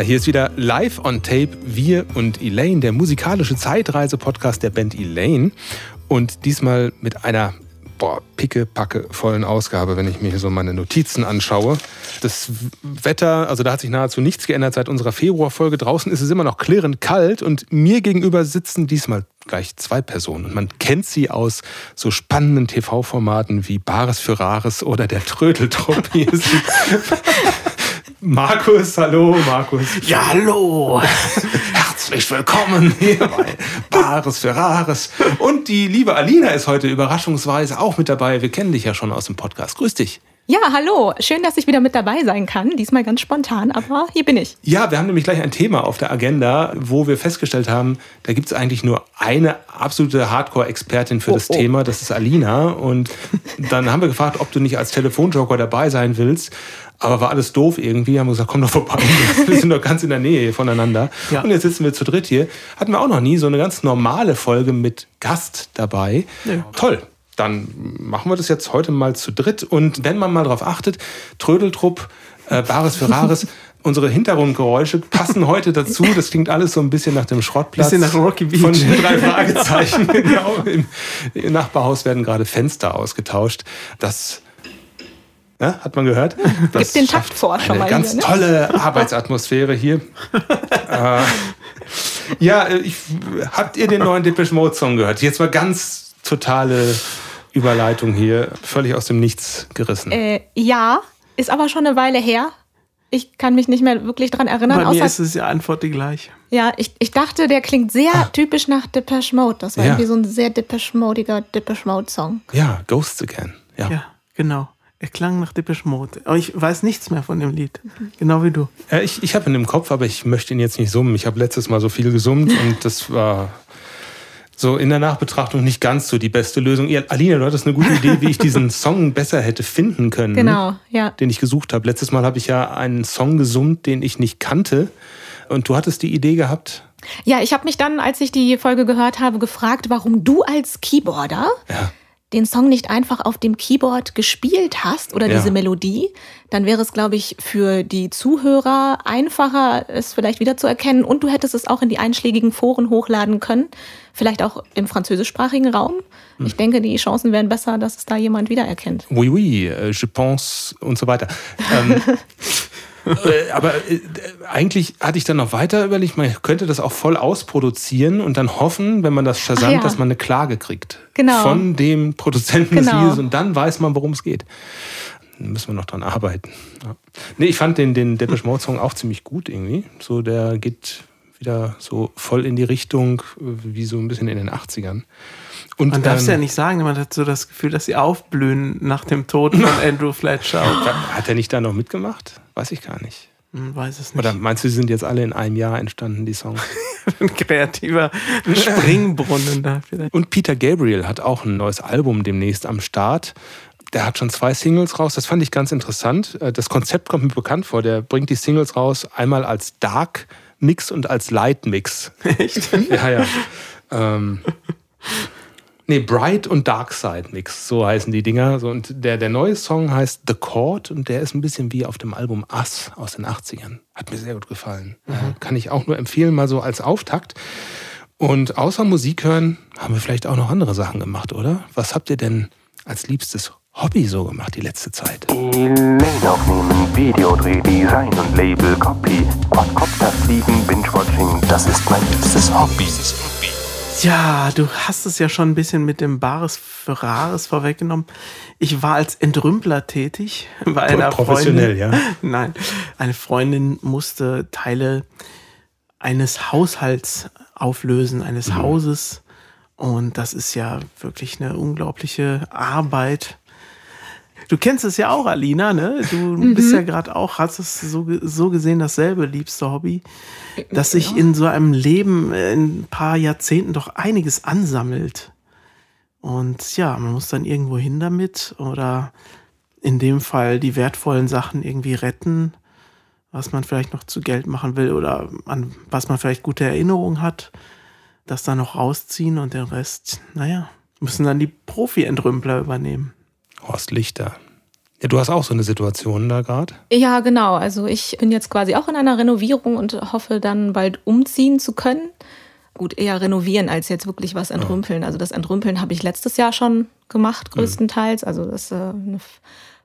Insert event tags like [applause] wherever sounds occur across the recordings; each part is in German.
Hier ist wieder live on tape wir und Elaine, der musikalische Zeitreise-Podcast der Band Elaine. Und diesmal mit einer boah, picke-packe vollen Ausgabe, wenn ich mir hier so meine Notizen anschaue. Das Wetter, also da hat sich nahezu nichts geändert seit unserer Februarfolge. Draußen ist es immer noch klirrend kalt und mir gegenüber sitzen diesmal gleich zwei Personen. Und man kennt sie aus so spannenden TV-Formaten wie Bares für Rares oder der Trödeltrupp. [laughs] Markus, hallo Markus. Ja, hallo. [laughs] Herzlich willkommen hier bei Bares für Rares. Und die liebe Alina ist heute überraschungsweise auch mit dabei. Wir kennen dich ja schon aus dem Podcast. Grüß dich. Ja, hallo. Schön, dass ich wieder mit dabei sein kann. Diesmal ganz spontan, aber hier bin ich. Ja, wir haben nämlich gleich ein Thema auf der Agenda, wo wir festgestellt haben, da gibt es eigentlich nur eine absolute Hardcore-Expertin für oh, das oh. Thema. Das ist Alina. Und dann haben wir gefragt, ob du nicht als Telefonjoker dabei sein willst. Aber war alles doof irgendwie. Haben wir gesagt, komm doch vorbei. [laughs] Wir sind doch ganz in der Nähe voneinander. Ja. Und jetzt sitzen wir zu dritt hier. Hatten wir auch noch nie so eine ganz normale Folge mit Gast dabei. Ja. Toll dann machen wir das jetzt heute mal zu dritt. Und wenn man mal darauf achtet, Trödeltrupp, äh, Bares für Rares, [laughs] unsere Hintergrundgeräusche passen heute dazu. Das klingt alles so ein bisschen nach dem Schrottplatz. Bisschen nach Rocky Beach. Von den drei Fragezeichen. [laughs] genau. Im Nachbarhaus werden gerade Fenster ausgetauscht. Das ja, hat man gehört? Das Gibt den Takt vor schon mal. Eine ganz hier, ne? tolle Arbeitsatmosphäre hier. [laughs] äh, ja, ich, habt ihr den neuen Depeche Mode Song gehört? Jetzt mal ganz totale Überleitung hier, völlig aus dem Nichts gerissen. Äh, ja, ist aber schon eine Weile her. Ich kann mich nicht mehr wirklich dran erinnern. Bei mir ist es ja Antwort die gleiche. Ja, ich, ich dachte, der klingt sehr ah. typisch nach Depeche Mode. Das war ja. irgendwie so ein sehr Depeche Modiger Depeche Mode Song. Ja, Ghosts Again. Ja, ja genau. Er klang nach Depeche Mode. Aber ich weiß nichts mehr von dem Lied. Genau wie du. Ja, ich ich habe ihn im Kopf, aber ich möchte ihn jetzt nicht summen. Ich habe letztes Mal so viel gesummt [laughs] und das war so in der Nachbetrachtung nicht ganz so die beste Lösung. Ja, Alina, du hattest eine gute Idee, wie ich diesen [laughs] Song besser hätte finden können. Genau, ja. Den ich gesucht habe. Letztes Mal habe ich ja einen Song gesummt, den ich nicht kannte. Und du hattest die Idee gehabt. Ja, ich habe mich dann, als ich die Folge gehört habe, gefragt, warum du als Keyboarder ja den Song nicht einfach auf dem Keyboard gespielt hast oder ja. diese Melodie, dann wäre es, glaube ich, für die Zuhörer einfacher, es vielleicht wiederzuerkennen und du hättest es auch in die einschlägigen Foren hochladen können, vielleicht auch im französischsprachigen Raum. Hm. Ich denke, die Chancen wären besser, dass es da jemand wiedererkennt. Oui, oui, euh, je pense und so weiter. ähm, [laughs] äh, aber äh, eigentlich hatte ich dann noch weiter überlegt, man könnte das auch voll ausproduzieren und dann hoffen, wenn man das versandt, ja. dass man eine Klage kriegt. Genau. Von dem Produzenten genau. des Liedes und dann weiß man, worum es geht. Da müssen wir noch dran arbeiten. Ja. Nee, ich fand den, den Depeche Mode Song auch ziemlich gut irgendwie. So, der geht wieder so voll in die Richtung, wie so ein bisschen in den 80ern. Und, man darf es ja nicht sagen, man hat so das Gefühl, dass sie aufblühen nach dem Tod von [laughs] Andrew Fletcher. Hat er nicht da noch mitgemacht? Weiß ich gar nicht. Hm, weiß es nicht. Oder meinst du, sie sind jetzt alle in einem Jahr entstanden, die Songs? [laughs] ein kreativer Springbrunnen da vielleicht. Und Peter Gabriel hat auch ein neues Album demnächst am Start. Der hat schon zwei Singles raus. Das fand ich ganz interessant. Äh, das Konzept kommt mir bekannt vor. Der bringt die Singles raus einmal als Dark Mix und als Light Mix. [laughs] Echt? ja, ja. Ähm, Nee, Bright und Dark Side Mix, so heißen die Dinger. So, und der, der neue Song heißt The Chord und der ist ein bisschen wie auf dem Album Us aus den 80ern. Hat mir sehr gut gefallen. Mhm. Äh, kann ich auch nur empfehlen, mal so als Auftakt. Und außer Musik hören, haben wir vielleicht auch noch andere Sachen gemacht, oder? Was habt ihr denn als liebstes Hobby so gemacht die letzte Zeit? E-Mail aufnehmen, Videodreh, Design und Label, Copy, Quadcopter fliegen, Binge-Watching, das ist mein liebstes Hobby. Ja, du hast es ja schon ein bisschen mit dem Bares für Rares vorweggenommen. Ich war als Entrümpler tätig bei einer Professionell, Freundin. ja? [laughs] Nein, eine Freundin musste Teile eines Haushalts auflösen, eines mhm. Hauses. Und das ist ja wirklich eine unglaubliche Arbeit. Du kennst es ja auch, Alina, ne? Du mhm. bist ja gerade auch, hast es so, so gesehen dasselbe liebste Hobby, dass sich ja. in so einem Leben äh, in ein paar Jahrzehnten doch einiges ansammelt. Und ja, man muss dann irgendwo hin damit oder in dem Fall die wertvollen Sachen irgendwie retten, was man vielleicht noch zu Geld machen will oder an was man vielleicht gute Erinnerungen hat, das dann noch rausziehen und den Rest, naja, müssen dann die Profi-Entrümpler übernehmen. Horst Lichter. Ja, du hast auch so eine Situation da gerade. Ja, genau. Also ich bin jetzt quasi auch in einer Renovierung und hoffe dann bald umziehen zu können. Gut, eher renovieren als jetzt wirklich was entrümpeln. Also das Entrümpeln habe ich letztes Jahr schon gemacht, größtenteils. Also das ist äh, eine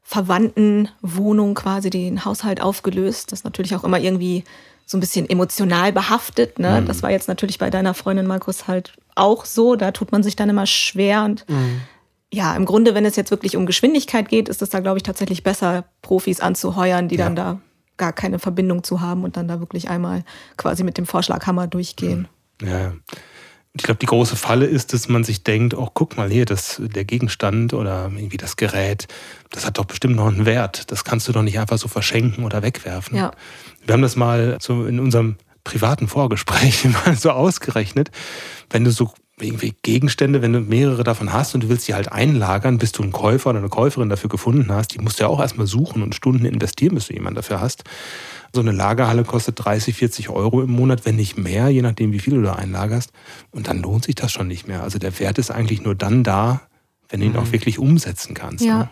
Verwandtenwohnung quasi, den Haushalt aufgelöst. Das ist natürlich auch immer irgendwie so ein bisschen emotional behaftet. Ne? Das war jetzt natürlich bei deiner Freundin Markus halt auch so. Da tut man sich dann immer schwer und ja, im Grunde, wenn es jetzt wirklich um Geschwindigkeit geht, ist es da, glaube ich, tatsächlich besser, Profis anzuheuern, die dann da gar keine Verbindung zu haben und dann da wirklich einmal quasi mit dem Vorschlaghammer durchgehen. Ja. Ich glaube, die große Falle ist, dass man sich denkt, oh, guck mal hier, das, der Gegenstand oder irgendwie das Gerät, das hat doch bestimmt noch einen Wert. Das kannst du doch nicht einfach so verschenken oder wegwerfen. Ja. Wir haben das mal so in unserem privaten Vorgespräch [laughs] mal so ausgerechnet. Wenn du so irgendwie Gegenstände, wenn du mehrere davon hast und du willst die halt einlagern, bis du einen Käufer oder eine Käuferin dafür gefunden hast, die musst du ja auch erstmal suchen und Stunden investieren, bis du jemanden dafür hast. So eine Lagerhalle kostet 30, 40 Euro im Monat, wenn nicht mehr, je nachdem, wie viel du da einlagerst. Und dann lohnt sich das schon nicht mehr. Also der Wert ist eigentlich nur dann da, wenn du ihn auch wirklich umsetzen kannst. Ja. Ne?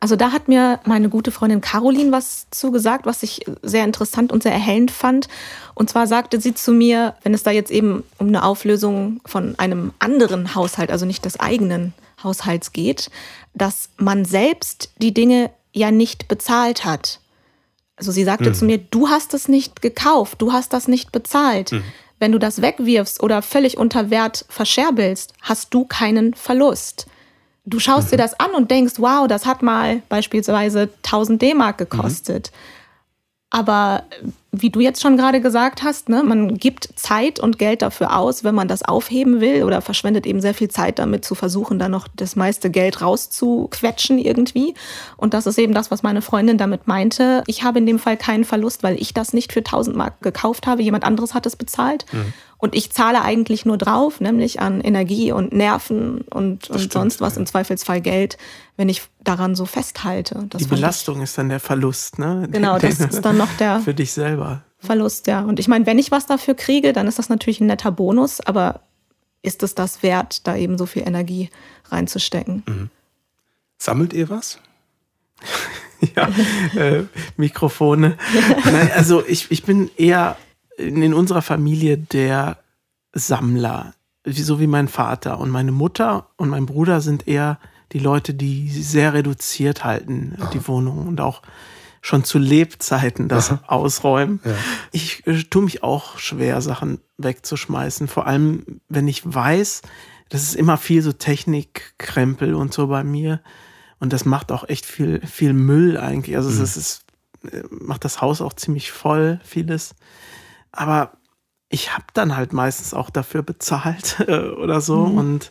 Also da hat mir meine gute Freundin Caroline was zugesagt, was ich sehr interessant und sehr erhellend fand. Und zwar sagte sie zu mir, wenn es da jetzt eben um eine Auflösung von einem anderen Haushalt, also nicht des eigenen Haushalts geht, dass man selbst die Dinge ja nicht bezahlt hat. Also sie sagte zu mir, du hast es nicht gekauft, du hast das nicht bezahlt. Wenn du das wegwirfst oder völlig unter Wert verscherbelst, hast du keinen Verlust. Du schaust dir das an und denkst, wow, das hat mal beispielsweise 1000 D-Mark gekostet. Aber wie du jetzt schon gerade gesagt hast, ne, man gibt Zeit und Geld dafür aus, wenn man das aufheben will oder verschwendet eben sehr viel Zeit damit zu versuchen, da noch das meiste Geld rauszuquetschen irgendwie. Und das ist eben das, was meine Freundin damit meinte. Ich habe in dem Fall keinen Verlust, weil ich das nicht für 1000 Mark gekauft habe. Jemand anderes hat es bezahlt. Und ich zahle eigentlich nur drauf, nämlich an Energie und Nerven und, und stimmt, sonst was, ja. im Zweifelsfall Geld, wenn ich daran so festhalte. Das Die fand ich- Belastung ist dann der Verlust, ne? Genau, das [laughs] ist dann noch der Für dich selber. Verlust, ja. Und ich meine, wenn ich was dafür kriege, dann ist das natürlich ein netter Bonus, aber ist es das wert, da eben so viel Energie reinzustecken? Sammelt ihr was? [laughs] ja, äh, Mikrofone. [laughs] Nein, also ich, ich bin eher in, in unserer Familie der Sammler, so wie mein Vater. Und meine Mutter und mein Bruder sind eher die Leute, die sehr reduziert halten, äh, die Wohnung und auch schon zu Lebzeiten das ausräumen. Ich äh, tue mich auch schwer, Sachen wegzuschmeißen. Vor allem, wenn ich weiß, das ist immer viel so Technikkrempel und so bei mir. Und das macht auch echt viel, viel Müll eigentlich. Also es ist, äh, macht das Haus auch ziemlich voll, vieles. Aber ich habe dann halt meistens auch dafür bezahlt [laughs] äh, oder so. Und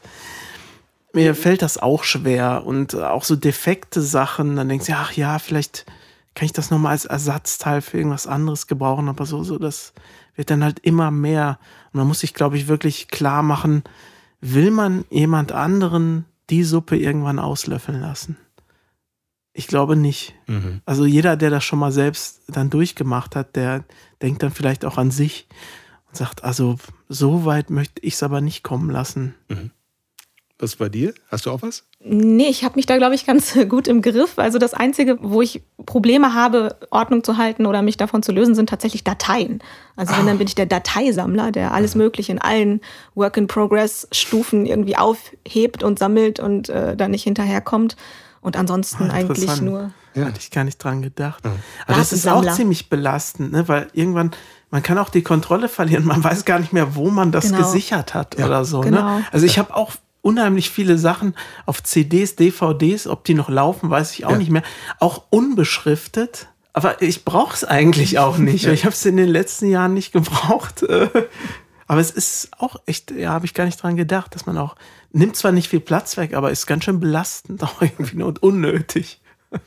mir fällt das auch schwer. Und auch so defekte Sachen, dann denkst du, ach ja, vielleicht kann ich das nochmal als Ersatzteil für irgendwas anderes gebrauchen. Aber so, so, das wird dann halt immer mehr. Und man muss sich, glaube ich, wirklich klar machen, will man jemand anderen die Suppe irgendwann auslöffeln lassen? Ich glaube nicht. Mhm. Also jeder, der das schon mal selbst dann durchgemacht hat, der denkt dann vielleicht auch an sich und sagt, also so weit möchte ich es aber nicht kommen lassen. Was bei dir? Hast du auch was? Nee, ich habe mich da, glaube ich, ganz [laughs] gut im Griff. Also das Einzige, wo ich Probleme habe, Ordnung zu halten oder mich davon zu lösen, sind tatsächlich Dateien. Also wenn, dann bin ich der Dateisammler, der alles Mögliche in allen Work-in-Progress-Stufen irgendwie aufhebt und sammelt und äh, da nicht hinterherkommt. Und ansonsten Ah, eigentlich nur. Ja. Hatte ich gar nicht dran gedacht. Aber das ist auch ziemlich belastend, ne? weil irgendwann, man kann auch die Kontrolle verlieren. Man weiß gar nicht mehr, wo man das Genau. gesichert hat oder so. genau. Ne? Also ich habe auch unheimlich viele Sachen auf CDs, DVDs, ob die noch laufen, weiß ich auch Ja. nicht mehr. Auch unbeschriftet. Aber ich brauche es eigentlich auch nicht. Ich habe es in den letzten Jahren nicht gebraucht. [laughs] Aber es ist auch echt, ja, habe ich gar nicht dran gedacht, dass man auch, nimmt zwar nicht viel Platz weg, aber ist ganz schön belastend [laughs] auch irgendwie und unnötig. [laughs]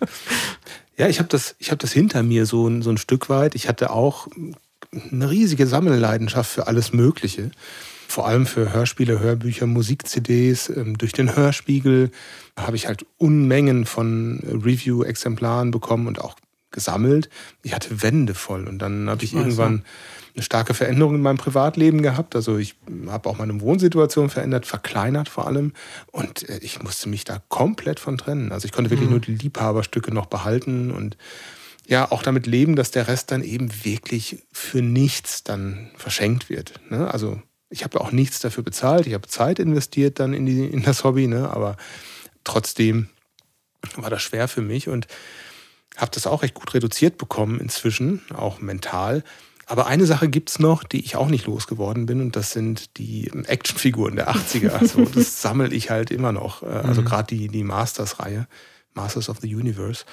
Ja, ich habe das, ich hab das hinter mir so, ein- so ein Stück weit. Ich hatte auch eine riesige Sammelleidenschaft für alles Mögliche. Vor allem für Hörspiele, Hörbücher, Musik-CDs. Ähm, Durch den Hörspiegel habe ich halt Unmengen von Review-Exemplaren bekommen und auch gesammelt. Ich hatte Wände voll und dann habe ich weiß, irgendwann eine starke Veränderung in meinem Privatleben gehabt. Also ich habe auch meine Wohnsituation verändert, verkleinert vor allem. Und äh, ich musste mich da komplett von trennen. Also ich konnte wirklich mhm. nur die Liebhaberstücke noch behalten und ja auch damit leben, dass der Rest dann eben wirklich für nichts dann verschenkt wird. Ne? Also ich habe auch nichts dafür bezahlt. Ich habe Zeit investiert dann in, die, in das Hobby, ne? aber trotzdem war das schwer für mich und habe das auch recht gut reduziert bekommen inzwischen, auch mental. Aber eine Sache gibt es noch, die ich auch nicht losgeworden bin, und das sind die Actionfiguren der 80er. [laughs] Also, das sammle ich halt immer noch. Äh, also mhm. gerade die, die Masters-Reihe, Masters of the Universe.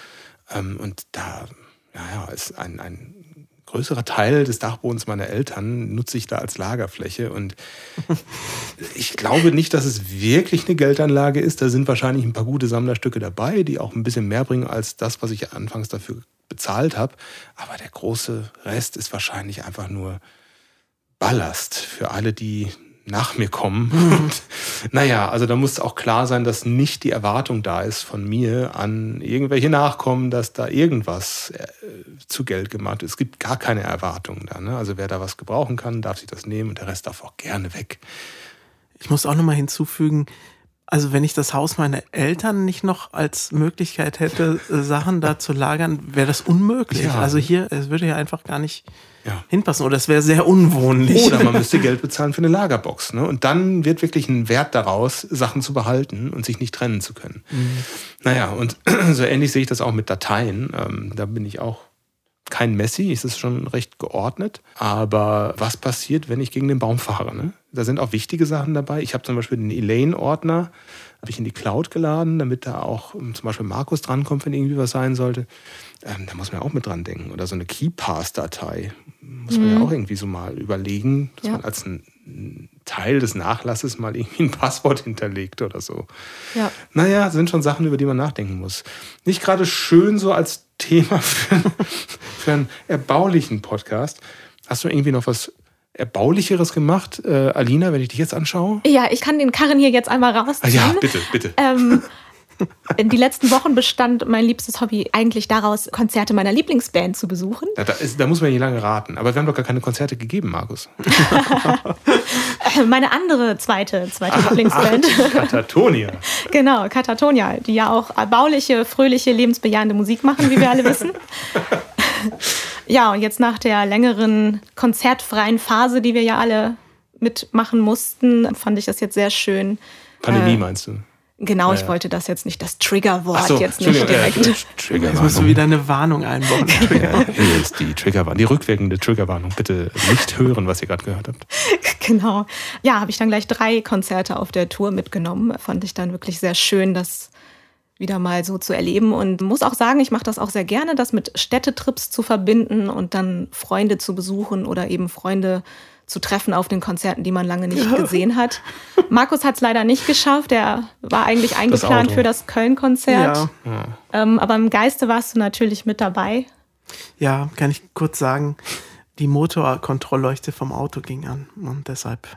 Ähm, und da ja, ist ein, ein größerer Teil des Dachbodens meiner Eltern nutze ich da als Lagerfläche. Und [laughs] ich glaube nicht, dass es wirklich eine Geldanlage ist. Da sind wahrscheinlich ein paar gute Sammlerstücke dabei, die auch ein bisschen mehr bringen als das, was ich anfangs dafür bezahlt habe. Aber der große Rest ist wahrscheinlich einfach nur Ballast für alle, die nach mir kommen. Und, [laughs] naja, also da muss auch klar sein, dass nicht die Erwartung da ist von mir an irgendwelche Nachkommen, dass da irgendwas äh, zu Geld gemacht wird. Es gibt gar keine Erwartungen da. Ne? Also wer da was gebrauchen kann, darf sich das nehmen und der Rest darf auch gerne weg. Ich muss auch nochmal hinzufügen, also wenn ich das Haus meiner Eltern nicht noch als Möglichkeit hätte, Sachen da zu lagern, wäre das unmöglich. Ja. Also hier, es würde ja einfach gar nicht ja. hinpassen oder es wäre sehr unwohnlich. Oder man müsste Geld bezahlen für eine Lagerbox. Ne? Und dann wird wirklich ein Wert daraus, Sachen zu behalten und sich nicht trennen zu können. Mhm. Naja, und [clears throat] so ähnlich sehe ich das auch mit Dateien. Ähm, da bin ich auch kein Messi, es ist schon recht geordnet. Aber was passiert, wenn ich gegen den Baum fahre? Ne? Da sind auch wichtige Sachen dabei. Ich habe zum Beispiel den Elaine-Ordner, habe ich in die Cloud geladen, damit da auch ähm, zum Beispiel Markus drankommt, wenn irgendwie was sein sollte. Ähm, da muss man auch mit dran denken. Oder so eine KeyPass-Datei muss man mhm. ja auch irgendwie so mal überlegen, dass ja. man als ein Teil des Nachlasses mal irgendwie ein Passwort hinterlegt oder so. Ja. Naja, sind schon Sachen, über die man nachdenken muss. Nicht gerade schön so als Thema [laughs] für, für einen erbaulichen Podcast. Hast du irgendwie noch was Erbaulicheres gemacht, äh, Alina, wenn ich dich jetzt anschaue? Ja, ich kann den Karren hier jetzt einmal rausziehen. Ah, ja, bitte, bitte. Ähm, [laughs] in die letzten Wochen bestand mein liebstes Hobby eigentlich daraus, Konzerte meiner Lieblingsband zu besuchen. Da, da, ist, da muss man nicht lange raten. Aber wir haben doch gar keine Konzerte gegeben, Markus. [laughs] Meine andere zweite, zweite Lieblingsband. [laughs] Katatonia. genau, Katatonia, die ja auch erbauliche, fröhliche, lebensbejahende Musik machen, wie wir alle wissen. [laughs] ja, und jetzt nach der längeren konzertfreien Phase, die wir ja alle mitmachen mussten, fand ich das jetzt sehr schön. Pandemie äh, meinst du? Genau, ich wollte das jetzt nicht, das Triggerwort so, jetzt nicht direkt. Ja, Triggerwarnung. Jetzt musst du wieder eine Warnung einbauen. Trigger. Hier ist die Triggerwarnung, die rückwirkende Triggerwarnung. Bitte nicht hören, was ihr gerade gehört habt. [laughs] Genau. Ja, habe ich dann gleich drei Konzerte auf der Tour mitgenommen. Fand ich dann wirklich sehr schön, das wieder mal so zu erleben und muss auch sagen, ich mache das auch sehr gerne, das mit Städtetrips zu verbinden und dann Freunde zu besuchen oder eben Freunde zu treffen auf den Konzerten, die man lange nicht gesehen hat. Markus hat es leider nicht geschafft. Er war eigentlich eingeplant das für das Köln-Konzert. Ja. Ähm, aber im Geiste warst du natürlich mit dabei. Ja, kann ich kurz sagen, die Motorkontrollleuchte vom Auto ging an und deshalb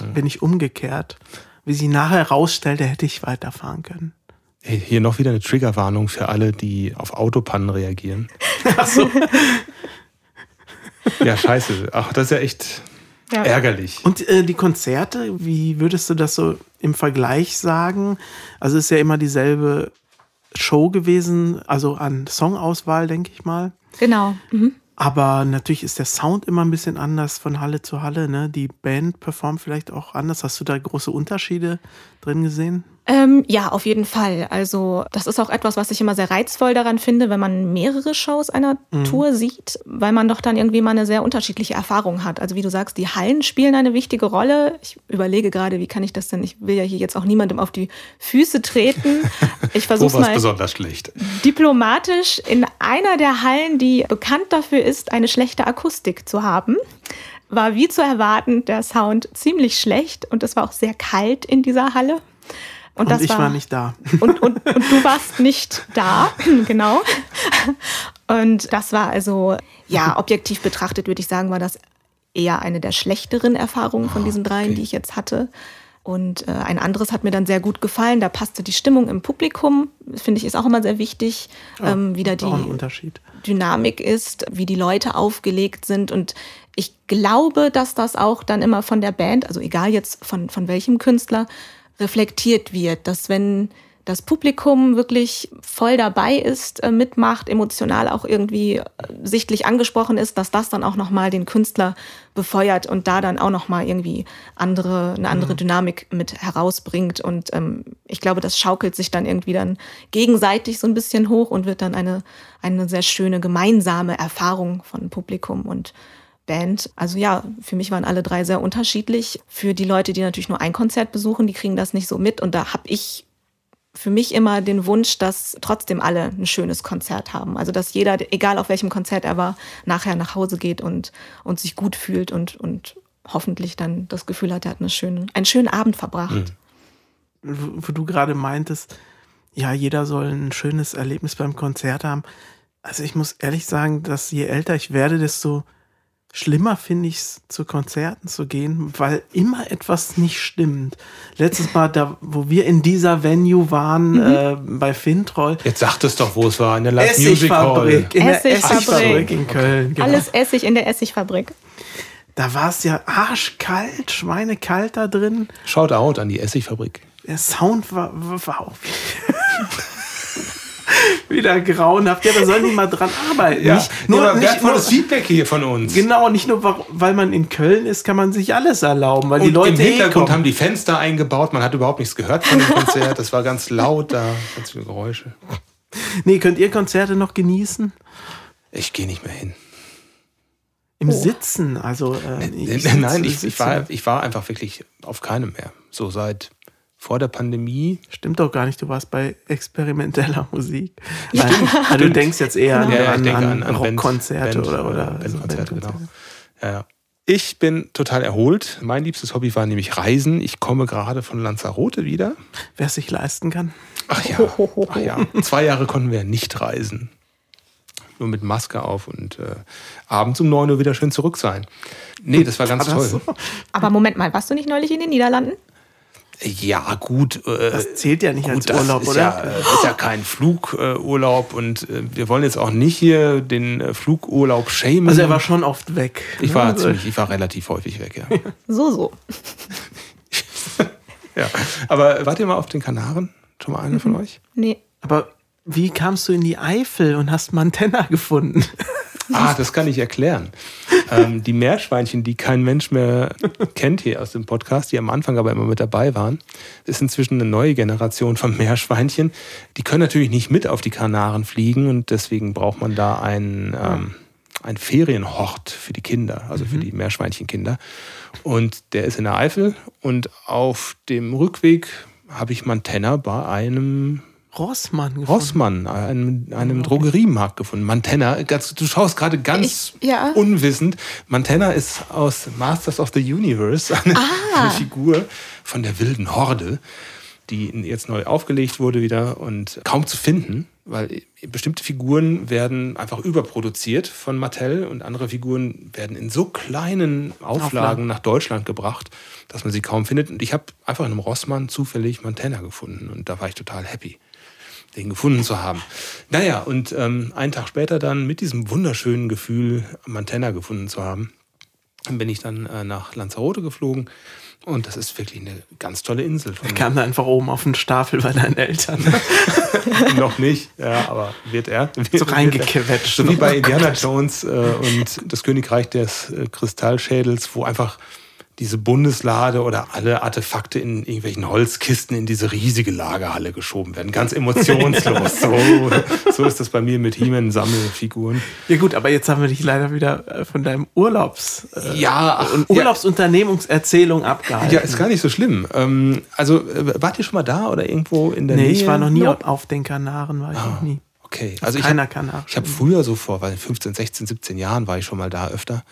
ja. bin ich umgekehrt. Wie sie nachher herausstellte, hätte ich weiterfahren können. Hey, hier noch wieder eine Triggerwarnung für alle, die auf Autopannen reagieren. Ach so. [laughs] Ja, scheiße. Ach, das ist ja echt ja. ärgerlich. Und äh, die Konzerte, wie würdest du das so im Vergleich sagen? Also es ist ja immer dieselbe Show gewesen, also an Songauswahl, denke ich mal. Genau. Mhm. Aber natürlich ist der Sound immer ein bisschen anders von Halle zu Halle. Ne? Die Band performt vielleicht auch anders. Hast du da große Unterschiede drin gesehen? Ähm, ja, auf jeden Fall. Also das ist auch etwas, was ich immer sehr reizvoll daran finde, wenn man mehrere Shows einer mhm. Tour sieht, weil man doch dann irgendwie mal eine sehr unterschiedliche Erfahrung hat. Also wie du sagst, die Hallen spielen eine wichtige Rolle. Ich überlege gerade, wie kann ich das denn? Ich will ja hier jetzt auch niemandem auf die Füße treten. Ich [laughs] versuche mal besonders schlecht. diplomatisch in einer der Hallen, die bekannt dafür ist, eine schlechte Akustik zu haben war wie zu erwarten der Sound ziemlich schlecht und es war auch sehr kalt in dieser Halle. Und, und ich war, war, nicht da. [laughs] Und, und, und du warst nicht da, [laughs] genau. Und das war also, ja, objektiv betrachtet würde ich sagen, war das eher eine der schlechteren Erfahrungen von diesen dreien, okay. die ich jetzt hatte. Und äh, ein anderes hat mir dann sehr gut gefallen. Da passte die Stimmung im Publikum, finde ich, ist auch immer sehr wichtig, ja, ähm, wieder die Dynamik ist, wie die Leute aufgelegt sind. Und ich glaube, dass das auch dann immer von der Band, also egal jetzt von, von welchem Künstler, reflektiert wird, dass wenn das Publikum wirklich voll dabei ist, äh, mitmacht, emotional auch irgendwie äh, sichtlich angesprochen ist, dass das dann auch nochmal den Künstler befeuert und da dann auch nochmal irgendwie andere, eine andere mhm. Dynamik mit herausbringt. Und ähm, ich glaube, das schaukelt sich dann irgendwie dann gegenseitig so ein bisschen hoch und wird dann eine, eine sehr schöne gemeinsame Erfahrung von Publikum und Band. Also ja, für mich waren alle drei sehr unterschiedlich. Für die Leute, die natürlich nur ein Konzert besuchen, die kriegen das nicht so mit. Und da habe ich für mich immer den Wunsch, dass trotzdem alle ein schönes Konzert haben. Also dass jeder, egal auf welchem Konzert er war, nachher nach Hause geht und, und sich gut fühlt und, und hoffentlich dann das Gefühl hat, er hat eine schöne, einen schönen Abend verbracht. Mhm. Wo du gerade meintest, ja, jeder soll ein schönes Erlebnis beim Konzert haben. Also ich muss ehrlich sagen, dass je älter ich werde, desto Schlimmer finde ich es, zu Konzerten zu gehen, weil immer etwas nicht stimmt. Letztes Mal, da, wo wir in dieser Venue waren, mhm. äh, bei Fintroll. Jetzt sagt es doch, wo es war, in der Live Music Hall. In der Essigfabrik in Köln. Genau. Alles Essig in der Essigfabrik. Da war es ja arschkalt, schweinekalt da drin. Schaut out an die Essigfabrik. Der Sound war, war auch. [laughs] [laughs] wieder grauenhaft. Ja, da sollen die mal dran arbeiten. Ja, nicht, nur, ja, nicht nur Feedback hier von uns. Genau, nicht nur, weil man in Köln ist, kann man sich alles erlauben, weil Und die Leute im Hintergrund eh haben die Fenster eingebaut, man hat überhaupt nichts gehört von dem Konzert. Das war ganz laut da, ganz viele Geräusche. Nee, könnt ihr Konzerte noch genießen? Ich gehe nicht mehr hin. Im oh. Sitzen, also äh, ich nein, ich, ich, war, ich war einfach wirklich auf keinem mehr. So seit vor der Pandemie. Stimmt doch gar nicht, du warst bei experimenteller Musik. Nein, also du denkst jetzt eher genau. an, ja, an, an, an Rockkonzerte oder, oder Bandkonzerte, genau. Ja, ja. Ich bin total erholt. Mein liebstes Hobby war nämlich Reisen. Ich komme gerade von Lanzarote wieder. Wer es sich leisten kann. Ach ja. Ach ja. Zwei Jahre konnten wir nicht reisen. Nur mit Maske auf und äh, abends um 9 Uhr wieder schön zurück sein. Nee, das war ganz war toll. So? Aber Moment mal, warst du nicht neulich in den Niederlanden? Ja, gut. Äh, das zählt ja nicht gut, als Urlaub, ist oder? Ja, das ist ja kein Flugurlaub und äh, wir wollen jetzt auch nicht hier den äh, Flugurlaub schämen. Also er war schon oft weg. Ich war also ziemlich, ich war relativ häufig weg, ja. So, so. [laughs] ja, aber wart ihr mal auf den Kanaren? Schon mal einer von mhm. euch? Nee. Aber wie kamst du in die Eifel und hast Mantenna gefunden? Ah, das kann ich erklären. ähm, die Meerschweinchen, die kein Mensch mehr kennt hier aus dem Podcast, die am Anfang aber immer mit dabei waren, ist inzwischen eine neue Generation von Meerschweinchen. Die können natürlich nicht mit auf die Kanaren fliegen und deswegen braucht man da einen, ähm, einen Ferienhort für die Kinder, also für mhm. die Meerschweinchenkinder. Und der ist in der Eifel und auf dem Rückweg habe ich Mantenna bei einem Rossmann gefunden. Rossmann, einem, einem Drogeriemarkt gefunden. Mantenna, ganz, du schaust gerade ganz ich, ja. unwissend. Mantenna ist aus Masters of the Universe, eine, ah. eine Figur von der wilden Horde, die jetzt neu aufgelegt wurde wieder und kaum zu finden, weil bestimmte Figuren werden einfach überproduziert von Mattel und andere Figuren werden in so kleinen Auflagen, Auflagen. nach Deutschland gebracht, dass man sie kaum findet. Und ich habe einfach in einem Rossmann zufällig Mantenna gefunden und da war ich total happy den gefunden zu haben. Naja, und ähm, einen Tag später dann mit diesem wunderschönen Gefühl, Mantenna gefunden zu haben, bin ich dann äh, nach Lanzarote geflogen. Und das ist wirklich eine ganz tolle Insel. Er kam da einfach oben auf den Stapel bei deinen Eltern. [laughs] Noch nicht, ja, aber wird er. Wird, so reingequetscht. So wie bei Indiana Jones äh, und das Königreich des äh, Kristallschädels, wo einfach diese Bundeslade oder alle Artefakte in irgendwelchen Holzkisten in diese riesige Lagerhalle geschoben werden. Ganz [laughs] emotionslos. so, so ist das bei mir mit He-Man-Sammelfiguren. Ja gut, aber jetzt haben wir dich leider wieder äh, von deinem Urlaubs äh, ja, ach, Urlaubsunternehmungserzählung abgehalten. Ja, ist gar nicht so schlimm. Ähm, also äh, wart ihr schon mal da oder irgendwo in der nee, Nähe? Nee, ich war noch nie nope. auf den Kanaren, war ich ah, noch nie. Okay, also ich habe hab früher so vor, weil 15, 16, 17 Jahren war ich schon mal da öfter,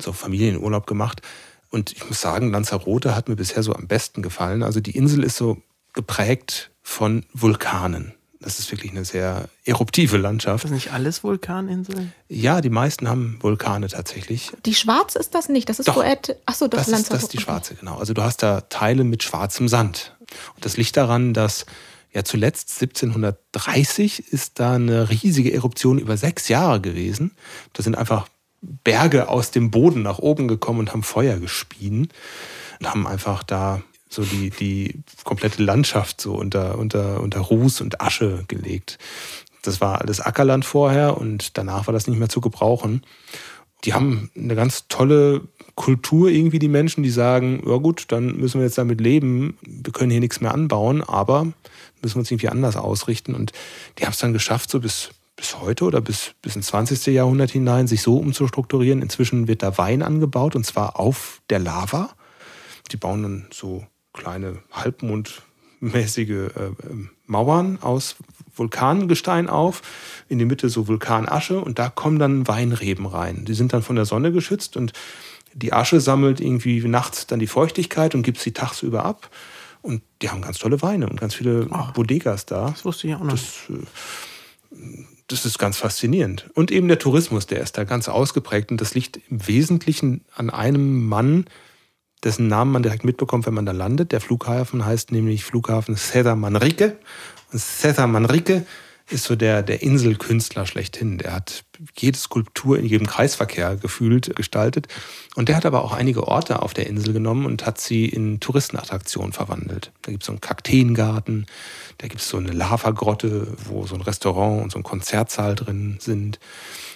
so Familienurlaub gemacht. Und ich muss sagen, Lanzarote hat mir bisher so am besten gefallen. Also die Insel ist so geprägt von Vulkanen. Das ist wirklich eine sehr eruptive Landschaft. Ist das nicht alles Vulkaninseln? Ja, die meisten haben Vulkane tatsächlich. Die schwarze ist das nicht. Das ist Doch, Poet. Achso, das, das ist, das ist die schwarze, genau. Also du hast da Teile mit schwarzem Sand. Und das liegt daran, dass ja zuletzt 1730 ist da eine riesige Eruption über sechs Jahre gewesen. Da sind einfach Berge aus dem Boden nach oben gekommen und haben Feuer gespien und haben einfach da so die, die komplette Landschaft so unter, unter, unter Ruß und Asche gelegt. Das war alles Ackerland vorher und danach war das nicht mehr zu gebrauchen. Die haben eine ganz tolle Kultur irgendwie, die Menschen, die sagen, ja gut, dann müssen wir jetzt damit leben, wir können hier nichts mehr anbauen, aber müssen wir uns irgendwie anders ausrichten. Und die haben es dann geschafft, so bis, bis heute oder bis, bis ins 20. Jahrhundert hinein, sich so umzustrukturieren. Inzwischen wird da Wein angebaut und zwar auf der Lava. Die bauen dann so kleine halbmondmäßige äh, Mauern aus Vulkangestein auf, in die Mitte so Vulkanasche und da kommen dann Weinreben rein. Die sind dann von der Sonne geschützt und die Asche sammelt irgendwie nachts dann die Feuchtigkeit und gibt sie tagsüber ab. Und die haben ganz tolle Weine und ganz viele Ach, Bodegas da. Das wusste ich auch noch. Das, äh, das ist ganz faszinierend. Und eben der Tourismus, der ist da ganz ausgeprägt. Und das liegt im Wesentlichen an einem Mann, dessen Namen man direkt mitbekommt, wenn man da landet. Der Flughafen heißt nämlich Flughafen Cesar Manrique. Und Cesar Manrique ist so der, der Inselkünstler schlechthin. Der hat jede Skulptur in jedem Kreisverkehr gefühlt gestaltet. Und der hat aber auch einige Orte auf der Insel genommen und hat sie in Touristenattraktionen verwandelt. Da gibt es so einen Kakteengarten, da gibt es so eine Lavagrotte, wo so ein Restaurant und so ein Konzertsaal drin sind.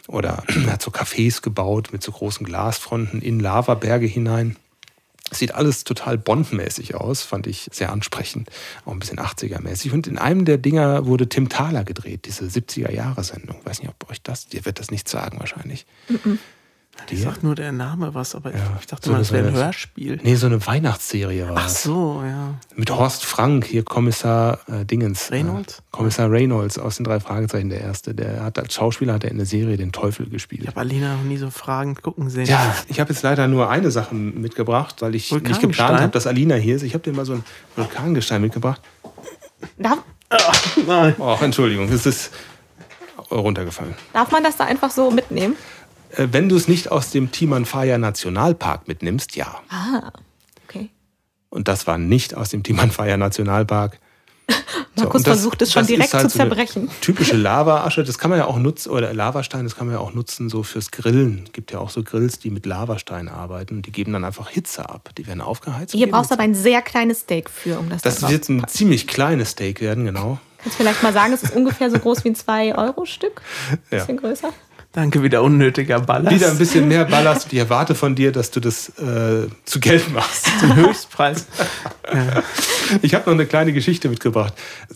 Oder [clears throat] er hat so Cafés gebaut mit so großen Glasfronten in Lavaberge hinein. Sieht alles total bondmäßig aus, fand ich sehr ansprechend. Auch ein bisschen 80er-mäßig. Und in einem der Dinger wurde Tim Thaler gedreht, diese 70er-Jahre-Sendung. Weiß nicht, ob euch das, dir wird das nicht sagen wahrscheinlich. Mm -mm. Die sagt nur der Name was, aber ja, ich dachte so mal, das wäre ein Hörspiel. Nee, so eine Weihnachtsserie war Ach so, ja. Mit Horst Frank, hier Kommissar äh, Dingens. Äh, Reynolds? Äh, Kommissar Reynolds aus den drei Fragezeichen, der erste. Der hat als Schauspieler hat er in der Serie den Teufel gespielt. Ich habe Alina noch nie so fragend gucken sehen. Ja, ich habe jetzt leider nur eine Sache mitgebracht, weil ich nicht geplant habe, dass Alina hier ist. Ich habe dir mal so ein Vulkangestein mitgebracht. Darf? Ach, nein. Ach, Entschuldigung, es ist runtergefallen. Darf man das da einfach so mitnehmen? Äh, wenn du es nicht aus dem Timanfaya Nationalpark mitnimmst, ja. Ah, okay. Und das war nicht aus dem Timanfaya Nationalpark. [laughs] Markus so, das, versucht es schon direkt halt zu zerbrechen. So [laughs] typische Lavaasche, das kann man ja auch nutzen, oder Lavastein, das kann man ja auch nutzen so fürs Grillen. Es gibt ja auch so Grills, die mit Lavastein arbeiten. Die geben dann einfach Hitze ab. Die werden aufgeheizt. Hier brauchst du aber ein sehr kleines Steak für, um das zu Das wird ein ziemlich kleines Steak werden, genau. Kannst du vielleicht mal sagen, es ist ungefähr so groß wie ein 2-Euro-Stück? Ein [laughs] bisschen ja. größer. Danke, wieder unnötiger Ballast. Wieder ein bisschen mehr Ballast. Ich erwarte von dir, dass du das äh, zu Geld machst. Zum Höchstpreis. ja. Ich habe noch eine kleine Geschichte mitgebracht.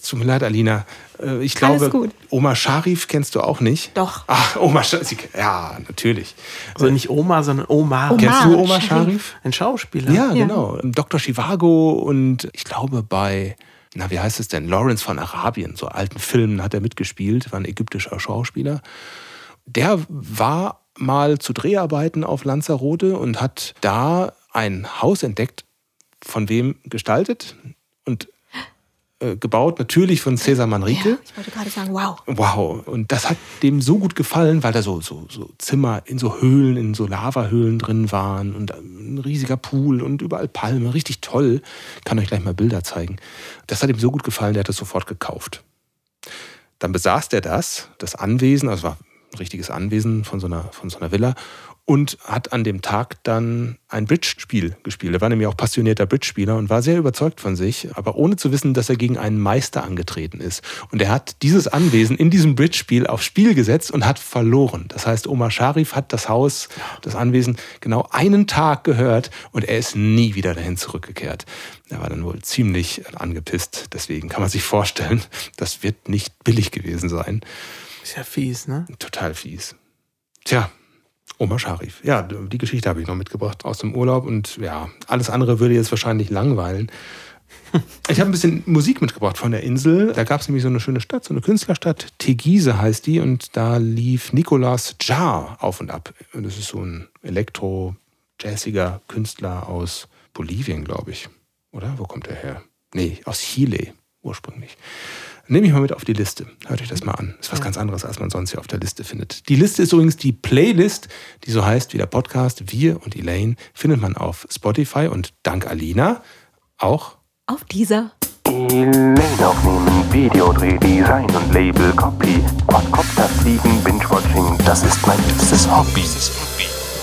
Tut mir leid, Alina. Äh, ich glaube, Oma Sharif kennst du auch nicht. Doch. Ach, Oma Sharif. Ja, natürlich. Also nicht Oma, sondern Oma. Omar kennst du Oma Sharif? Ein Schauspieler. Ja, ja, genau. Dr. Chivago und ich glaube bei na, wie heißt es denn? Lawrence von Arabien, so alten Filmen hat er mitgespielt, war ein ägyptischer Schauspieler der war mal zu Dreharbeiten auf Lanzarote und hat da ein Haus entdeckt, von wem gestaltet und äh, gebaut, natürlich von Cesar Manrique. Ja, ich wollte gerade sagen, wow. Wow. Und das hat dem so gut gefallen, weil da so, so, so Zimmer in so Höhlen, in so Lavahöhlen drin waren und ein riesiger Pool und überall Palme. Richtig toll. Ich kann euch gleich mal Bilder zeigen. Das hat ihm so gut gefallen, der hat das sofort gekauft. Dann besaß der das, das Anwesen, also war ein richtiges Anwesen von so einer, von so einer Villa und hat an dem Tag dann ein Bridge-Spiel gespielt. Er war nämlich auch passionierter Bridge-Spieler und war sehr überzeugt von sich, aber ohne zu wissen, dass er gegen einen Meister angetreten ist. Und er hat dieses Anwesen in diesem Bridge-Spiel aufs Spiel gesetzt und hat verloren. Das heißt, Omar Sharif hat das Haus, das Anwesen genau einen Tag gehört und er ist nie wieder dahin zurückgekehrt. Er war dann wohl ziemlich angepisst. Deswegen kann man sich vorstellen, das wird nicht billig gewesen sein. Ist ja fies, ne? Total fies. Tja, Oma Sharif. Ja, die Geschichte habe ich noch mitgebracht aus dem Urlaub und ja, alles andere würde jetzt wahrscheinlich langweilen. [laughs] Ich habe ein bisschen Musik mitgebracht von der Insel. Da gab es nämlich so eine schöne Stadt, so eine Künstlerstadt. Tegise heißt die und da lief Nicolas Jar auf und ab. Und das ist so ein elektro-jazziger Künstler aus Bolivien, glaube ich. Oder? Wo kommt er her? Nee, aus Chile ursprünglich. Nehme ich mal mit auf die Liste. Hört euch das mal an. Das ist was ja. ganz anderes, als man sonst hier auf der Liste findet. Die Liste ist übrigens die Playlist, die so heißt wie der Podcast Wir und Elaine, findet man auf Spotify und dank Alina auch auf dieser. Elaine aufnehmen, Videodreh, Design und Label, Copy, Quadcopter fliegen, Binge-Watching, das ist mein liebstes Hobby.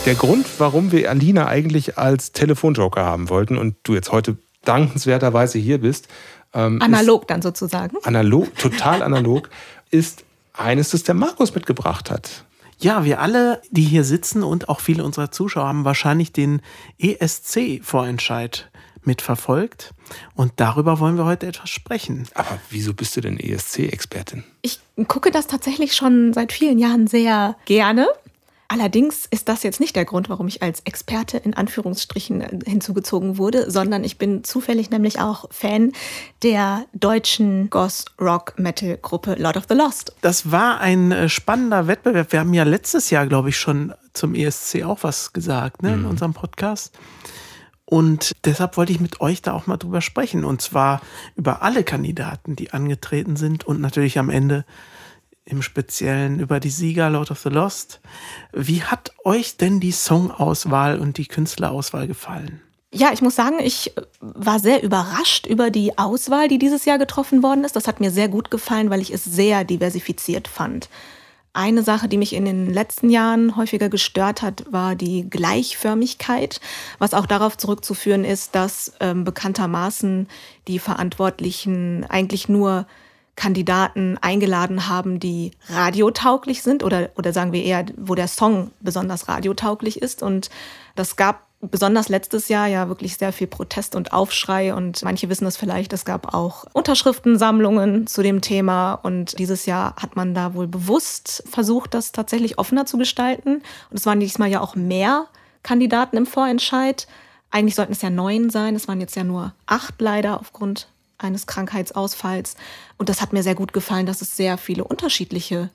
Der Grund, warum wir Alina eigentlich als Telefonjoker haben wollten und du jetzt heute dankenswerterweise hier bist. Ähm, analog dann sozusagen. Analog, total analog, [laughs] ist eines, das der Markus mitgebracht hat. Ja, wir alle, die hier sitzen und auch viele unserer Zuschauer haben wahrscheinlich den ESC-Vorentscheid mitverfolgt. Und darüber wollen wir heute etwas sprechen. Aber wieso bist du denn ESC-Expertin? Ich gucke das tatsächlich schon seit vielen Jahren sehr gerne. Allerdings ist das jetzt nicht der Grund, warum ich als Experte in Anführungsstrichen hinzugezogen wurde, sondern ich bin zufällig nämlich auch Fan der deutschen Goth-Rock-Metal-Gruppe Lord of the Lost. Das war ein äh, spannender Wettbewerb. Wir haben ja letztes Jahr, glaube ich, schon zum ESC auch was gesagt ne, in mhm. unserem Podcast. Und deshalb wollte ich mit euch da auch mal drüber sprechen. Und zwar über alle Kandidaten, die angetreten sind und natürlich am Ende im Speziellen über die Sieger Lord of the Lost. Wie hat euch denn die Songauswahl und die Künstlerauswahl gefallen? Ja, ich muss sagen, ich war sehr überrascht über die Auswahl, die dieses Jahr getroffen worden ist. Das hat mir sehr gut gefallen, weil ich es sehr diversifiziert fand. Eine Sache, die mich in den letzten Jahren häufiger gestört hat, war die Gleichförmigkeit, was auch darauf zurückzuführen ist, dass ähm, bekanntermaßen die Verantwortlichen eigentlich nur Kandidaten eingeladen haben, die radiotauglich sind oder, oder sagen wir eher, wo der Song besonders radiotauglich ist. Und das gab besonders letztes Jahr ja wirklich sehr viel Protest und Aufschrei und manche wissen es vielleicht, es gab auch Unterschriftensammlungen zu dem Thema und dieses Jahr hat man da wohl bewusst versucht, das tatsächlich offener zu gestalten und es waren diesmal ja auch mehr Kandidaten im Vorentscheid. Eigentlich sollten es ja neun sein, es waren jetzt ja nur acht leider aufgrund eines Krankheitsausfalls. Und das hat mir sehr gut gefallen, dass es sehr viele unterschiedliche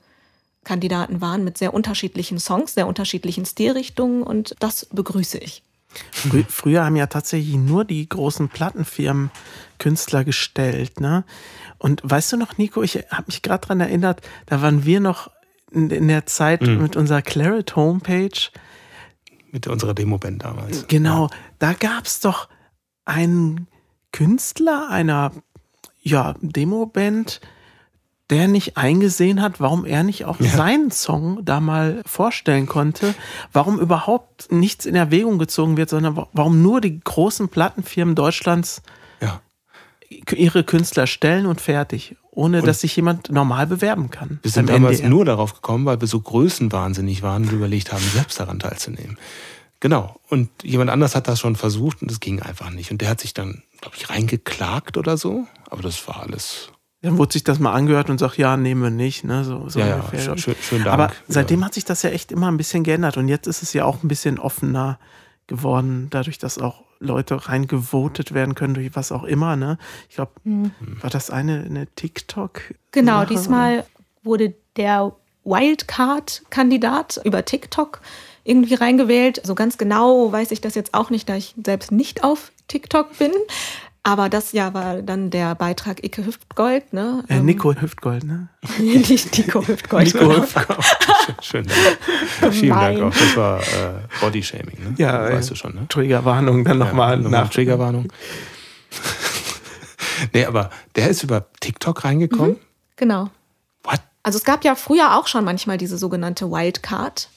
Kandidaten waren mit sehr unterschiedlichen Songs, sehr unterschiedlichen Stilrichtungen und das begrüße ich. Frü früher haben ja tatsächlich nur die großen Plattenfirmen Künstler gestellt, ne? Und weißt du noch, Nico, ich habe mich gerade daran erinnert, da waren wir noch in, in der Zeit mhm. mit unserer Claret Homepage. Mit unserer Demoband damals. Genau, ja. da gab es doch einen Künstler einer ja, Demoband, der nicht eingesehen hat, warum er nicht auch ja. seinen Song da mal vorstellen konnte, warum überhaupt nichts in Erwägung gezogen wird, sondern warum nur die großen Plattenfirmen Deutschlands ja. ihre Künstler stellen und fertig, ohne und dass sich jemand normal bewerben kann. Wir sind damals NDR. nur darauf gekommen, weil wir so größenwahnsinnig waren und überlegt haben, selbst daran teilzunehmen. Genau. Und jemand anders hat das schon versucht und es ging einfach nicht. Und der hat sich dann, glaube ich, reingeklagt oder so. Aber das war alles. Dann wurde sich das mal angehört und sagt, ja, nehmen wir nicht. Ne? So, so ja, ja, schön, schön Dank. Aber seitdem hat sich das ja echt immer ein bisschen geändert. Und jetzt ist es ja auch ein bisschen offener geworden, dadurch, dass auch Leute reingevotet werden können durch was auch immer. Ne? Ich glaube, mhm. war das eine, eine TikTok? Genau, diesmal wurde der Wildcard-Kandidat über TikTok irgendwie reingewählt. So ganz genau weiß ich das jetzt auch nicht, da ich selbst nicht auf TikTok bin. Aber das ja war dann der Beitrag Icke Hüftgold, ne? Äh, Nico Hüftgold, ne? [laughs] Nicht Nico Hüftgold. Nico Hüftgold. [laughs] Schön, Dank. Vielen Dank auch. Das war äh, Bodyshaming, ne? Ja, weißt du schon, ne? Triggerwarnung dann nochmal ja, nach. Triggerwarnung. [laughs] nee, aber der ist über TikTok reingekommen? Mhm, genau. What? Also es gab ja früher auch schon manchmal diese sogenannte Wildcard.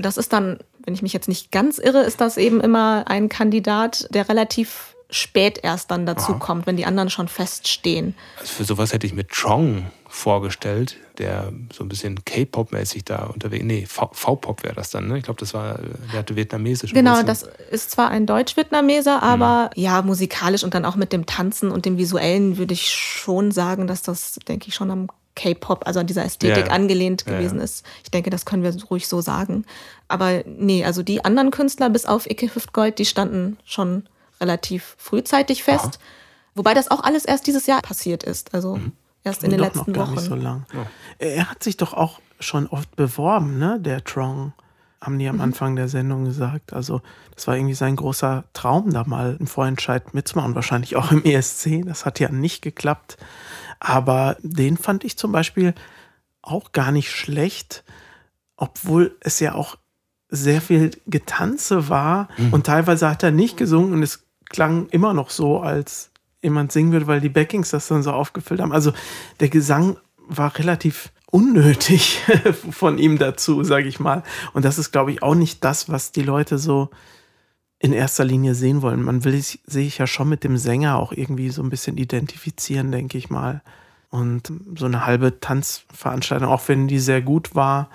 Das ist dann, wenn ich mich jetzt nicht ganz irre, ist das eben immer ein Kandidat, der relativ spät erst dann dazu Aha. kommt, wenn die anderen schon feststehen. Also für sowas hätte ich mir Chong vorgestellt, der so ein bisschen K-Pop-mäßig da unterwegs, nee, V-Pop wäre das dann, ne? Ich glaube, das war, der hatte vietnamesisch. Genau, das ist zwar ein Deutsch-Vietnameser, aber mhm. ja, musikalisch und dann auch mit dem Tanzen und dem Visuellen würde ich schon sagen, dass das, denke ich, schon am K-Pop, also an dieser Ästhetik ja, angelehnt ja, gewesen ist. Ich denke, das können wir ruhig so sagen. Aber nee, also die anderen Künstler bis auf Icke Hüftgold, die standen schon relativ frühzeitig fest. Aha. Wobei das auch alles erst dieses Jahr passiert ist. Also mhm. erst in den letzten noch Wochen. Nicht so lang. Ja. Er hat sich doch auch schon oft beworben, ne, der Trong haben die am mhm. Anfang der Sendung gesagt. Also das war irgendwie sein großer Traum, da mal im Vorentscheid mitzumachen, wahrscheinlich auch im ESC. Das hat ja nicht geklappt. Aber den fand ich zum Beispiel auch gar nicht schlecht, obwohl es ja auch sehr viel Getanze war mhm. und teilweise hat er nicht gesungen und es klang immer noch so, als jemand singen würde, weil die Backings das dann so aufgefüllt haben. Also der Gesang war relativ unnötig [laughs] von ihm dazu, sage ich mal. Und das ist, glaube ich, auch nicht das, was die Leute so in erster Linie sehen wollen. Man will sich ja schon mit dem Sänger auch irgendwie so ein bisschen identifizieren, denke ich mal. Und so eine halbe Tanzveranstaltung, auch wenn die sehr gut war,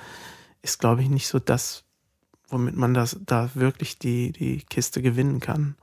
ist, glaube ich, nicht so das, womit man das da wirklich die, die Kiste gewinnen kann.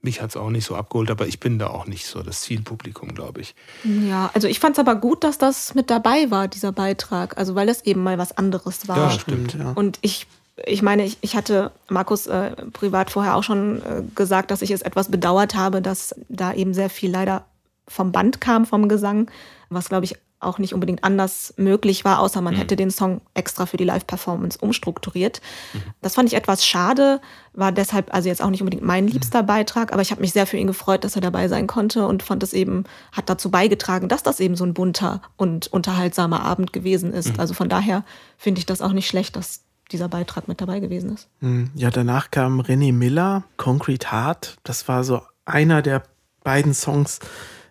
Mich hat es auch nicht so abgeholt, aber ich bin da auch nicht so das Zielpublikum, glaube ich. Ja, also ich fand es aber gut, dass das mit dabei war, dieser Beitrag. Also weil das eben mal was anderes war. Ja, stimmt. Ja. Und ich, ich meine, ich, ich hatte Markus äh, privat vorher auch schon äh, gesagt, dass ich es etwas bedauert habe, dass da eben sehr viel leider vom Band kam, vom Gesang, was, glaube ich, auch nicht unbedingt anders möglich war, außer man mhm. hätte den Song extra für die Live-Performance umstrukturiert. Mhm. Das fand ich etwas schade, war deshalb also jetzt auch nicht unbedingt mein mhm. liebster Beitrag, aber ich habe mich sehr für ihn gefreut, dass er dabei sein konnte und fand es eben, hat dazu beigetragen, dass das eben so ein bunter und unterhaltsamer Abend gewesen ist. Mhm. Also von daher finde ich das auch nicht schlecht, dass dieser Beitrag mit dabei gewesen ist. Mhm. Ja, danach kam René Miller, Concrete Heart. Das war so einer der beiden Songs,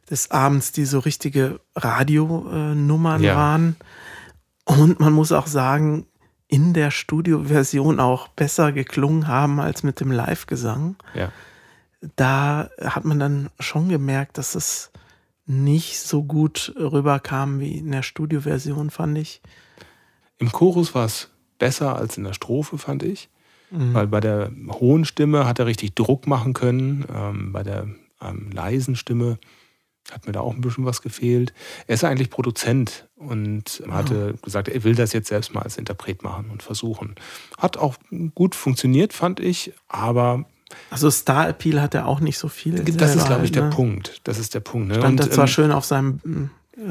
des Abends, die so richtige Radionummern ja. waren. Und man muss auch sagen, in der Studioversion auch besser geklungen haben als mit dem Live-Gesang. Ja. Da hat man dann schon gemerkt, dass es nicht so gut rüberkam wie in der Studioversion, fand ich. Im Chorus war es besser als in der Strophe, fand ich. Mhm. Weil bei der hohen Stimme hat er richtig Druck machen können. Ähm, bei der ähm, leisen Stimme hat mir da auch ein bisschen was gefehlt. Er ist eigentlich Produzent und hatte oh. gesagt, er will das jetzt selbst mal als Interpret machen und versuchen. Hat auch gut funktioniert, fand ich, aber. Also Star Appeal hat er auch nicht so viel. Das ist, glaube ich, der ne? Punkt. Das ist der Punkt. Ne? Stand und, da zwar ähm, schön auf seinem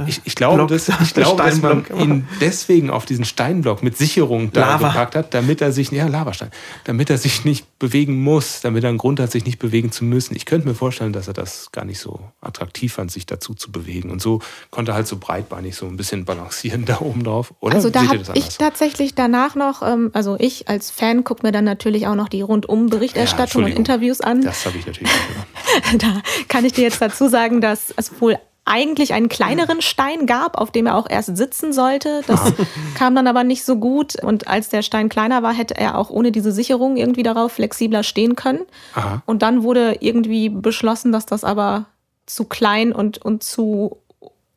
ich, ich, glaube, dass, ich glaube dass man ihn deswegen auf diesen Steinblock mit Sicherung da Lava. gepackt hat, damit er sich, ja, Lavastein, damit er sich nicht bewegen muss, damit er einen Grund hat, sich nicht bewegen zu müssen. Ich könnte mir vorstellen, dass er das gar nicht so attraktiv fand, sich dazu zu bewegen. Und so konnte er halt so breitbeinig so ein bisschen balancieren da oben drauf. Oder? Also da habe ich tatsächlich danach noch, ähm, also ich als Fan gucke mir dann natürlich auch noch die Rundum-Berichterstattung ja, und Interviews an. Das habe ich natürlich auch gemacht. [laughs] da kann ich dir jetzt dazu sagen, dass es wohl eigentlich einen kleineren Stein gab, auf dem er auch erst sitzen sollte. Das kam dann aber nicht so gut. Und als der Stein kleiner war, hätte er auch ohne diese Sicherung irgendwie darauf flexibler stehen können. Aha. Und dann wurde irgendwie beschlossen, dass das aber zu klein und, und zu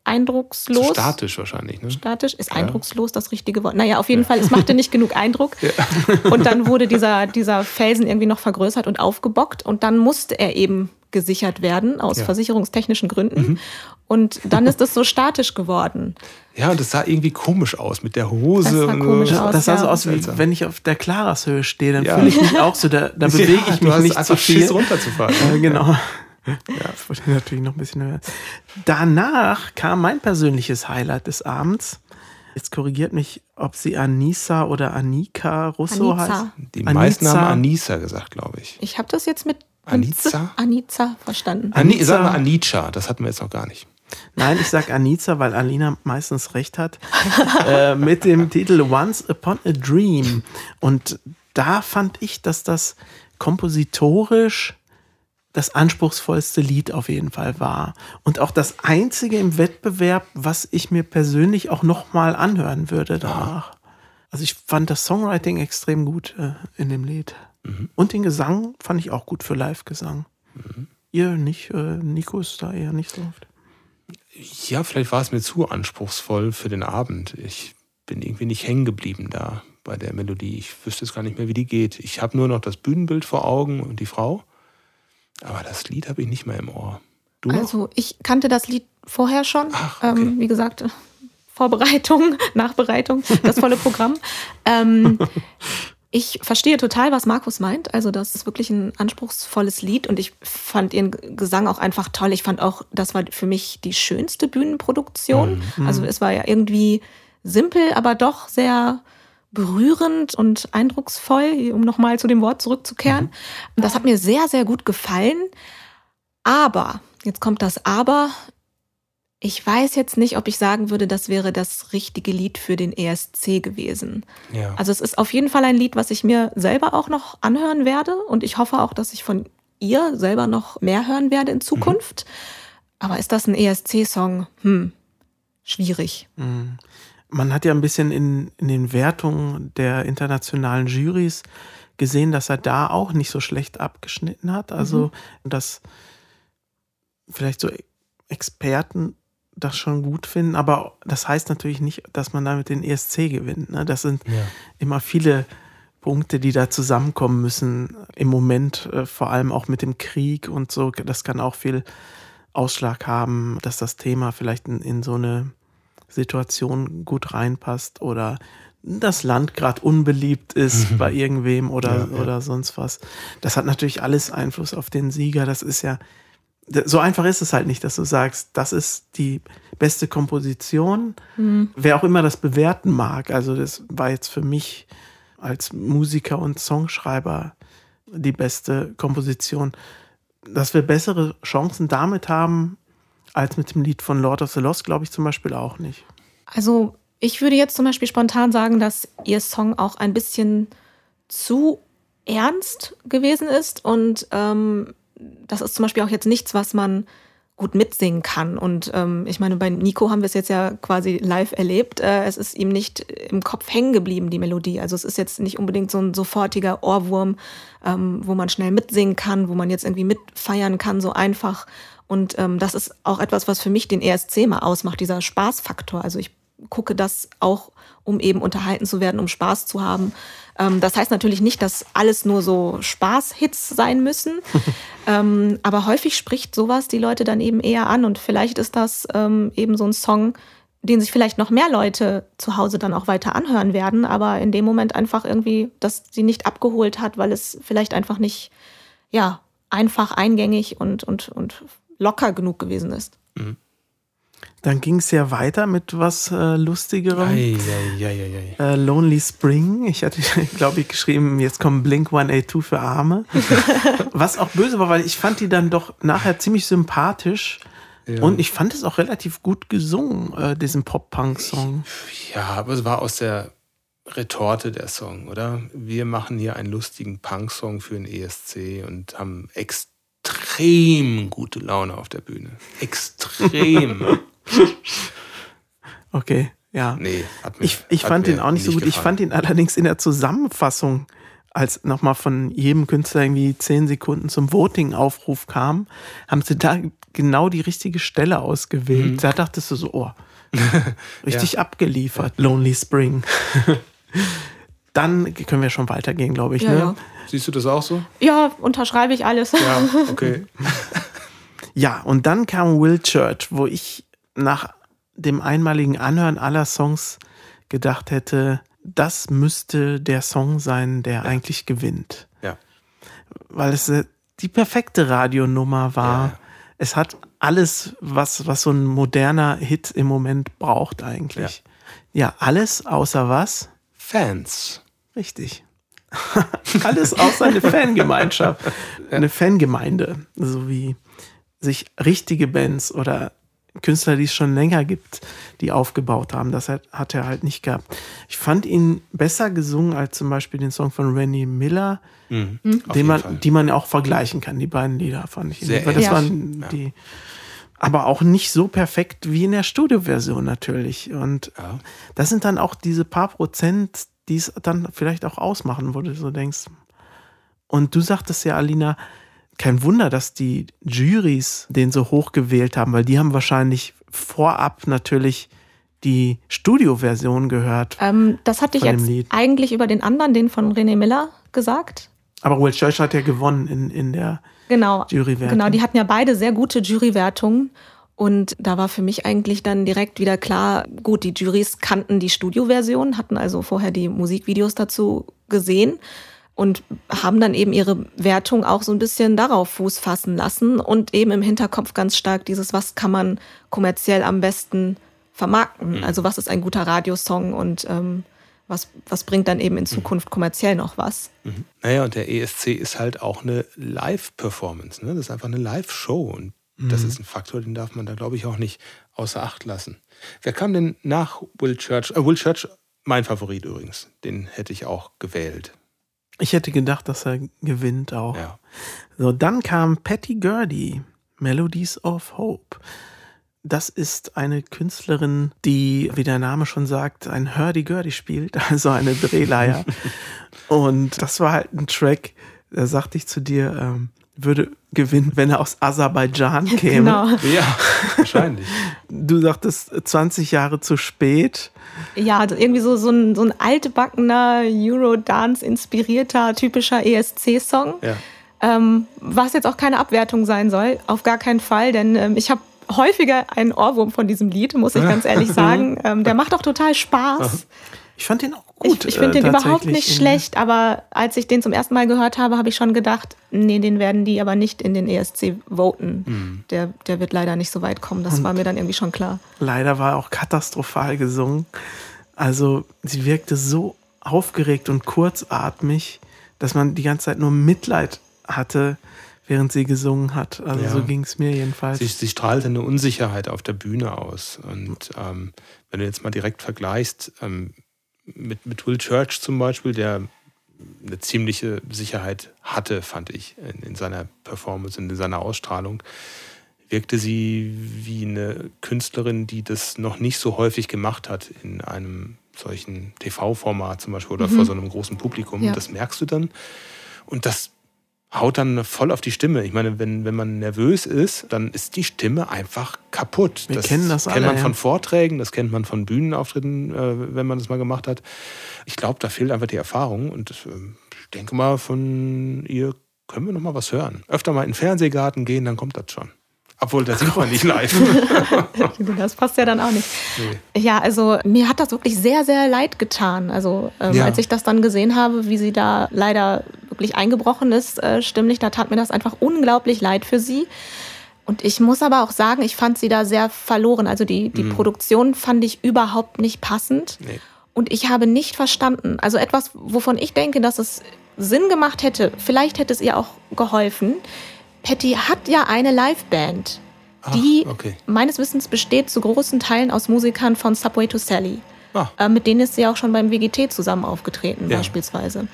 eindruckslos. Zu statisch wahrscheinlich, ne? Statisch ist ja. eindruckslos das richtige Wort. Naja, auf jeden ja. Fall, es machte nicht genug Eindruck. Ja. [laughs] Und dann wurde dieser, dieser Felsen irgendwie noch vergrößert und aufgebockt. Und dann musste er eben gesichert werden aus versicherungstechnischen Gründen. Mhm. Und dann ist es so statisch geworden. Ja, und das sah irgendwie komisch aus mit der Hose. Das sah komisch aus. Das sah so aus, wie wenn ich auf der Klaras-Höhe stehe, dann fühle ich mich auch so, da, da [laughs] bewege ich mich nicht so viel. Schiss runterzufahren. Äh, [laughs] genau. Ja, wollte natürlich noch ein bisschen höher. Danach kam mein persönliches Highlight des Abends. Jetzt korrigiert mich, ob sie Anissa oder Anika Russo Anissa. heißt. Die meisten Anissa. haben Anissa gesagt, glaube ich. Ich habe das jetzt mit Anica? Anica verstanden. Ani Sagen wir Anica, das hatten wir jetzt noch gar nicht. Nein, ich sage Anica, weil Alina meistens recht hat. [laughs] äh, mit dem Titel Once Upon a Dream. Und da fand ich, dass das kompositorisch das anspruchsvollste Lied auf jeden Fall war. Und auch das einzige im Wettbewerb, was ich mir persönlich auch nochmal anhören würde danach. Also ich fand das Songwriting extrem gut äh, in dem Lied. Mhm. Und den Gesang fand ich auch gut für Live-Gesang. Mhm. Ihr nicht, äh, Nico ist da eher nicht so oft. Ja, vielleicht war es mir zu anspruchsvoll für den Abend. Ich bin irgendwie nicht hängen geblieben da bei der Melodie. Ich wüsste jetzt gar nicht mehr, wie die geht. Ich habe nur noch das Bühnenbild vor Augen und die Frau. Aber das Lied habe ich nicht mehr im Ohr. Du noch? Also ich kannte das Lied vorher schon. Ach, okay. ähm, wie gesagt, [laughs] Vorbereitung, [laughs] Nachbereitung, das volle Programm. ähm, [laughs] ich verstehe total, was Markus meint. Also, das ist wirklich ein anspruchsvolles Lied und ich fand ihren Gesang auch einfach toll. Ich fand auch, das war für mich die schönste Bühnenproduktion. Mhm. Also, es war ja irgendwie simpel, aber doch sehr berührend und eindrucksvoll, um nochmal zu dem Wort zurückzukehren. Mhm. Das hat mir sehr, sehr gut gefallen. Aber, jetzt kommt das Aber, ich weiß jetzt nicht, ob ich sagen würde, das wäre das richtige Lied für den ESC gewesen. Ja. Also es ist auf jeden Fall ein Lied, was ich mir selber auch noch anhören werde und ich hoffe auch, dass ich von ihr selber noch mehr hören werde in Zukunft. Mhm. Aber ist das ein ESC-Song? Hm, schwierig. Mhm. Man hat ja ein bisschen in, in den Wertungen der internationalen Juries gesehen, dass er da auch nicht so schlecht abgeschnitten hat. Also, mhm. dass vielleicht so Experten das schon gut finden, aber das heißt natürlich nicht, dass man damit den ESC gewinnt. Ne? Das sind ja. immer viele Punkte, die da zusammenkommen müssen. Im Moment äh, vor allem auch mit dem Krieg und so. Das kann auch viel Ausschlag haben, dass das Thema vielleicht in, in so eine Situation gut reinpasst oder das Land gerade unbeliebt ist mhm. bei irgendwem oder, ja, ja. oder sonst was. Das hat natürlich alles Einfluss auf den Sieger. Das ist ja, so einfach ist es halt nicht, dass du sagst, das ist die beste Komposition. Mhm. Wer auch immer das bewerten mag. Also das war jetzt für mich als Musiker und Songschreiber die beste Komposition. Dass wir bessere Chancen damit haben, als mit dem Lied von Lord of the Lost, glaube ich zum Beispiel auch nicht. Also ich würde jetzt zum Beispiel spontan sagen, dass ihr Song auch ein bisschen zu ernst gewesen ist und ähm, das ist zum Beispiel auch jetzt nichts, was man gut mitsingen kann. Und ähm, ich meine, bei Nico haben wir es jetzt ja quasi live erlebt. Äh, es ist ihm nicht im Kopf hängen geblieben, die Melodie. Also es ist jetzt nicht unbedingt so ein sofortiger Ohrwurm, ähm, wo man schnell mitsingen kann, wo man jetzt irgendwie mitfeiern kann, so einfach. Und ähm, das ist auch etwas, was für mich den ESC mal ausmacht, dieser Spaßfaktor. Also ich gucke das auch, um eben unterhalten zu werden, um Spaß zu haben. Ähm, das heißt natürlich nicht, dass alles nur so Spaßhits sein müssen, [laughs] ähm, aber häufig spricht sowas die Leute dann eben eher an und vielleicht ist das ähm, eben so ein Song, den sich vielleicht noch mehr Leute zu Hause dann auch weiter anhören werden, aber in dem Moment einfach irgendwie, dass sie nicht abgeholt hat, weil es vielleicht einfach nicht, ja, einfach eingängig und, und, und locker genug gewesen ist. Mhm. Dann ging es ja weiter mit was äh, Lustigerem. Ei, ei, ei, äh, Lonely Spring. Ich hatte, [laughs] glaube ich, geschrieben, jetzt kommt Blink 182 für Arme. [laughs] was auch böse war, weil ich fand die dann doch nachher ziemlich sympathisch. Ja. Und ich fand es auch relativ gut gesungen, äh, diesen Pop-Punk-Song. Ja, aber es war aus der Retorte der Song, oder? Wir machen hier einen lustigen Punk-Song für den ESC und haben extrem gute Laune auf der Bühne. Extrem. [laughs] Okay, ja. Nee, hat mich, ich, ich fand ihn auch nicht so gut. Gefallen. Ich fand ihn allerdings in der Zusammenfassung, als nochmal von jedem Künstler irgendwie zehn Sekunden zum Voting-Aufruf kam, haben sie da genau die richtige Stelle ausgewählt. Mhm. Da dachtest du so, oh, [laughs] richtig ja. abgeliefert. Ja. Lonely Spring. [laughs] Dann können wir schon weitergehen, glaube ich. Ja, ne? Siehst du das auch so? Ja, unterschreibe ich alles. Ja, okay. [laughs] ja, und dann kam Will Church, wo ich nach dem einmaligen Anhören aller Songs gedacht hätte, das müsste der Song sein, der ja. eigentlich gewinnt. Ja. Weil es äh, die perfekte Radionummer war. Ja. Es hat alles, was, was so ein moderner Hit im Moment braucht eigentlich. Ja, ja alles außer was? Fans. Richtig. [laughs] alles außer eine Fangemeinschaft. Eine Fangemeinde. So wie sich richtige Bands oder Künstler, die es schon länger gibt, die aufgebaut haben. Das hat, hat er halt nicht gehabt. Ich fand ihn besser gesungen als zum Beispiel den Song von Rennie Miller, mhm. den man, die man auch vergleichen kann. Die beiden Lieder fand ich. Sehr das waren ja. die, aber auch nicht so perfekt wie in der Studioversion natürlich. Und ja. das sind dann auch diese paar Prozent, die es dann vielleicht auch ausmachen, wo du so denkst. Und du sagtest ja, Alina, kein Wunder, dass die Juries den so hoch gewählt haben, weil die haben wahrscheinlich vorab natürlich die Studioversion gehört. Ähm, das hatte ich jetzt Lied. eigentlich über den anderen, den von René Miller, gesagt. Aber Will Church hat ja gewonnen in, in der genau, Jurywertung. Genau, die hatten ja beide sehr gute Jurywertungen. Und da war für mich eigentlich dann direkt wieder klar, gut, die Juries kannten die Studioversion, hatten also vorher die Musikvideos dazu gesehen und haben dann eben ihre Wertung auch so ein bisschen darauf Fuß fassen lassen und eben im Hinterkopf ganz stark dieses, was kann man kommerziell am besten vermarkten? Mhm. Also was ist ein guter Radiosong und ähm, was, was bringt dann eben in mhm. Zukunft kommerziell noch was? Mhm. Naja, und der ESC ist halt auch eine Live-Performance. Ne? Das ist einfach eine Live-Show und. Das ist ein Faktor, den darf man da, glaube ich, auch nicht außer Acht lassen. Wer kam denn nach Will Church? Äh, Will Church, mein Favorit übrigens. Den hätte ich auch gewählt. Ich hätte gedacht, dass er gewinnt auch. Ja. So, dann kam Patty Gurdy, Melodies of Hope. das ist eine Künstlerin, die, wie der Name schon sagt, ein Hurdy-Gurdy spielt, [laughs] also eine Drehleier. [laughs] und das war halt ein Track, da sagte ich zu dir, ähm, würde gewinnen, wenn er aus Aserbaidschan [laughs] käme. Genau. Ja, wahrscheinlich. Du sagtest 20 Jahre zu spät. Ja, irgendwie so, so ein, so ein altbackener, Eurodance-inspirierter, typischer ESC-Song. Ja. Ähm, was jetzt auch keine Abwertung sein soll, auf gar keinen Fall, denn ähm, ich habe häufiger einen Ohrwurm von diesem Lied, muss ich ganz ehrlich [laughs] sagen. Ähm, der macht auch total Spaß. Ich fand den auch gut. Ich, ich finde äh, den überhaupt nicht schlecht, aber als ich den zum ersten Mal gehört habe, habe ich schon gedacht, nee, den werden die aber nicht in den ESC voten. Mhm. Der, der wird leider nicht so weit kommen. Das Und war mir dann irgendwie schon klar. Leider war er auch katastrophal gesungen. Also sie wirkte so aufgeregt und kurzatmig, dass man die ganze Zeit nur Mitleid hatte während sie gesungen hat. Also ja. so ging es mir jedenfalls. Sie, sie strahlte eine Unsicherheit auf der Bühne aus. Und ähm, wenn du jetzt mal direkt vergleichst ähm, mit, mit Will Church zum Beispiel, der eine ziemliche Sicherheit hatte, fand ich, in, in seiner Performance, in seiner Ausstrahlung, wirkte sie wie eine Künstlerin, die das noch nicht so häufig gemacht hat in einem solchen TV-Format zum Beispiel oder mhm. vor so einem großen Publikum. Ja. Das merkst du dann. Und das haut dann voll auf die Stimme. Ich meine, wenn, wenn man nervös ist, dann ist die Stimme einfach kaputt. Wir das kennen das kennt alle, man von Vorträgen, das kennt man von Bühnenauftritten, äh, wenn man das mal gemacht hat. Ich glaube, da fehlt einfach die Erfahrung und äh, ich denke mal, von ihr können wir noch mal was hören. Öfter mal in den Fernsehgarten gehen, dann kommt das schon. Obwohl, da sieht man nicht live. [laughs] das passt ja dann auch nicht. Nee. Ja, also mir hat das wirklich sehr, sehr leid getan. Also ähm, ja. als ich das dann gesehen habe, wie sie da leider wirklich eingebrochen ist, äh, stimmlich, da tat mir das einfach unglaublich leid für sie. Und ich muss aber auch sagen, ich fand sie da sehr verloren. Also die, die mhm. Produktion fand ich überhaupt nicht passend. Nee. Und ich habe nicht verstanden. Also etwas, wovon ich denke, dass es Sinn gemacht hätte, vielleicht hätte es ihr auch geholfen, Patty hat ja eine Liveband, die okay. meines Wissens besteht zu großen Teilen aus Musikern von Subway to Sally. Ah. Äh, mit denen ist sie auch schon beim WGT zusammen aufgetreten, ja. beispielsweise.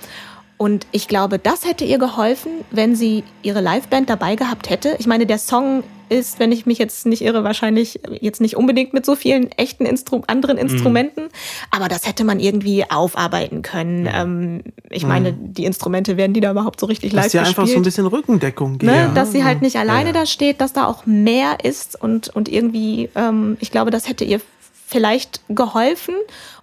Und ich glaube, das hätte ihr geholfen, wenn sie ihre Liveband dabei gehabt hätte. Ich meine, der Song ist, wenn ich mich jetzt nicht irre, wahrscheinlich jetzt nicht unbedingt mit so vielen echten Instru anderen Instrumenten, mhm. aber das hätte man irgendwie aufarbeiten können. Mhm. Ähm, ich mhm. meine, die Instrumente werden die da überhaupt so richtig dass live gespielt. Dass einfach so ein bisschen Rückendeckung ne? gibt. Ne? Dass sie halt nicht alleine ja. da steht, dass da auch mehr ist und, und irgendwie, ähm, ich glaube, das hätte ihr vielleicht geholfen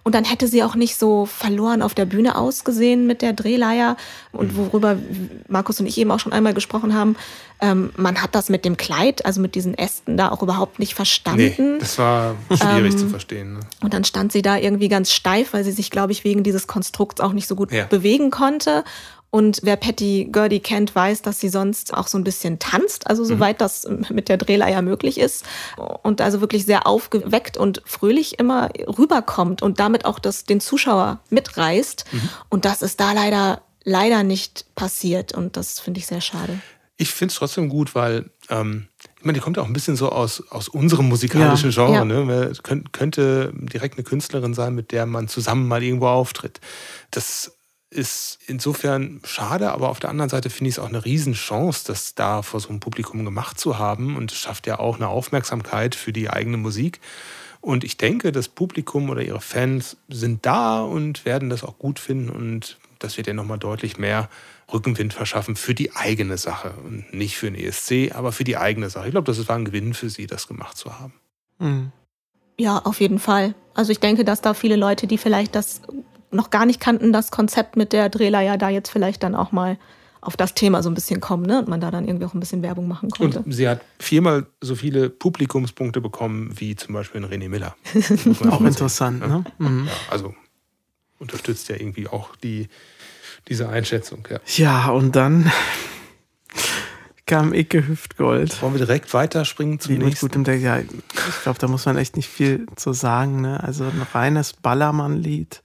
und dann hätte sie auch nicht so verloren auf der Bühne ausgesehen mit der Drehleier und mhm. worüber Markus und ich eben auch schon einmal gesprochen haben. Ähm, man hat das mit dem Kleid, also mit diesen Ästen da auch überhaupt nicht verstanden. Nee, das war schwierig ähm, zu verstehen. Ne? Und dann stand sie da irgendwie ganz steif, weil sie sich, glaube ich, wegen dieses Konstrukts auch nicht so gut ja. bewegen konnte. Und wer Patty Gurdy kennt, weiß, dass sie sonst auch so ein bisschen tanzt, also soweit mhm. das mit der Drehleier möglich ist. Und also wirklich sehr aufgeweckt und fröhlich immer rüberkommt und damit auch das, den Zuschauer mitreißt. Mhm. Und das ist da leider, leider nicht passiert. Und das finde ich sehr schade. Ich finde es trotzdem gut, weil ähm, ich meine, die kommt auch ein bisschen so aus, aus unserem musikalischen ja. Genre. Ja. Ne? Könnt, könnte direkt eine Künstlerin sein, mit der man zusammen mal irgendwo auftritt. Das ist insofern schade, aber auf der anderen Seite finde ich es auch eine Riesenchance, das da vor so einem Publikum gemacht zu haben und es schafft ja auch eine Aufmerksamkeit für die eigene Musik. Und ich denke, das Publikum oder ihre Fans sind da und werden das auch gut finden und das wird ja nochmal deutlich mehr Rückenwind verschaffen für die eigene Sache und nicht für den ESC, aber für die eigene Sache. Ich glaube, das war ein Gewinn für sie, das gemacht zu haben. Mhm. Ja, auf jeden Fall. Also ich denke, dass da viele Leute, die vielleicht das noch gar nicht kannten, das Konzept mit der Drehleier da jetzt vielleicht dann auch mal auf das Thema so ein bisschen kommen ne? und man da dann irgendwie auch ein bisschen Werbung machen konnte. Und sie hat viermal so viele Publikumspunkte bekommen wie zum Beispiel in René Miller. [laughs] auch interessant, ne? Mhm. Ja, also unterstützt ja irgendwie auch die, diese Einschätzung. Ja, ja und dann kam Icke Hüftgold. Wollen wir direkt weiterspringen zum Die nächsten? Gutem ja, ich glaube, da muss man echt nicht viel zu sagen. Ne? Also ein reines Ballermann-Lied.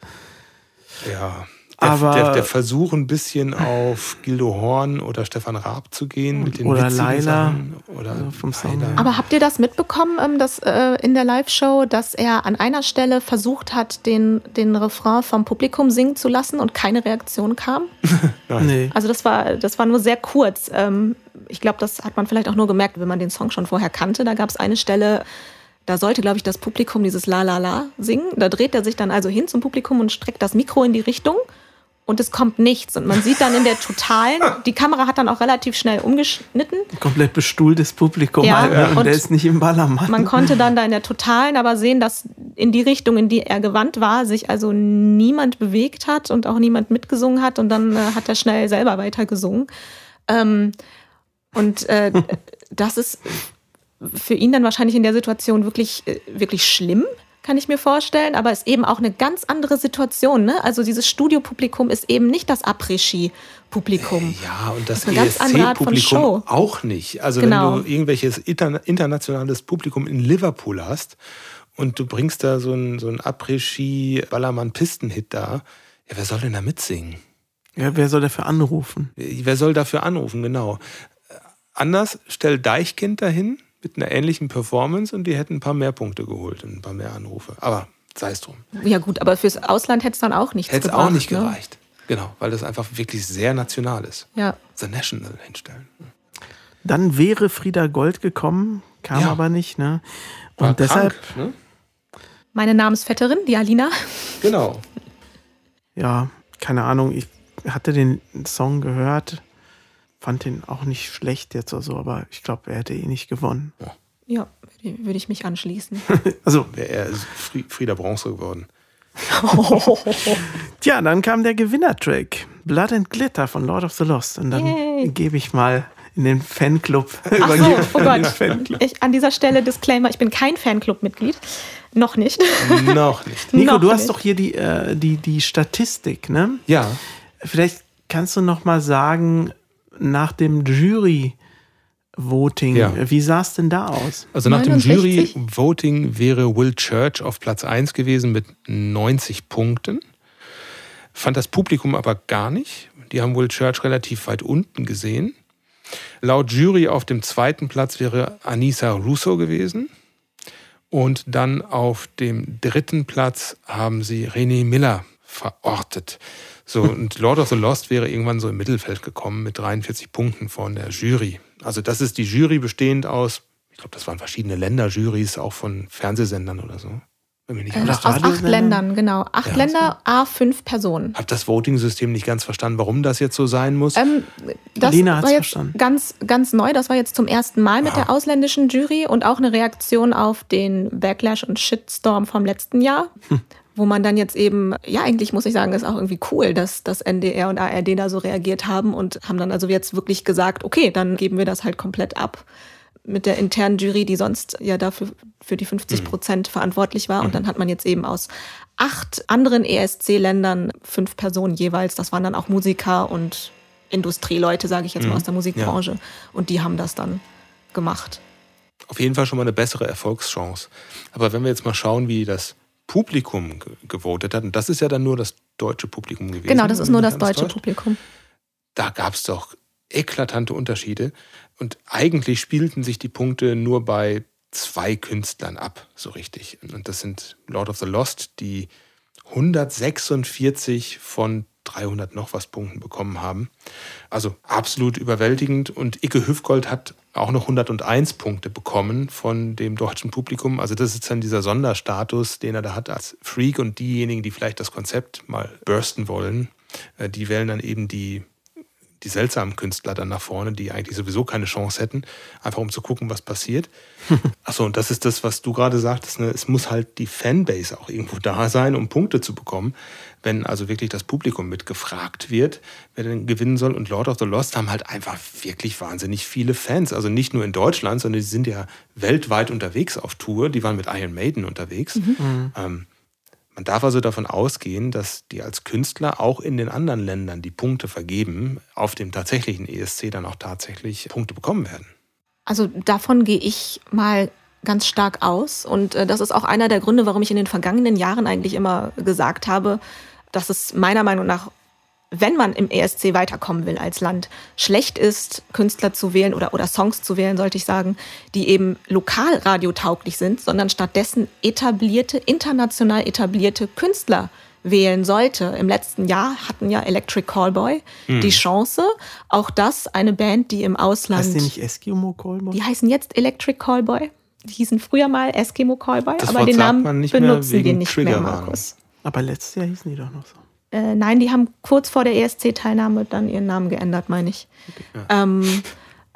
Ja. Der, aber der, der, Versuch, ein bisschen auf Gildo Horn oder Stefan Raab zu gehen mit den oder Laila oder also vom Song. Aber habt ihr das mitbekommen, ähm, dass äh, in der Live-Show, dass er an einer Stelle versucht hat, den, den Refrain vom Publikum singen zu lassen und keine Reaktion kam? [laughs] nee. Also das war, das war nur sehr kurz. Ähm, ich glaube, das hat man vielleicht auch nur gemerkt, wenn man den Song schon vorher kannte. Da gab es eine Stelle, Da sollte, glaube ich, das Publikum dieses La La La singen. Da dreht er sich dann also hin zum Publikum und streckt das Mikro in die Richtung und es kommt nichts. Und man sieht dann in der totalen, [laughs] die Kamera hat dann auch relativ schnell umgeschnitten. Komplett bestuhltes Publikum Ja, und, und der ist nicht im Ballermann. Man konnte dann da in der totalen aber sehen, dass in die Richtung, in die er gewandt war, sich also niemand bewegt hat und auch niemand mitgesungen hat. Und dann äh, hat er schnell selber weitergesungen. Ähm, und äh, [laughs] das ist für ihn dann wahrscheinlich in der Situation wirklich, äh, wirklich schlimm, kann ich mir vorstellen. Aber ist eben auch eine ganz andere Situation. Ne? Also dieses Studiopublikum ist eben nicht das Après-Ski-Publikum. Ja, und das, Das ist eine ganz andere Art von ESC-Publikum Show. auch nicht. Also Genau. wenn du irgendwelches inter internationales Publikum in Liverpool hast und du bringst da so einen so Après-Ski-Ballermann-Pisten-Hit da, ja, wer soll denn da mitsingen? ja, wer soll dafür anrufen? Wer soll dafür anrufen, genau. Äh, Anders, stell Deichkind dahin mit einer ähnlichen Performance und die hätten ein paar mehr Punkte geholt und ein paar mehr Anrufe. Aber sei es drum. Ja gut, aber fürs Ausland hätte es dann auch nichts Hätte es auch nicht ne? gereicht. Genau, weil das einfach wirklich sehr national ist. Ja. The National hinstellen. Dann wäre Frieda Gold gekommen, kam Ja. aber nicht, ne? Und War deshalb, krank, ne? Meine Namensvetterin, die Alina. Genau. ja, keine Ahnung, ich hatte den Song gehört, fand den auch nicht schlecht jetzt oder so, aber ich glaube, er hätte eh nicht gewonnen. Ja, würde ich mich anschließen. [laughs] Also, Wäre er Fri- Frieda Bronze geworden. [laughs] tja, dann kam der Gewinnertrack, Blood and Glitter von Lord of the Lost. Und dann Yay. gebe ich mal in den Fanclub. Ach so, oh Gott. Fanclub. Ich, an dieser Stelle Disclaimer, ich bin kein Fanclub-Mitglied. Noch nicht. Noch nicht. [laughs] Nico, Noch du hast nicht. doch hier die, äh, die, die Statistik, ne? Ja, Vielleicht kannst du noch mal sagen, nach dem Jury-Voting, Ja. wie sah es denn da aus? also nach 69? dem Jury-Voting wäre Will Church auf Platz 1 gewesen mit 90 Punkten. Fand das Publikum aber gar nicht. Die haben Will Church relativ weit unten gesehen. Laut Jury auf dem zweiten Platz wäre Anissa Russo gewesen. Und dann auf dem dritten Platz haben sie René Miller verortet. So, und Lord of the Lost wäre irgendwann so im Mittelfeld gekommen mit 43 Punkten von der Jury. Also das ist die Jury bestehend aus, ich glaube, das waren verschiedene Länderjurys, auch von Fernsehsendern oder so. Äh, aus acht? Ländern, genau. Acht Ja. Länder, A, fünf Personen. habe das Voting-System nicht ganz verstanden, warum das jetzt so sein muss. Ähm, das Lena hat's war jetzt verstanden. ganz, ganz neu. Das war jetzt zum ersten Mal mit der ausländischen Jury und auch eine Reaktion auf den Backlash und Shitstorm vom letzten Jahr. Wo man dann jetzt eben, ja, eigentlich muss ich sagen, ist auch irgendwie cool, dass das NDR und ARD da so reagiert haben und haben dann also jetzt wirklich gesagt, okay, dann geben wir das halt komplett ab mit der internen Jury, die sonst ja dafür für die 50 Prozent verantwortlich war. Und dann hat man jetzt eben aus acht anderen ESC-Ländern fünf Personen jeweils. Das waren dann auch Musiker und Industrieleute, sage ich jetzt mal aus der Musikbranche. Und die haben das dann gemacht. auf jeden Fall schon mal eine bessere Erfolgschance. Aber wenn wir jetzt mal schauen, wie das Publikum ge- gewotet hat, und das ist ja dann nur das deutsche Publikum gewesen. Genau, das ist nur das deutsche täuscht. Publikum. Da gab es doch eklatante Unterschiede. Und eigentlich spielten sich die Punkte nur bei zwei Künstlern ab, so richtig. Und das sind Lord of the Lost, die 146 von 300 noch was Punkten bekommen haben. Also absolut überwältigend. Und Icke Hüfgold hat auch noch 101 Punkte bekommen von dem deutschen Publikum. Also das ist dann dieser Sonderstatus, den er da hat als Freak. Und diejenigen, die vielleicht das Konzept mal bursten wollen, äh, die wählen dann eben die die seltsamen Künstler dann nach vorne, die eigentlich sowieso keine Chance hätten, einfach um zu gucken, was passiert. [laughs] Achso, und das ist das, was du gerade sagtest, ne? es muss halt die Fanbase auch irgendwo da sein, um Punkte zu bekommen. Wenn also wirklich das Publikum mitgefragt wird, wer denn gewinnen soll. Und Lord of the Lost haben halt einfach wirklich wahnsinnig viele Fans. Also nicht nur in Deutschland, sondern die sind ja weltweit unterwegs auf Tour. Die waren mit Iron Maiden unterwegs. Ähm, man darf also davon ausgehen, dass die als Künstler auch in den anderen Ländern, die Punkte vergeben, auf dem tatsächlichen ESC dann auch tatsächlich Punkte bekommen werden. Also davon gehe ich mal ganz stark aus. Und äh, das ist auch einer der Gründe, warum ich in den vergangenen Jahren eigentlich immer gesagt habe, dass es meiner Meinung nach, wenn man im ESC weiterkommen will als Land, schlecht ist, Künstler zu wählen oder, oder Songs zu wählen, sollte ich sagen, die eben lokal radiotauglich sind, sondern stattdessen etablierte, international etablierte Künstler wählen sollte. Im letzten Jahr hatten ja Electric Callboy die Chance, auch das eine Band, die im Ausland Heißt die nicht Eskimo Callboy? die heißen jetzt Electric Callboy. Die hießen früher mal Eskimo Callboy, Das aber Wort den Namen benutzen wir nicht mehr. Markus. Aber letztes Jahr hießen die doch noch so. Äh, nein, die haben kurz vor der ESC-Teilnahme dann ihren Namen geändert, meine ich. Ähm,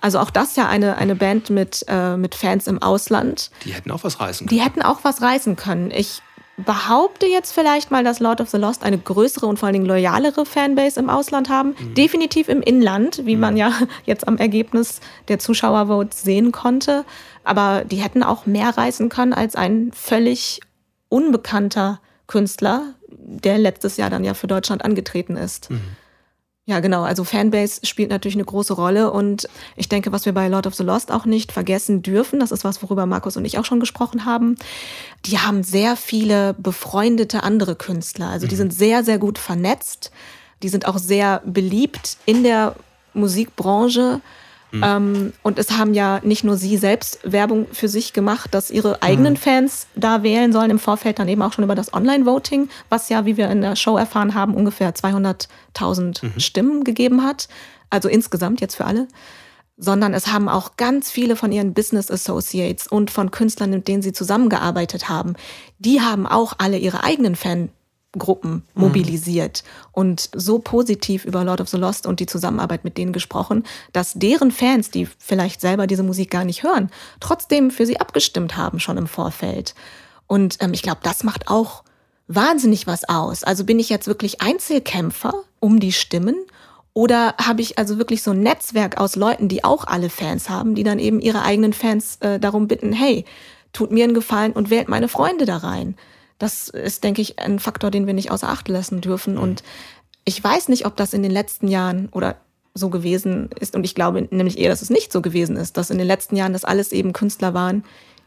also auch das ja eine, eine Band mit, äh, mit Fans im Ausland. Die hätten auch was reißen können. Die hätten auch was reißen können. Ich behaupte jetzt vielleicht mal, dass Lord of the Lost eine größere und vor allen Dingen loyalere Fanbase im Ausland haben. Definitiv im Inland, wie man ja [laughs] jetzt am Ergebnis der Zuschauervotes sehen konnte. Aber die hätten auch mehr reißen können als ein völlig unbekannter Künstler, der letztes Jahr dann ja für Deutschland angetreten ist. Ja, genau. Also Fanbase spielt natürlich eine große Rolle und ich denke, was wir bei Lord of the Lost auch nicht vergessen dürfen, das ist was, worüber Markus und ich auch schon gesprochen haben. Die haben sehr viele befreundete andere Künstler. Also die sind sehr, sehr gut vernetzt. Die sind auch sehr beliebt in der Musikbranche. Ähm, und es haben ja nicht nur sie selbst Werbung für sich gemacht, dass ihre eigenen Fans da wählen sollen im Vorfeld, dann eben auch schon über das Online-Voting, was ja, wie wir in der Show erfahren haben, ungefähr 200.000 Stimmen gegeben hat. Also insgesamt jetzt für alle. Sondern es haben auch ganz viele von ihren Business Associates und von Künstlern, mit denen sie zusammengearbeitet haben, die haben auch alle ihre eigenen Fangruppen mobilisiert und so positiv über Lord of the Lost und die Zusammenarbeit mit denen gesprochen, dass deren Fans, die vielleicht selber diese Musik gar nicht hören, trotzdem für sie abgestimmt haben schon im Vorfeld. Und ähm, ich glaube, das macht auch wahnsinnig was aus. Also bin ich jetzt wirklich Einzelkämpfer um die Stimmen oder habe ich also wirklich so ein Netzwerk aus Leuten, die auch alle Fans haben, die dann eben ihre eigenen Fans äh, darum bitten, hey, tut mir einen Gefallen und wählt meine Freunde da rein. Das ist, denke ich, ein Faktor, den wir nicht außer Acht lassen dürfen. Und ich weiß nicht, ob das in den letzten Jahren oder so gewesen ist. Und ich glaube nämlich eher, dass es nicht so gewesen ist, dass in den letzten Jahren das alles eben Künstler waren,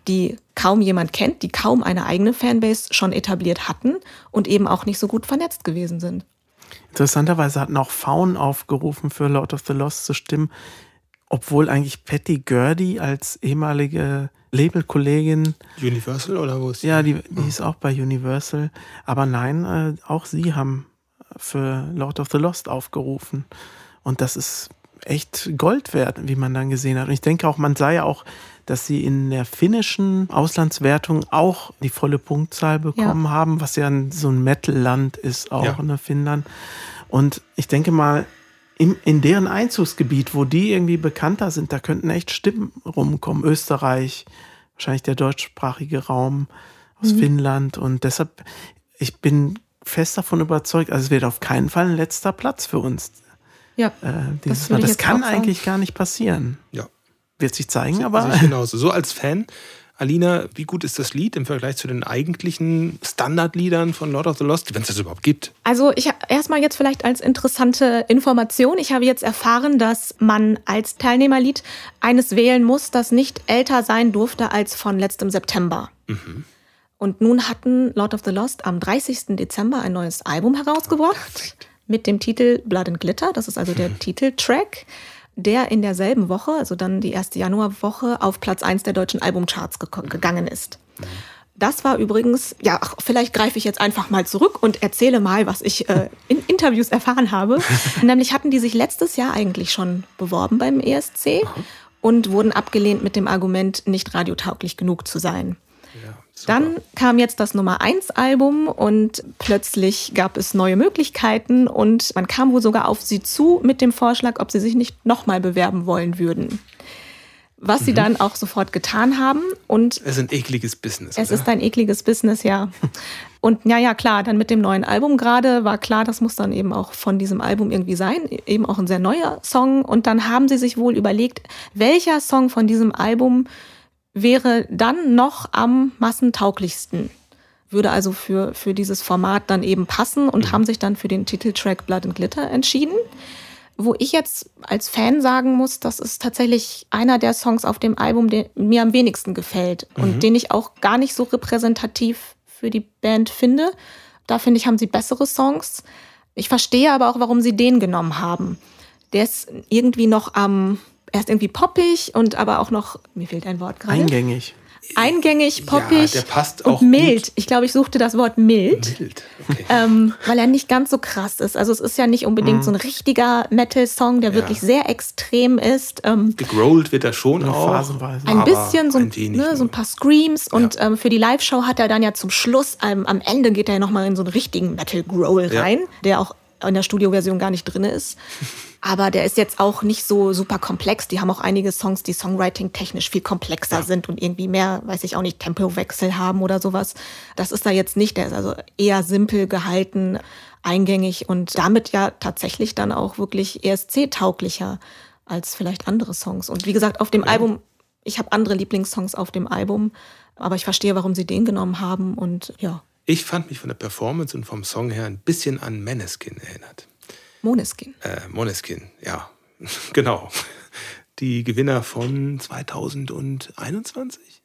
die kaum jemand kennt, die kaum eine eigene Fanbase schon etabliert hatten und eben auch nicht so gut vernetzt gewesen sind. Interessanterweise hatten auch Faun aufgerufen, für Lord of the Lost zu stimmen, obwohl eigentlich Patty Gurdy als ehemalige Labelkollegin, Universal oder wo ist die? ja, die, die ist auch bei Universal, aber nein, äh, auch sie haben für Lord of the Lost aufgerufen. Und das ist echt Gold wert, wie man dann gesehen hat. Und ich denke auch, man sah ja auch, dass sie in der finnischen Auslandswertung auch die volle Punktzahl bekommen haben, was ja ein, so ein Metal-Land ist, auch Ja. in Finnland. Und ich denke mal, in, in deren Einzugsgebiet, wo die irgendwie bekannter sind, da könnten echt Stimmen rumkommen. Österreich, wahrscheinlich der deutschsprachige Raum aus Finnland. Und deshalb, ich bin fest davon überzeugt, also es wird auf keinen Fall ein letzter Platz für uns. Ja, Äh, Das jetzt kann eigentlich gar nicht passieren. Ja. Wird sich zeigen, aber ich genauso. So als Fan, Alina, wie gut ist das Lied im Vergleich zu den eigentlichen Standardliedern von Lord of the Lost, wenn es das überhaupt gibt? Also ich erstmal jetzt vielleicht als interessante Information. Ich habe jetzt erfahren, dass man als Teilnehmerlied eines wählen muss, das nicht älter sein durfte als von letztem September. Und nun hatten Lord of the Lost am 30. Dezember ein neues Album herausgebracht mit dem Titel Blood and Glitter. Das ist also der Titeltrack, der in derselben Woche, also dann die erste Januarwoche, auf Platz 1 der deutschen Albumcharts geko- gegangen ist. Das war übrigens, ja, ach, vielleicht greife ich jetzt einfach mal zurück und erzähle mal, was ich äh, [laughs] in Interviews erfahren habe. Nämlich hatten die sich letztes Jahr eigentlich schon beworben beim ESC und wurden abgelehnt mit dem Argument, nicht radiotauglich genug zu sein. Dann kam jetzt das Nummer 1 Album und plötzlich gab es neue Möglichkeiten und man kam wohl sogar auf sie zu mit dem Vorschlag, ob sie sich nicht nochmal bewerben wollen würden. Was sie dann auch sofort getan haben und Es ist ein ekliges Business. es oder? ist ein ekliges Business, ja. Und ja, ja, klar, dann mit dem neuen Album gerade war klar, das muss dann eben auch von diesem Album irgendwie sein, eben auch ein sehr neuer Song. Und dann haben sie sich wohl überlegt, welcher Song von diesem Album wäre dann noch am massentauglichsten. Würde also für, für dieses Format dann eben passen und haben sich dann für den Titeltrack Blood and Glitter entschieden. Wo ich jetzt als Fan sagen muss, das ist tatsächlich einer der Songs auf dem Album, der mir am wenigsten gefällt und den ich auch gar nicht so repräsentativ für die Band finde. Da finde ich, haben sie bessere Songs. Ich verstehe aber auch, warum sie den genommen haben. Der ist irgendwie noch am, er ist irgendwie poppig und aber auch noch, mir fehlt ein Wort gerade. eingängig. eingängig, poppig der passt und auch mild. gut. Ich glaube, ich suchte das Wort mild. Mild. Okay. ähm, weil er nicht ganz so krass ist. Also es ist ja nicht unbedingt so ein richtiger Metal-Song, der wirklich sehr extrem ist. Ähm, Gegrollt wird er schon auch. phasenweise. ein bisschen so ein, ein ne, so nur. ein paar Screams und ähm, für die Live-Show hat er dann ja zum Schluss, ähm, am Ende geht er nochmal in so einen richtigen Metal-Growl Ja. rein, der auch in der Studioversion gar nicht drin ist. [laughs] Aber der ist jetzt auch nicht so super komplex. Die haben auch einige Songs, die Songwriting-technisch viel komplexer sind und irgendwie mehr, weiß ich auch nicht, Tempowechsel haben oder sowas. Das ist da jetzt nicht. Der ist also eher simpel gehalten, eingängig und damit ja tatsächlich dann auch wirklich ESC-tauglicher als vielleicht andere Songs. Und wie gesagt, auf dem Album, ich habe andere Lieblingssongs auf dem Album, aber ich verstehe, warum sie den genommen haben und ja, Ich fand mich von der Performance und vom Song her ein bisschen an Maneskin erinnert. Moneskin. Äh, Moneskin, ja, [laughs] genau. Die Gewinner von 2021.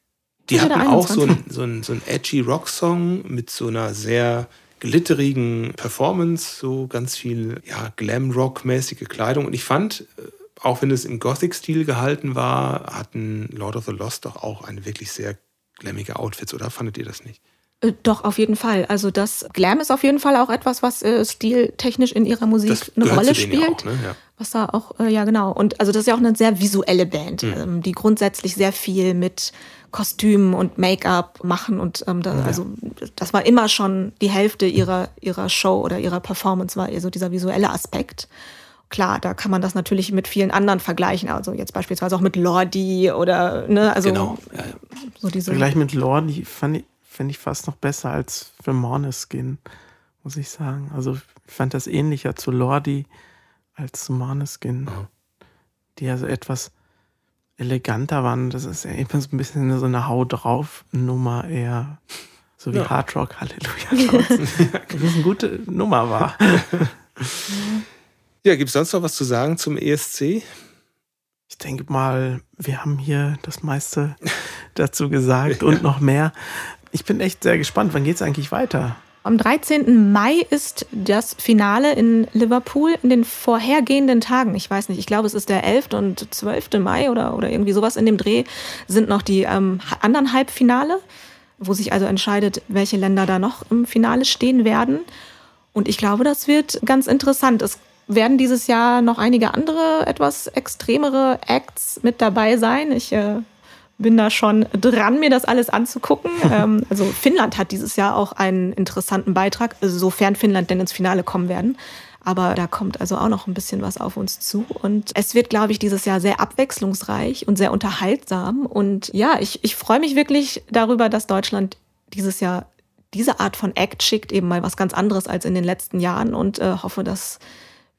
Die Ja, hatten auch so 21. einen so ein, so ein edgy Rock-Song mit so einer sehr glitterigen Performance, so ganz viel ja, Glam-Rock-mäßige Kleidung. Und ich fand, äh, auch wenn es im Gothic-Stil gehalten war, hatten Lord of the Lost doch auch eine wirklich sehr glammige Outfits, oder fandet ihr das nicht? Äh, Doch, auf jeden Fall. Also das Glam ist auf jeden Fall auch etwas, was äh, stiltechnisch in ihrer Musik Das eine Rolle denen ja spielt. auch, ne? Ja. Was da auch, äh, ja genau. Und also das ist ja auch eine sehr visuelle Band, Hm. ähm, die grundsätzlich sehr viel mit Kostümen und Make-up machen. Und ähm, da, also das war immer schon die Hälfte ihrer, ihrer Show oder ihrer Performance, war eher so dieser visuelle Aspekt. Klar, da kann man das natürlich mit vielen anderen vergleichen. Also jetzt beispielsweise auch mit Lordi oder, ne, also Genau. Ja, ja. so diese. Vergleich mit Lordi fand ich, fand ich fast noch besser als für Måneskin, muss ich sagen. Also ich fand das ähnlicher zu Lordi als zu Måneskin. Die also etwas eleganter waren. Das ist ja immer so ein bisschen so eine Hau drauf Nummer eher. So wie Ja. Hard Rock, Halleluja. [laughs] Das ist eine gute Nummer war. [laughs] Ja, gibt es sonst noch was zu sagen zum ESC? Ich denke mal, wir haben hier das meiste dazu gesagt und noch mehr. [laughs] Ich bin echt sehr gespannt. Wann geht es eigentlich weiter? Am 13. Mai ist das Finale in Liverpool in den vorhergehenden Tagen. Ich weiß nicht, ich glaube, es ist der 11. und 12. Mai oder, oder irgendwie sowas in dem Dreh sind noch die ähm, anderen Halbfinale, wo sich also entscheidet, welche Länder da noch im Finale stehen werden. Und ich glaube, das wird ganz interessant. Es werden dieses Jahr noch einige andere, etwas extremere Acts mit dabei sein. Ich äh, bin da schon dran, mir das alles anzugucken. [laughs] ähm, also Finnland hat dieses Jahr auch einen interessanten Beitrag, also sofern Finnland denn ins Finale kommen werden. Aber da kommt also auch noch ein bisschen was auf uns zu. Und es wird, glaube ich, dieses Jahr sehr abwechslungsreich und sehr unterhaltsam. Und ja, ich, ich freue mich wirklich darüber, dass Deutschland dieses Jahr diese Art von Act schickt, eben mal was ganz anderes als in den letzten Jahren und äh, hoffe, dass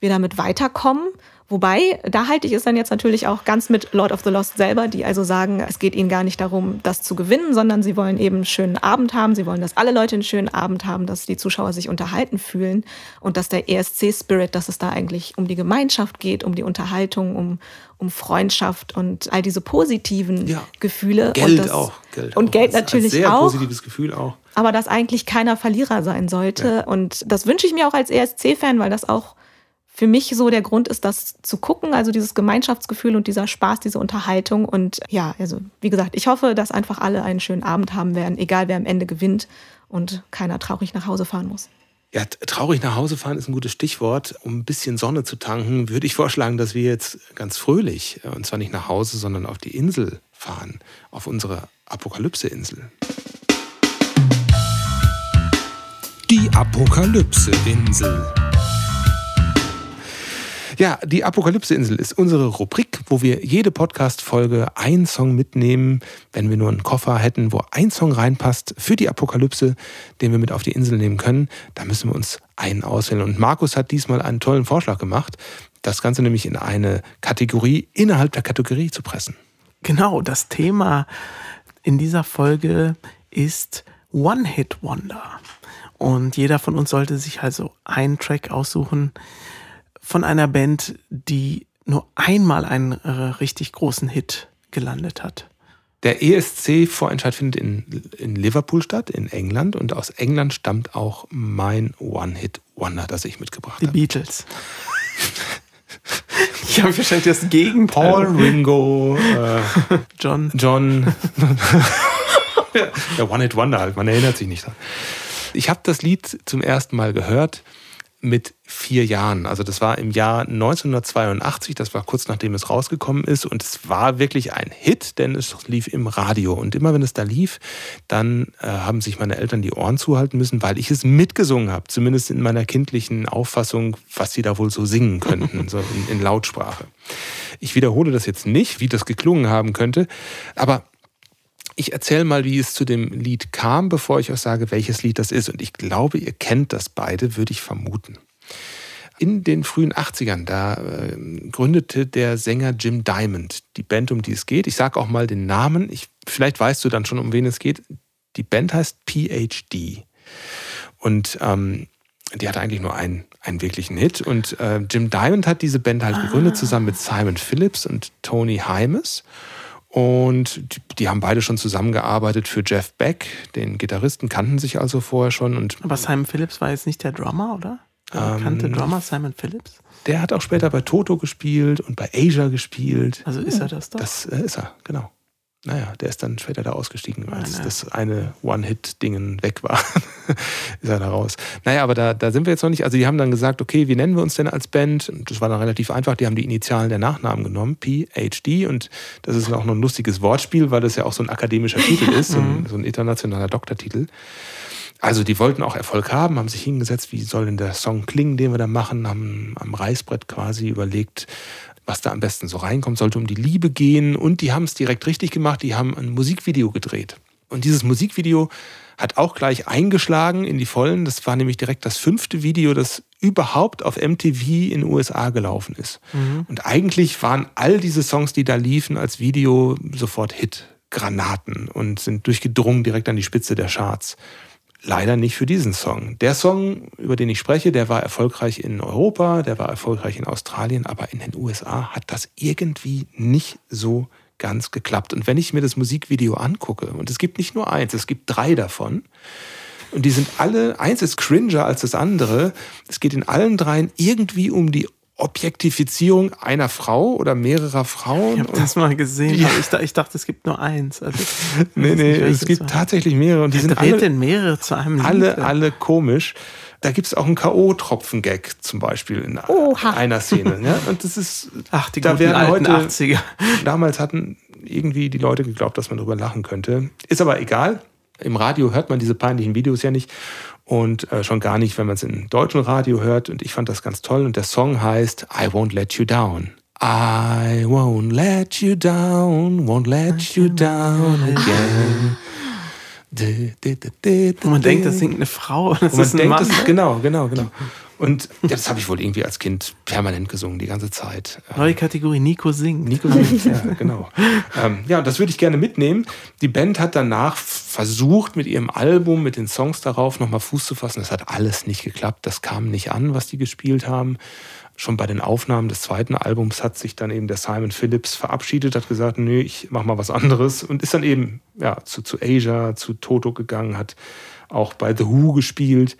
wir damit weiterkommen. Wobei, da halte ich es dann jetzt natürlich auch ganz mit Lord of the Lost selber, die also sagen, es geht ihnen gar nicht darum, das zu gewinnen, sondern sie wollen eben einen schönen Abend haben. Sie wollen, dass alle Leute einen schönen Abend haben, dass die Zuschauer sich unterhalten fühlen und dass der ESC-Spirit, dass es da eigentlich um die Gemeinschaft geht, um die Unterhaltung, um, um Freundschaft und all diese positiven Ja. Gefühle. Geld und das, auch. Geld und auch. Geld natürlich ein sehr auch positives Gefühl auch. aber dass eigentlich keiner Verlierer sein sollte. Und das wünsche ich mir auch als ESC-Fan, weil das auch für mich so der Grund ist, das zu gucken, also dieses Gemeinschaftsgefühl und dieser Spaß, diese Unterhaltung. Und ja, also wie gesagt, ich hoffe, dass einfach alle einen schönen Abend haben werden, egal wer am Ende gewinnt und keiner traurig nach Hause fahren muss. Ja, traurig nach Hause fahren ist ein gutes Stichwort. Um ein bisschen Sonne zu tanken, würde ich vorschlagen, dass wir jetzt ganz fröhlich, äh, und zwar nicht nach Hause, sondern auf die Insel fahren, auf unsere Apokalypse-Insel. Die Apokalypse-Insel. Ja, die Apokalypse-Insel ist unsere Rubrik, wo wir jede Podcast-Folge einen Song mitnehmen, wenn wir nur einen Koffer hätten, wo ein Song reinpasst für die Apokalypse, den wir mit auf die Insel nehmen können. Da müssen wir uns einen auswählen. Und Markus hat diesmal einen tollen Vorschlag gemacht, das Ganze nämlich in eine Kategorie innerhalb der Kategorie zu pressen. Genau, das Thema in dieser Folge ist One-Hit-Wonder. Und jeder von uns sollte sich also einen Track aussuchen von einer Band, die nur einmal einen äh, richtig großen Hit gelandet hat. Der ESC-Vorentscheid findet in, in Liverpool statt, in England. Und aus England stammt auch mein One-Hit-Wonder, das ich mitgebracht Die habe. Beatles. [laughs] Ich habe wahrscheinlich das Gegenteil. Paul, Ringo, äh, [laughs] John. John. [laughs] Der One Hit Wonder halt, man erinnert sich nicht dran. Ich habe das Lied zum ersten Mal gehört mit vier Jahren. Also das war im Jahr 1982, das war kurz nachdem es rausgekommen ist und es war wirklich ein Hit, denn es lief im Radio und immer wenn es da lief, dann äh, haben sich meine Eltern die Ohren zuhalten müssen, weil ich es mitgesungen habe, zumindest in meiner kindlichen Auffassung, was sie da wohl so singen könnten, [laughs] so in, in Lautsprache. Ich wiederhole das jetzt nicht, wie das geklungen haben könnte, aber ich erzähle mal, wie es zu dem Lied kam, bevor ich euch sage, welches Lied das ist. Und ich glaube, ihr kennt das beide, würde ich vermuten. In den frühen 80ern, da äh, gründete der Sänger Jim Diamond die Band, um die es geht. Ich sage auch mal den Namen. Ich, vielleicht weißt du dann schon, um wen es geht. Die Band heißt PhD. Und ähm, die hatte eigentlich nur einen, einen wirklichen Hit. Und äh, Jim Diamond hat diese Band halt gegründet, zusammen mit Simon Phillips und Tony Hymes. Und die, haben beide schon zusammengearbeitet für Jeff Beck, den Gitarristen, kannten sich also vorher schon. Und Aber Simon Phillips war jetzt nicht der Drummer, oder? Der Ähm, kannte Drummer Simon Phillips? der hat auch später bei Toto gespielt und bei Asia gespielt. Also ist er das doch? Das äh, ist er, genau. Naja, der ist dann später da ausgestiegen, als Nein, das eine One-Hit-Dingen weg war. [laughs] ist er da raus. Naja, aber da, da sind wir jetzt noch nicht. Also die haben dann gesagt, okay, wie nennen wir uns denn als Band? Und das war dann relativ einfach. Die haben die Initialen der Nachnamen genommen, PhD. Und das ist auch noch ein lustiges Wortspiel, weil das ja auch so ein akademischer Titel [laughs] ist, so ein, so ein internationaler Doktortitel. Also die wollten auch Erfolg haben, haben sich hingesetzt, wie soll denn der Song klingen, den wir da machen, haben am Reißbrett quasi überlegt, was da am besten so reinkommt, sollte um die Liebe gehen und die haben es direkt richtig gemacht, die haben ein Musikvideo gedreht. Und dieses Musikvideo hat auch gleich eingeschlagen in die Vollen. Das war nämlich direkt das fünfte Video, das überhaupt auf MTV in den USA gelaufen ist. Und eigentlich waren all diese Songs, die da liefen, als Video sofort Hit. Granaten und sind durchgedrungen direkt an die Spitze der Charts. Leider nicht für diesen Song. Der Song, über den ich spreche, der war erfolgreich in Europa, der war erfolgreich in Australien, aber in den USA hat das irgendwie nicht so ganz geklappt. Und wenn ich mir das Musikvideo angucke, und es gibt nicht nur eins, es gibt drei davon, und die sind alle, eins ist cringer als das andere, es geht in allen dreien irgendwie um die Objektifizierung einer Frau oder mehrerer Frauen. Ich habe das mal gesehen, Ja. aber ich, ich dachte, es gibt nur eins. Also, [laughs] nee, nee, nicht, es gibt war. tatsächlich mehrere und die Wer sind dreht alle, denn mehrere zu einem Lied? alle, alle komisch. Da gibt es auch einen K.O.-Tropfen-Gag zum Beispiel in Oha. einer Szene. Ja? [laughs] Und das ist, Ach, die da guten werden alten heute, 80er. [laughs] damals hatten irgendwie die Leute geglaubt, dass man darüber lachen könnte. Ist aber egal. Im Radio hört man diese peinlichen Videos ja nicht. Und äh, schon gar nicht, wenn man es im deutschen Radio hört. Und ich fand das ganz toll. Und der Song heißt I Won't Let You Down. I won't let you down, won't let you down again. Wo man denkt, das singt eine Frau. Das Und man ist ein denkt, Mann. das ist, genau, genau, genau. Und das habe ich wohl irgendwie als Kind permanent gesungen, die ganze Zeit. Neue Kategorie, Nico singt. Nico singt, ja, genau. Ähm, ja, das würde ich gerne mitnehmen. Die Band hat danach versucht, mit ihrem Album, mit den Songs darauf nochmal Fuß zu fassen. Das hat alles nicht geklappt. Das kam nicht an, was die gespielt haben. Schon bei den Aufnahmen des zweiten Albums hat sich dann eben der Simon Phillips verabschiedet, hat gesagt, nö, ich mach mal was anderes und ist dann eben ja, zu, zu Asia, zu Toto gegangen, hat auch bei The Who gespielt.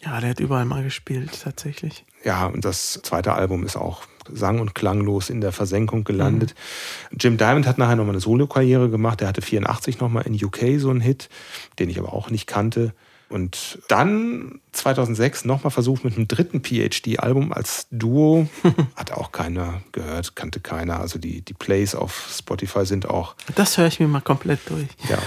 Ja, der hat überall mal gespielt, tatsächlich. Ja, und das zweite Album ist auch sang- und klanglos in der Versenkung gelandet. Jim Diamond hat nachher nochmal eine Solokarriere gemacht. Er hatte 84 nochmal in UK so einen Hit, den ich aber auch nicht kannte. Und dann 2006 nochmal versucht mit einem dritten PhD-Album als Duo. [laughs] Hat auch keiner gehört, kannte keiner. Also die, die Plays auf Spotify sind auch Das höre ich mir mal komplett durch. ja,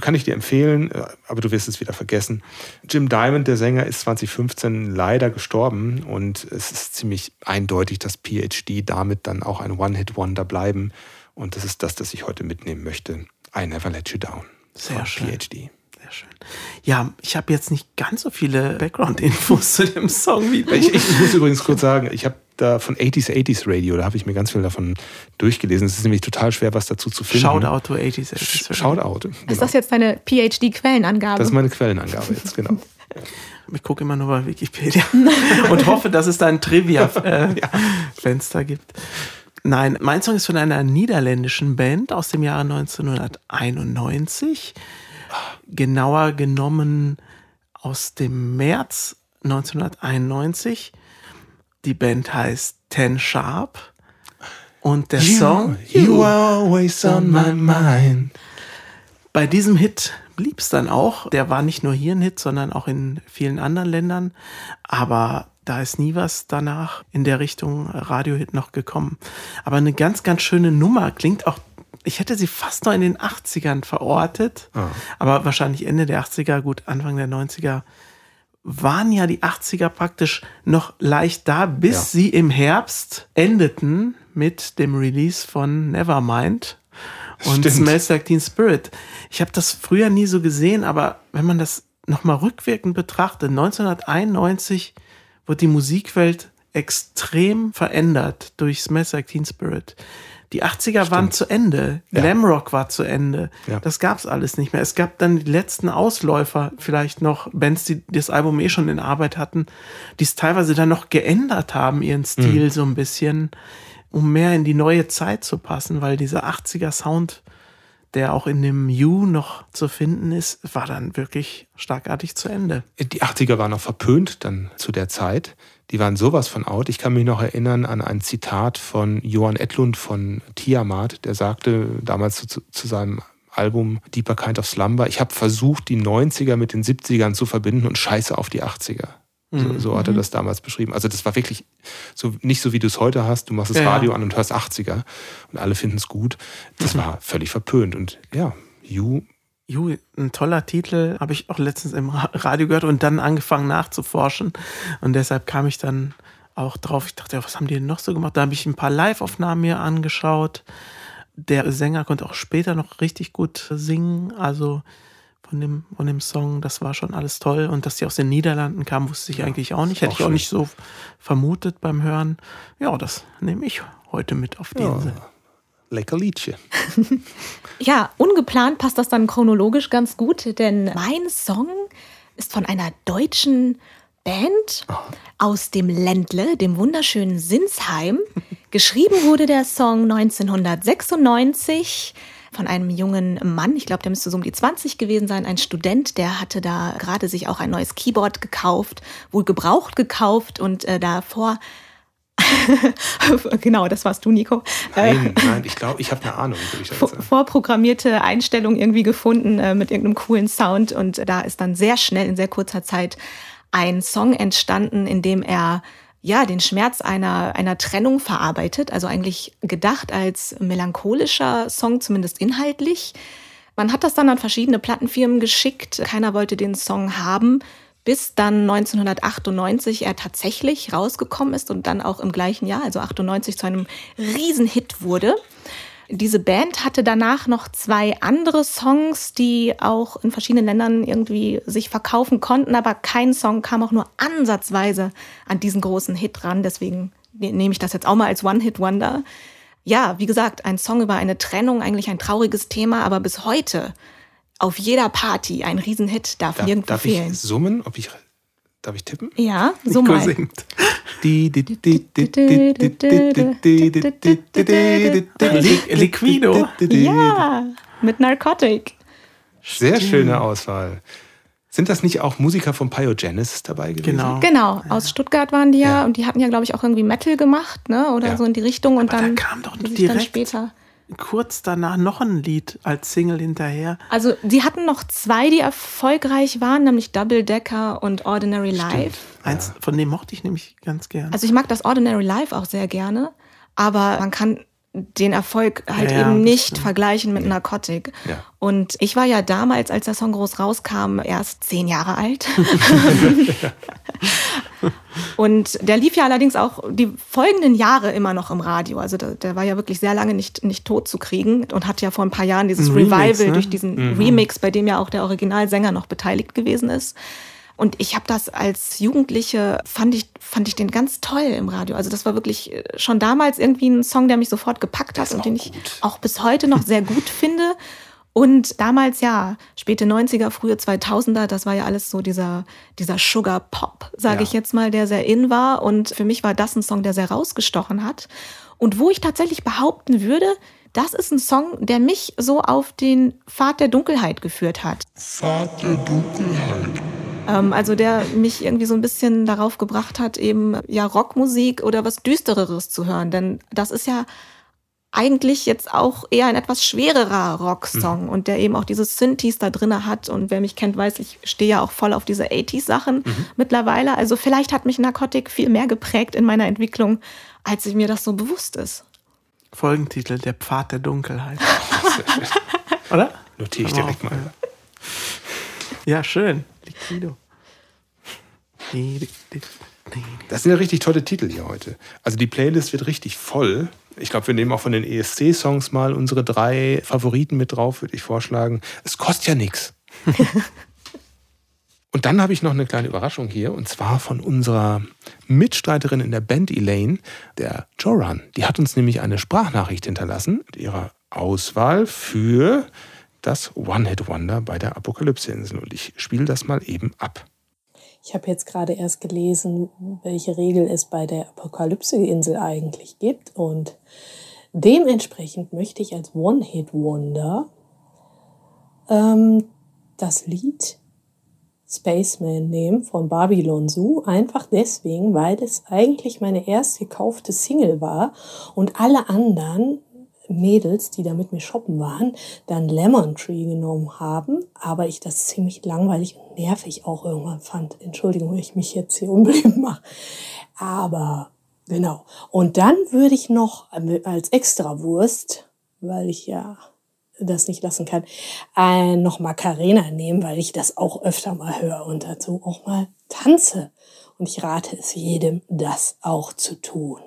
kann ich dir empfehlen, äh, aber du wirst es wieder vergessen. Jim Diamond, der Sänger, ist 2015 leider gestorben und es ist ziemlich eindeutig, dass PhD damit dann auch ein One-Hit-Wonder bleiben. Und das ist das, das ich heute mitnehmen möchte. I Never Let You Down. Sehr von schön. PhD. Sehr schön. Ja, ich habe jetzt nicht ganz so viele Background-Infos zu dem Song wie du. Ich, ich muss übrigens kurz sagen, ich habe da von 80s 80s Radio, da habe ich mir ganz viel davon durchgelesen. Es ist nämlich total schwer, was dazu zu finden. Shoutout to 80s. 80s. Shoutout. Ist Genau. das jetzt deine PhD-Quellenangabe? Das ist meine Quellenangabe jetzt, genau. [laughs] Ich gucke immer nur bei Wikipedia [laughs] und hoffe, dass es da ein Trivia-Fenster gibt. Nein, mein Song ist von einer niederländischen Band aus dem Jahre 1991. Genauer genommen aus dem März 1991. Die Band heißt Ten Sharp. Und der You, Song you are always on my mind. Bei diesem Hit blieb es dann auch. Der war nicht nur hier ein Hit, sondern auch in vielen anderen Ländern. Aber da ist nie was danach in der Richtung Radiohit noch gekommen. Aber eine ganz, ganz schöne Nummer. Klingt auch, ich hätte sie fast noch in den 80ern verortet. Aber wahrscheinlich Ende der 80er, gut, Anfang der 90er waren ja die 80er praktisch noch leicht da, bis Ja. sie im Herbst endeten mit dem Release von Nevermind und Stimmt. Smells Like Teen Spirit. Ich habe das früher nie so gesehen, aber wenn man das nochmal rückwirkend betrachtet, 1991 wurde die Musikwelt extrem verändert durch Smells Like Teen Spirit. Die 80er waren zu Ende. Ja. Glamrock war zu Ende. Ja. Das gab's alles nicht mehr. Es gab dann die letzten Ausläufer, vielleicht noch Bands, die das Album eh schon in Arbeit hatten, die es teilweise dann noch geändert haben, ihren Stil Mhm. so ein bisschen, um mehr in die neue Zeit zu passen, weil dieser 80er Sound, der auch in dem You noch zu finden ist, war dann wirklich starkartig zu Ende. Die 80er waren noch verpönt dann zu der Zeit. Die waren sowas von out. Ich kann mich noch erinnern an ein Zitat von Johann Edlund von Tiamat, der sagte damals zu, zu, seinem Album Deeper Kind of Slumber, ich habe versucht, die 90er mit den 70ern zu verbinden und scheiße auf die 80er. So, so hat er das damals beschrieben. Also das war wirklich so nicht so, wie du es heute hast. Du machst das ja. Radio an und hörst 80er und alle finden es gut. Das [laughs] war völlig verpönt. Und ja, You Ju, ein toller Titel, habe ich auch letztens im Ra- Radio gehört und dann angefangen nachzuforschen. Und deshalb kam ich dann auch drauf. Ich dachte, ja, was haben die denn noch so gemacht? Da habe ich ein paar Live-Aufnahmen mir angeschaut. Der Sänger konnte auch später noch richtig gut singen. Also von dem, von dem Song, das war schon alles toll. Und dass die aus den Niederlanden kam, wusste ich eigentlich auch nicht. Hätte auch ich auch schön. nicht so vermutet beim Hören. Ja, das nehme ich heute mit auf die Ja. Insel. Lecker Liedchen. [laughs] Ja, ungeplant passt das dann chronologisch ganz gut, denn mein Song ist von einer deutschen Band aus dem Ländle, dem wunderschönen Sinsheim. Geschrieben wurde der Song 1996 von einem jungen Mann, ich glaube, der müsste so um die 20 gewesen sein, ein Student, der hatte da gerade sich auch ein neues Keyboard gekauft, wohl gebraucht gekauft und äh, davor [laughs] genau, das warst du, Nico. Äh, Nein, nein, ich glaube, ich habe eine Ahnung, ich vor- vorprogrammierte Einstellung irgendwie gefunden äh, mit irgendeinem coolen Sound und da ist dann sehr schnell in sehr kurzer Zeit ein Song entstanden, in dem er ja den Schmerz einer einer Trennung verarbeitet, also eigentlich gedacht als melancholischer Song zumindest inhaltlich. Man hat das dann an verschiedene Plattenfirmen geschickt, keiner wollte den Song haben. Bis dann 1998 er tatsächlich rausgekommen ist und dann auch im gleichen Jahr, also 98, zu einem Riesenhit wurde. Diese Band hatte danach noch zwei andere Songs, die auch in verschiedenen Ländern irgendwie sich verkaufen konnten, aber kein Song kam auch nur ansatzweise an diesen großen Hit ran. Deswegen ne- nehme ich das jetzt auch mal als One-Hit-Wonder. Ja, wie gesagt, ein Song über eine Trennung, eigentlich ein trauriges Thema, aber bis heute auf jeder Party ein Riesenhit, darf, darf nirgendwo darf fehlen. Darf ich summen? Ob ich, darf ich tippen? Ja, so. Liquido. Ja, mit Narcotic. Sehr schöne Auswahl. Sind das nicht auch Musiker von Pyogenesis dabei gewesen? Genau. Genau, aus Stuttgart waren die ja, ja. und die hatten ja, glaube ich, auch irgendwie Metal gemacht, ne? Oder ja. so in die Richtung und Aber dann. Da kam doch direkt dann später. Kurz danach noch ein Lied als Single hinterher. Also die hatten noch zwei, die erfolgreich waren, nämlich Double Decker und Ordinary Life. Eins von dem mochte ich nämlich ganz gern. Also ich mag das Ordinary Life auch sehr gerne, aber man kann den Erfolg halt Ja, eben nicht vergleichen mit Narcotic. Ja. Und ich war ja damals, als der Song groß rauskam, erst zehn Jahre alt. [laughs] Und der lief ja allerdings auch die folgenden Jahre immer noch im Radio. Also der, der war ja wirklich sehr lange nicht, nicht tot zu kriegen und hat ja vor ein paar Jahren dieses Ein Revival Remix, ne? durch diesen Remix, bei dem ja auch der Originalsänger noch beteiligt gewesen ist. Und ich habe das als Jugendliche, fand ich, fand ich den ganz toll im Radio. Also das war wirklich äh, schon damals irgendwie ein Song, der mich sofort gepackt hat und den ich gut. auch bis heute noch sehr gut [laughs] finde. Und damals, ja, späte 90er, frühe 2000er, das war ja alles so dieser, dieser Sugar Pop, sage Ja. ich jetzt mal, der sehr in war. Und für mich war das ein Song, der sehr rausgestochen hat. Und wo ich tatsächlich behaupten würde, das ist ein Song, der mich so auf den Pfad der Dunkelheit geführt hat. Pfad der Dunkelheit. Ähm, also der mich irgendwie so ein bisschen darauf gebracht hat, eben ja Rockmusik oder was Düstereres zu hören. Denn das ist ja eigentlich jetzt auch eher ein etwas schwererer Rocksong mhm. und der eben auch diese Synthes da drinne hat. Und wer mich kennt, weiß, ich stehe ja auch voll auf diese 80s-Sachen mhm. mittlerweile. Also vielleicht hat mich Narcotic viel mehr geprägt in meiner Entwicklung, als ich mir das so bewusst ist. Folgentitel, der Pfad der Dunkelheit. [laughs] Oder? Notiere ich direkt mal. Ja, schön. Liquido. Das sind ja richtig tolle Titel hier heute. Also die Playlist wird richtig voll. Ich glaube, wir nehmen auch von den ESC-Songs mal unsere drei Favoriten mit drauf, würde ich vorschlagen. Es kostet ja nichts. [laughs] Und dann habe ich noch eine kleine Überraschung hier, und zwar von unserer Mitstreiterin in der Band Elaine, der Joran. Die hat uns nämlich eine Sprachnachricht hinterlassen mit ihrer Auswahl für das One-Hit-Wonder bei der Apokalypse-Insel. Und ich spiele das mal eben ab. Ich habe jetzt gerade erst gelesen, welche Regel es bei der Apokalypse-Insel eigentlich gibt. Und dementsprechend möchte ich als One-Hit-Wonder ähm, das Lied Spaceman nehmen von Babylon Zoo. Einfach deswegen, weil es eigentlich meine erst gekaufte Single war und alle anderen Mädels, die da mit mir shoppen waren, dann Lemon Tree genommen haben, aber ich das ziemlich langweilig und nervig auch irgendwann fand. Entschuldigung, wenn ich mich jetzt hier unbeliebt mache. Aber genau. Und dann würde ich noch als Extrawurst, weil ich ja das nicht lassen kann, äh, noch Macarena nehmen, weil ich das auch öfter mal höre und dazu auch mal tanze. Und ich rate es jedem, das auch zu tun.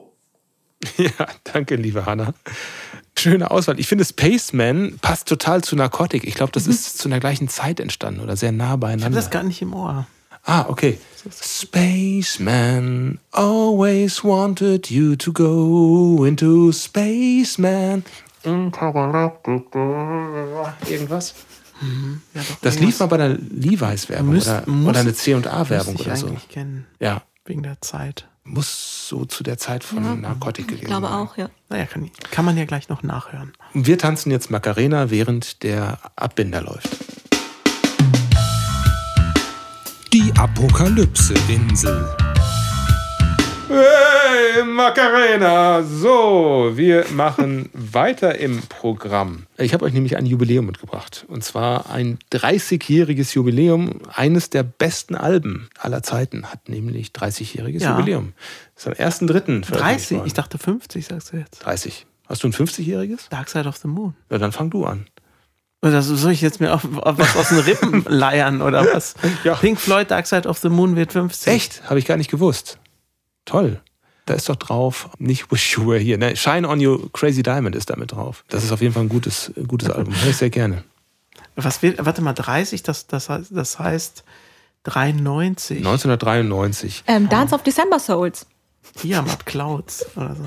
[laughs] Ja, danke, liebe Hanna. Schöne Auswahl. Ich finde, Spaceman passt total zu Narcotic. Ich glaube, das mhm. ist zu einer gleichen Zeit entstanden oder sehr nah beieinander. Ich habe das gar nicht im Ohr. Ah, okay. Spaceman always wanted you to go into Spaceman. Irgendwas? Mhm. Ja, das lief mal bei der Levi's-Werbung oder, oder eine C&A-Werbung oder so. Kennen. Ja. Wegen der Zeit muss so zu der Zeit von ja, Narkotik gewesen sein. Ich glaube auch, ja. Naja, kann, kann man ja gleich noch nachhören. Wir tanzen jetzt Macarena, während der Abbinder läuft. Die Apokalypse-Insel. Hey, Macarena! So, wir machen weiter im Programm. Ich habe euch nämlich ein Jubiläum mitgebracht. Und zwar ein 30-jähriges Jubiläum eines der besten Alben aller Zeiten. Hat nämlich 30-jähriges ja. Jubiläum. Das ist am 1.3. 30? Ich dachte 50, sagst du jetzt. 30. Hast du ein 50-jähriges? Dark Side of the Moon. Ja, dann fang du an. Oder soll ich jetzt mir auf, auf was aus den Rippen [laughs] leiern oder was? ja. Pink Floyd Dark Side of the Moon wird 50. Echt? Habe ich gar nicht gewusst. Toll. Da ist doch drauf, nicht Wish You Were Here. Ne? Shine On You Crazy Diamond ist damit drauf. Das ist auf jeden Fall ein gutes, gutes Album. Hör ich sehr gerne. Was will, warte mal, 30, das, das, heißt, das heißt 93. 1993. Ähm, Dance of December Souls. Ja, Matt Clouds oder so.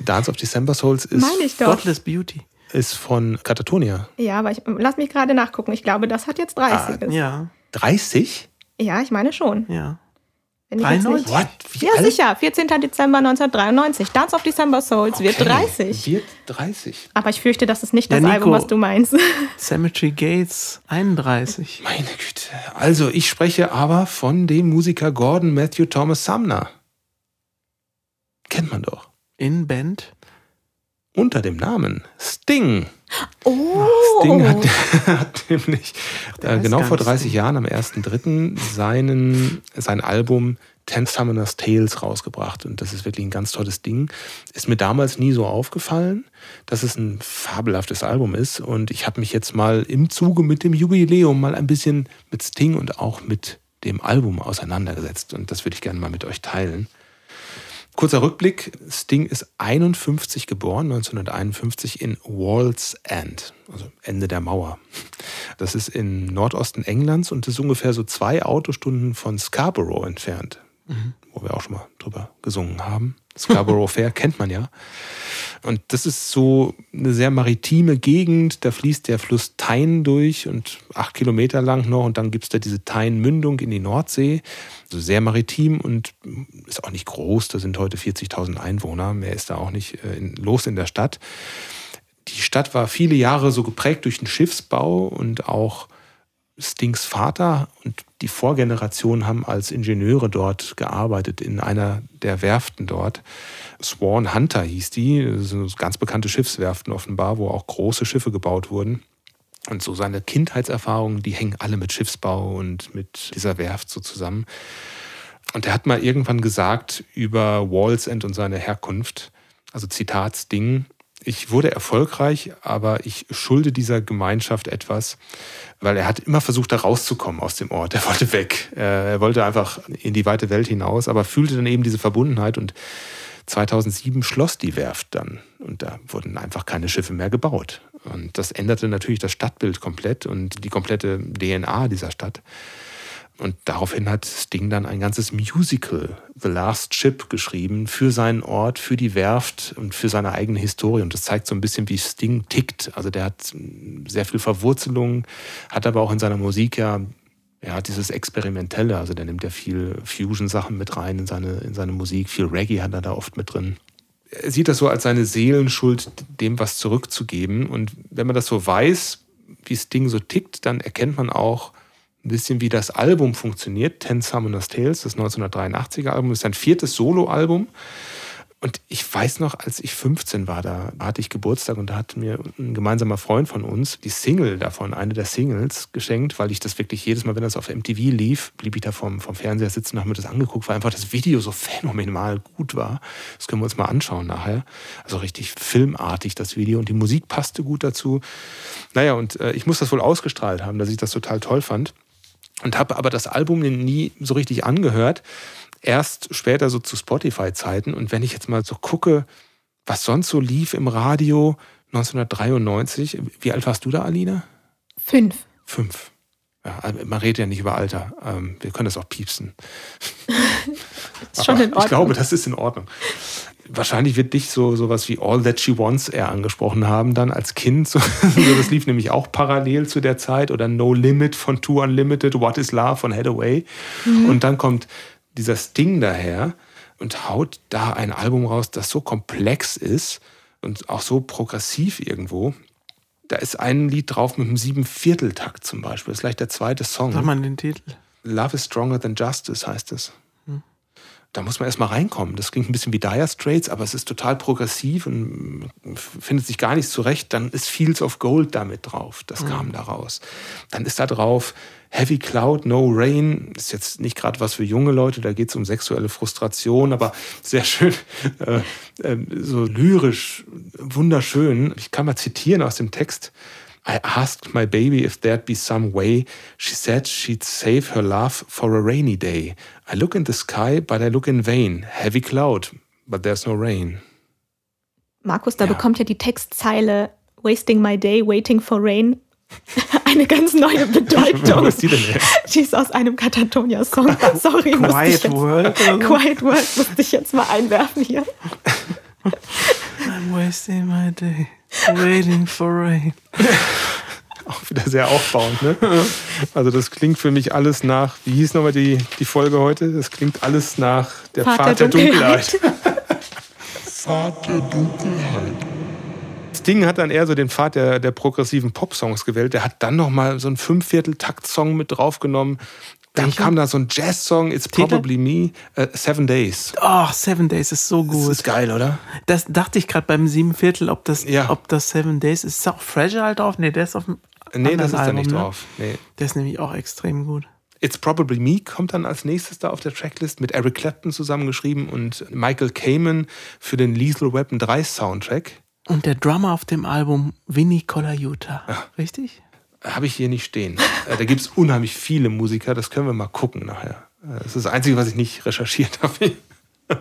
Dance of December Souls ist. Meine ich doch. Godless Beauty. Ist von Katatonia. Ja, aber ich lass mich gerade nachgucken. Ich glaube, das hat jetzt 30. Ah, ja. 30? Ja, ich meine schon. Ja. Wenn 93? What? ja, alt? sicher. 14. Dezember 1993. Dance of December Souls okay. wird 30. Wird 30. Aber ich fürchte, das ist nicht das ja, Album, was du meinst. [laughs] Cemetery Gates 31. Meine Güte. Also, ich spreche aber von dem Musiker Gordon Matthew Thomas Sumner. Kennt man doch. In Band? Unter dem Namen Sting. Oh. Sting hat, [laughs] hat nämlich äh, genau vor 30 Jahren, am 1.3., seinen, sein Album Ten Summoner's Tales rausgebracht. Und das ist wirklich ein ganz tolles Ding. Ist mir damals nie so aufgefallen, dass es ein fabelhaftes Album ist. Und ich habe mich jetzt mal im Zuge mit dem Jubiläum mal ein bisschen mit Sting und auch mit dem Album auseinandergesetzt. Und das würde ich gerne mal mit euch teilen. Kurzer Rückblick. Sting ist 51 geboren, 1951 in Walls End, also Ende der Mauer. Das ist im Nordosten Englands und ist ungefähr so zwei Autostunden von Scarborough entfernt, mhm. wo wir auch schon mal drüber gesungen haben. Scarborough [laughs] Fair kennt man ja. Und das ist so eine sehr maritime Gegend. Da fließt der Fluss Tyne durch und acht Kilometer lang noch. Und dann gibt es da diese Tyne-Mündung in die Nordsee. Also sehr maritim und ist auch nicht groß. Da sind heute 40.000 Einwohner. Mehr ist da auch nicht äh, los in der Stadt. Die Stadt war viele Jahre so geprägt durch den Schiffsbau und auch Stings Vater und die Vorgeneration haben als Ingenieure dort gearbeitet, in einer der Werften dort. Swan Hunter hieß die, das sind ganz bekannte Schiffswerften offenbar, wo auch große Schiffe gebaut wurden. Und so seine Kindheitserfahrungen, die hängen alle mit Schiffsbau und mit dieser Werft so zusammen. Und er hat mal irgendwann gesagt über Walls End und seine Herkunft, also Zitat Sting, ich wurde erfolgreich, aber ich schulde dieser Gemeinschaft etwas, weil er hat immer versucht, da rauszukommen aus dem Ort. Er wollte weg. Er wollte einfach in die weite Welt hinaus, aber fühlte dann eben diese Verbundenheit und 2007 schloss die Werft dann und da wurden einfach keine Schiffe mehr gebaut. Und das änderte natürlich das Stadtbild komplett und die komplette DNA dieser Stadt. Und daraufhin hat Sting dann ein ganzes Musical, The Last Ship, geschrieben für seinen Ort, für die Werft und für seine eigene Historie. Und das zeigt so ein bisschen, wie Sting tickt. Also der hat sehr viel Verwurzelung, hat aber auch in seiner Musik ja, hat dieses Experimentelle, also der nimmt ja viel Fusion-Sachen mit rein in seine, in seine Musik, viel Reggae hat er da oft mit drin. Er sieht das so als seine Seelenschuld, dem was zurückzugeben. Und wenn man das so weiß, wie Sting so tickt, dann erkennt man auch, ein bisschen, wie das Album funktioniert. Ten Summoner's Tales, das 1983er Album, ist sein viertes Soloalbum. Und ich weiß noch, als ich 15 war, da hatte ich Geburtstag und da hat mir ein gemeinsamer Freund von uns die Single davon, eine der Singles, geschenkt, weil ich das wirklich jedes Mal, wenn das auf MTV lief, blieb ich da vom, vom Fernseher sitzen und habe mir das angeguckt, weil einfach das Video so phänomenal gut war. Das können wir uns mal anschauen nachher. Also richtig filmartig das Video und die Musik passte gut dazu. Naja, und äh, ich muss das wohl ausgestrahlt haben, dass ich das total toll fand und habe aber das Album nie so richtig angehört. Erst später so zu Spotify-Zeiten. Und wenn ich jetzt mal so gucke, was sonst so lief im Radio 1993, wie alt warst du da, Alina? Fünf. Fünf. Ja, also man redet ja nicht über Alter. Ähm, wir können das auch piepsen. [laughs] ist schon in Ordnung. Ich glaube, das ist in Ordnung wahrscheinlich wird dich so sowas wie All That She Wants eher angesprochen haben dann als Kind. So, [laughs] das lief nämlich auch parallel zu der Zeit oder No Limit von Two Unlimited, What is Love von Hathaway. Mhm. Und dann kommt dieser Sting daher und haut da ein Album raus, das so komplex ist und auch so progressiv irgendwo. Da ist ein Lied drauf mit einem Siebenvierteltakt zum Beispiel. Das ist gleich der zweite Song. Sag mal den Titel. Love is Stronger Than Justice heißt es da muss man erstmal reinkommen. Das klingt ein bisschen wie Dire Straits, aber es ist total progressiv und findet sich gar nicht zurecht. Dann ist Fields of Gold damit drauf. Das mhm. kam da raus. Dann ist da drauf Heavy Cloud, No Rain. Ist jetzt nicht gerade was für junge Leute, da geht es um sexuelle Frustration, aber sehr schön, [laughs] äh, äh, so lyrisch, wunderschön. Ich kann mal zitieren aus dem Text. I asked my baby if there'd be some way. She said she'd save her love for a rainy day. I look in the sky, but I look in vain. Heavy cloud, but there's no rain. Markus, da ja. bekommt ja die Textzeile Wasting my day, waiting for rain [laughs] eine ganz neue [laughs] Bedeutung. Was ist die denn? Ey? Die ist aus einem Katatonia-Song. Sorry, [laughs] Quiet World. So. Quiet World musste ich jetzt mal einwerfen hier. I'm wasting my day. Waiting for rain. [laughs] Auch wieder sehr aufbauend, ne? Also das klingt für mich alles nach, wie hieß nochmal die, die Folge heute? Das klingt alles nach der Pfad, Pfad der, der Dunkelheit. Pfad [laughs] der Dunkelheit. Sting hat dann eher so den Pfad der, der progressiven Pop-Songs gewählt. Der hat dann nochmal so einen Fünfviertel-Takt-Song mit draufgenommen. Dann Welche? kam da so ein Jazz-Song, It's Titel? Probably Me, uh, Seven Days. Oh, Seven Days ist so gut. Das ist geil, oder? Das dachte ich gerade beim sieben Viertel, ob das, ja. ob das Seven Days ist. Ist auch Fragile drauf? Nee, der ist auf dem Nee, das ist Album, da nicht ne? drauf. Nee. Der ist nämlich auch extrem gut. It's Probably Me kommt dann als nächstes da auf der Tracklist mit Eric Clapton zusammengeschrieben und Michael Kamen für den Lethal Weapon 3 Soundtrack. Und der Drummer auf dem Album Vinny Colaiuta. Ja. Richtig? Habe ich hier nicht stehen. Äh, da gibt es unheimlich viele Musiker, das können wir mal gucken nachher. Äh, das ist das Einzige, was ich nicht recherchiert habe. [laughs]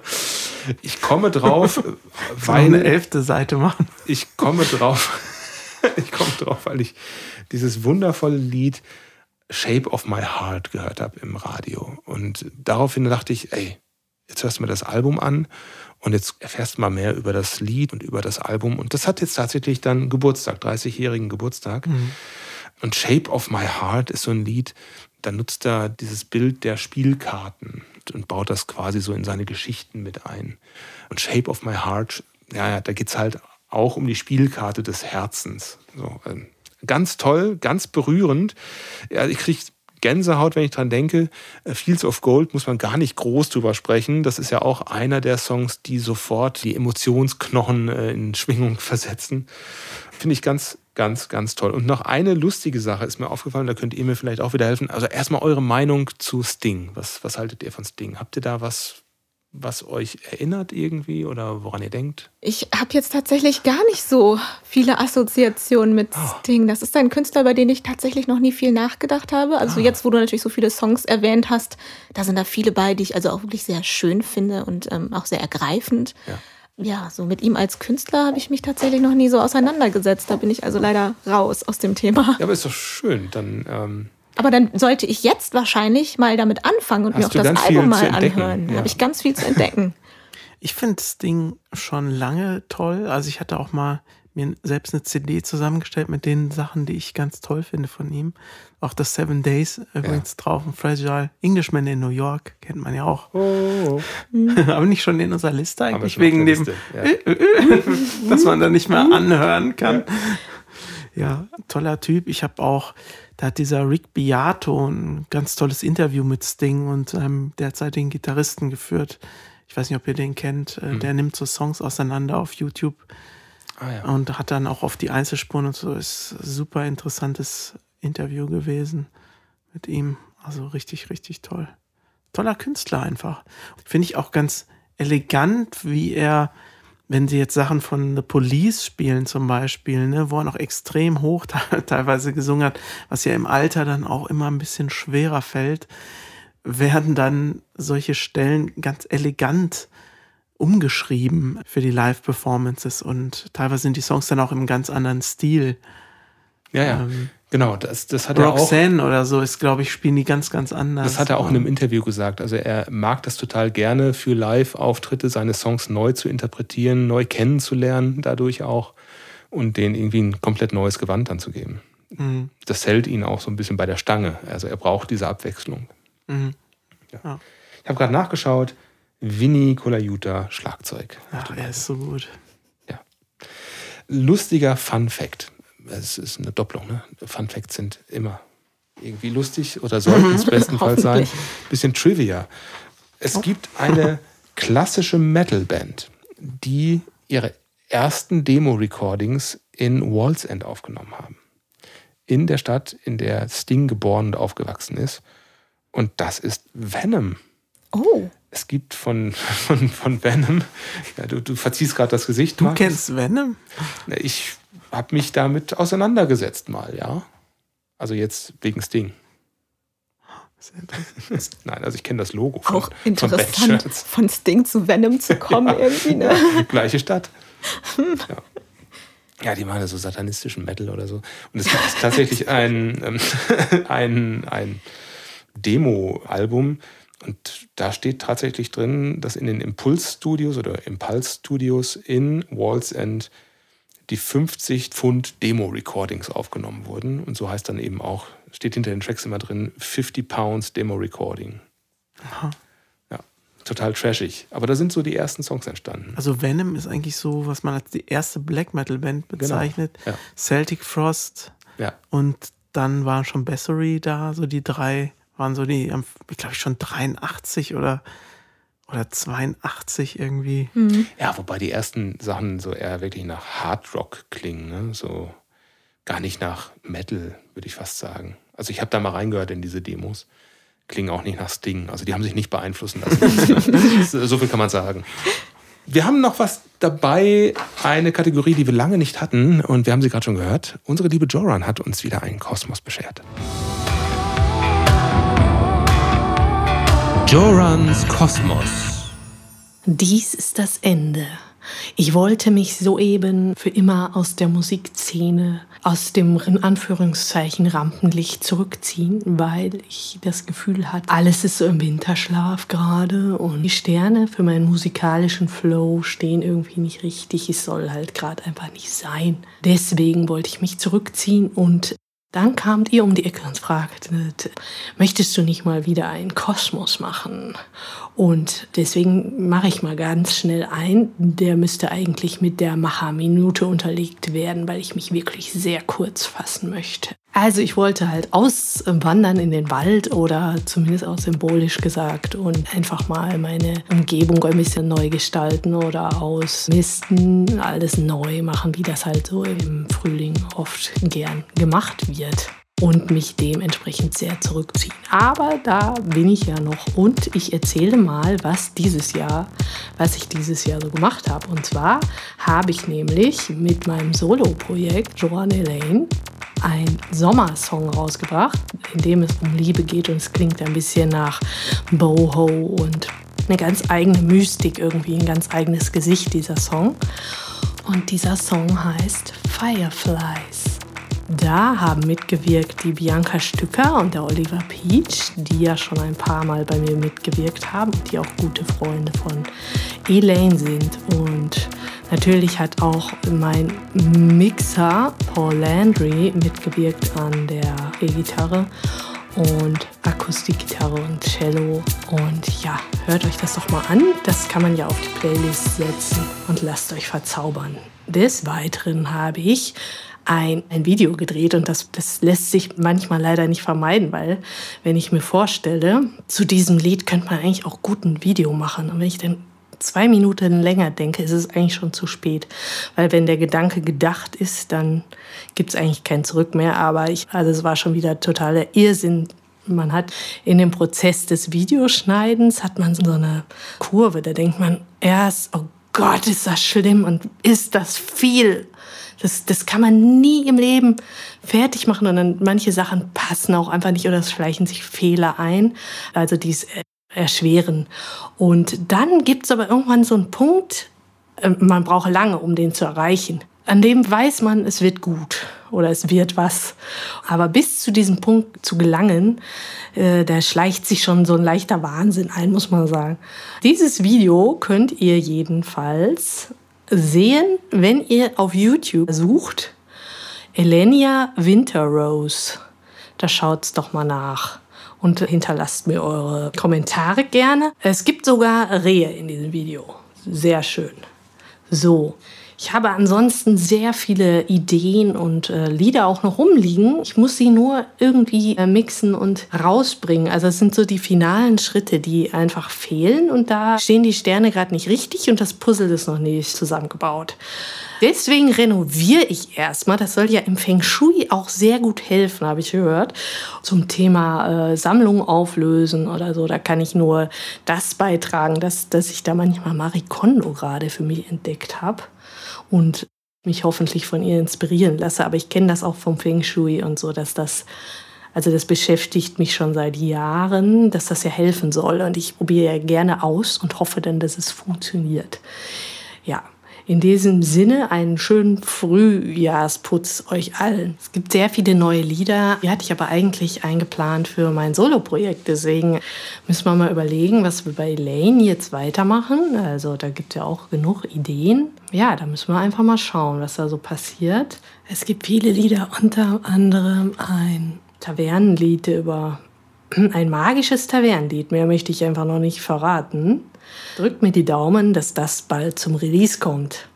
Ich komme drauf, [laughs] weil. eine elfte Seite machen. Ich komme drauf. [laughs] Ich komme drauf, weil ich dieses wundervolle Lied Shape of My Heart gehört habe im Radio. Und daraufhin dachte ich, ey, jetzt hörst du mir das Album an und jetzt erfährst du mal mehr über das Lied und über das Album. Und das hat jetzt tatsächlich dann Geburtstag, 30-jährigen Geburtstag. Mhm. Und Shape of My Heart ist so ein Lied, da nutzt er dieses Bild der Spielkarten und baut das quasi so in seine Geschichten mit ein. Und Shape of My Heart, ja, da geht es halt auch um die Spielkarte des Herzens. So, ähm, ganz toll, ganz berührend. Ja, ich kriege Gänsehaut, wenn ich dran denke. Äh, Fields of Gold muss man gar nicht groß drüber sprechen. Das ist ja auch einer der Songs, die sofort die Emotionsknochen äh, in Schwingung [laughs] versetzen. Finde ich ganz, ganz, ganz toll. Und noch eine lustige Sache ist mir aufgefallen, da könnt ihr mir vielleicht auch wieder helfen. Also erstmal eure Meinung zu Sting. Was, was haltet ihr von Sting? Habt ihr da was was euch erinnert irgendwie oder woran ihr denkt? Ich habe jetzt tatsächlich gar nicht so viele Assoziationen mit oh. Sting. Das ist ein Künstler, bei dem ich tatsächlich noch nie viel nachgedacht habe. Also oh. jetzt, wo du natürlich so viele Songs erwähnt hast, da sind da viele bei, die ich also auch wirklich sehr schön finde und ähm, auch sehr ergreifend. Ja. Ja, so mit ihm als Künstler habe ich mich tatsächlich noch nie so auseinandergesetzt. Da bin ich also leider raus aus dem Thema. Ja, aber ist doch schön. Dann ähm, aber dann sollte ich jetzt wahrscheinlich mal damit anfangen und Hast mir auch das Album mal anhören. Da ja. habe ich ganz viel zu entdecken. Ich finde das Ding schon lange toll. Also ich hatte auch mal mir selbst eine CD zusammengestellt mit den Sachen, die ich ganz toll finde von ihm. Auch das Seven Days übrigens ja. drauf. Und Fragile Englishman in New York kennt man ja auch. Oh. [laughs] Aber nicht schon in unserer Liste eigentlich, wegen dem, ja. [laughs] dass man da nicht mehr anhören kann. Ja, toller Typ. Ich habe auch da hat dieser Rick Beato ein ganz tolles Interview mit Sting und einem derzeitigen Gitarristen geführt. Ich weiß nicht, ob ihr den kennt. Mhm. Der nimmt so Songs auseinander auf YouTube ah, ja. und hat dann auch auf die Einzelspuren und so. Ist super interessantes Interview gewesen mit ihm. Also richtig, richtig toll. Toller Künstler einfach. Finde ich auch ganz elegant, wie er wenn sie jetzt Sachen von The Police spielen zum Beispiel, ne, wo er noch extrem hoch [laughs] teilweise gesungen hat, was ja im Alter dann auch immer ein bisschen schwerer fällt, werden dann solche Stellen ganz elegant umgeschrieben für die Live-Performances und teilweise sind die Songs dann auch im ganz anderen Stil. Ja, ja. Ähm, Genau, das, das hat Roxanne er auch. oder so ist, glaube ich, spielen die ganz, ganz anders. Das hat er auch in einem Interview gesagt. Also er mag das total gerne für Live-Auftritte, seine Songs neu zu interpretieren, neu kennenzulernen, dadurch auch und denen irgendwie ein komplett neues Gewand anzugeben. Mhm. Das hält ihn auch so ein bisschen bei der Stange. Also er braucht diese Abwechslung. Mhm. Ja. Ja. Ich habe gerade nachgeschaut. Vinny Colaiuta, Schlagzeug. Ach, er ist so gut. Ja. Lustiger Fun Fact es ist eine Doppelung. Ne? Fun Facts sind immer irgendwie lustig oder sollten es [laughs] bestenfalls sein. Bisschen Trivia. Es oh. gibt eine [laughs] klassische Metal-Band, die ihre ersten Demo-Recordings in Walls End aufgenommen haben. In der Stadt, in der Sting geboren und aufgewachsen ist. Und das ist Venom. Oh. Es gibt von, [laughs] von, von Venom, ja, du, du verziehst gerade das Gesicht. Du Markus. kennst Venom? Ich habe mich damit auseinandergesetzt mal, ja. Also jetzt wegen Sting. Nein, also ich kenne das Logo von, Auch interessant, von, von Sting zu Venom zu [laughs] kommen ja. irgendwie. Ne? [laughs] Gleiche Stadt. Ja. ja. die machen so satanistischen Metal oder so. Und es gibt tatsächlich ein, ähm, ein, ein Demo-Album, und da steht tatsächlich drin, dass in den Impuls-Studios oder Impulse-Studios in Walls End die 50 Pfund Demo-Recordings aufgenommen wurden. Und so heißt dann eben auch, steht hinter den Tracks immer drin, 50 Pounds Demo-Recording. Aha. Ja, total trashig. Aber da sind so die ersten Songs entstanden. Also Venom ist eigentlich so, was man als die erste Black Metal-Band genau. bezeichnet. Genau. Ja. Celtic Frost. Ja. Und dann waren schon Bessery da, so die drei waren so die, glaube ich, schon 83 oder oder 82 irgendwie. Mhm. Ja, wobei die ersten Sachen so eher wirklich nach Hard Rock klingen, ne? so gar nicht nach Metal, würde ich fast sagen. Also ich habe da mal reingehört in diese Demos. Klingen auch nicht nach Sting. Also die haben sich nicht beeinflussen lassen. [laughs] so viel kann man sagen. Wir haben noch was dabei, eine Kategorie, die wir lange nicht hatten und wir haben sie gerade schon gehört. Unsere liebe Joran hat uns wieder einen Kosmos beschert. Jorans Kosmos. Dies ist das Ende. Ich wollte mich soeben für immer aus der Musikszene, aus dem in Anführungszeichen Rampenlicht zurückziehen, weil ich das Gefühl hatte, alles ist so im Winterschlaf gerade und die Sterne für meinen musikalischen Flow stehen irgendwie nicht richtig. Es soll halt gerade einfach nicht sein. Deswegen wollte ich mich zurückziehen und Dann kamt ihr um die Ecke und fragtet, möchtest du nicht mal wieder einen Kosmos machen? Und deswegen mache ich mal ganz schnell ein. Der müsste eigentlich mit der Macherminute unterlegt werden, weil ich mich wirklich sehr kurz fassen möchte. Also ich wollte halt auswandern in den Wald oder zumindest auch symbolisch gesagt und einfach mal meine Umgebung ein bisschen neu gestalten oder ausmisten, alles neu machen, wie das halt so im Frühling oft gern gemacht wird und mich dementsprechend sehr zurückziehen. Aber da bin ich ja noch und ich erzähle mal, was dieses Jahr, was ich dieses Jahr so gemacht habe. Und zwar habe ich nämlich mit meinem Solo-Projekt Joan Elaine ein Sommersong rausgebracht, in dem es um Liebe geht und es klingt ein bisschen nach Boho und eine ganz eigene Mystik irgendwie, ein ganz eigenes Gesicht dieser Song. Und dieser Song heißt Fireflies. Da haben mitgewirkt die Bianca Stücker und der Oliver Peach, die ja schon ein paar Mal bei mir mitgewirkt haben, die auch gute Freunde von Elaine sind. Und natürlich hat auch mein Mixer Paul Landry mitgewirkt an der E-Gitarre und Akustikgitarre und Cello. Und ja, hört euch das doch mal an. Das kann man ja auf die Playlist setzen und lasst euch verzaubern. Des Weiteren habe ich ein, ein Video gedreht und das, das lässt sich manchmal leider nicht vermeiden, weil wenn ich mir vorstelle, zu diesem Lied könnte man eigentlich auch gut ein Video machen. Und wenn ich dann zwei Minuten länger denke, ist es eigentlich schon zu spät. Weil wenn der Gedanke gedacht ist, dann gibt es eigentlich kein Zurück mehr. Aber ich, also es war schon wieder totaler Irrsinn. Man hat in dem Prozess des Videoschneidens hat man so eine Kurve. Da denkt man erst, oh Gott, ist das schlimm und ist das viel. Das, das kann man nie im Leben fertig machen und dann manche Sachen passen auch einfach nicht oder es schleichen sich Fehler ein, also die es erschweren. Und dann gibt es aber irgendwann so einen Punkt, äh, man braucht lange, um den zu erreichen. An dem weiß man, es wird gut oder es wird was. Aber bis zu diesem Punkt zu gelangen, äh, da schleicht sich schon so ein leichter Wahnsinn ein, muss man sagen. Dieses Video könnt ihr jedenfalls sehen, wenn ihr auf YouTube sucht, Elenia Winterrose. Da schaut's doch mal nach und hinterlasst mir eure Kommentare gerne. Es gibt sogar Rehe in diesem Video. Sehr schön. So, ich habe ansonsten sehr viele Ideen und äh, Lieder auch noch rumliegen. Ich muss sie nur irgendwie äh, mixen und rausbringen. Also es sind so die finalen Schritte, die einfach fehlen und da stehen die Sterne gerade nicht richtig und das Puzzle ist noch nicht zusammengebaut. Deswegen renoviere ich erstmal. Das soll ja im Feng Shui auch sehr gut helfen, habe ich gehört. Zum Thema äh, Sammlung auflösen oder so. Da kann ich nur das beitragen, dass, dass ich da manchmal Marie Kondo gerade für mich entdeckt habe und mich hoffentlich von ihr inspirieren lasse. Aber ich kenne das auch vom Feng Shui und so, dass das, also das beschäftigt mich schon seit Jahren, dass das ja helfen soll. Und ich probiere ja gerne aus und hoffe dann, dass es funktioniert. Ja, in diesem Sinne einen schönen Frühjahrsputz euch allen. Es gibt sehr viele neue Lieder, die hatte ich aber eigentlich eingeplant für mein Soloprojekt. Deswegen müssen wir mal überlegen, was wir bei Elaine jetzt weitermachen. Also da gibt es ja auch genug Ideen. Ja, da müssen wir einfach mal schauen, was da so passiert. Es gibt viele Lieder, unter anderem ein Tavernenlied über ein magisches Tavernenlied. Mehr möchte ich einfach noch nicht verraten. Drückt mir die Daumen, dass das bald zum Release kommt.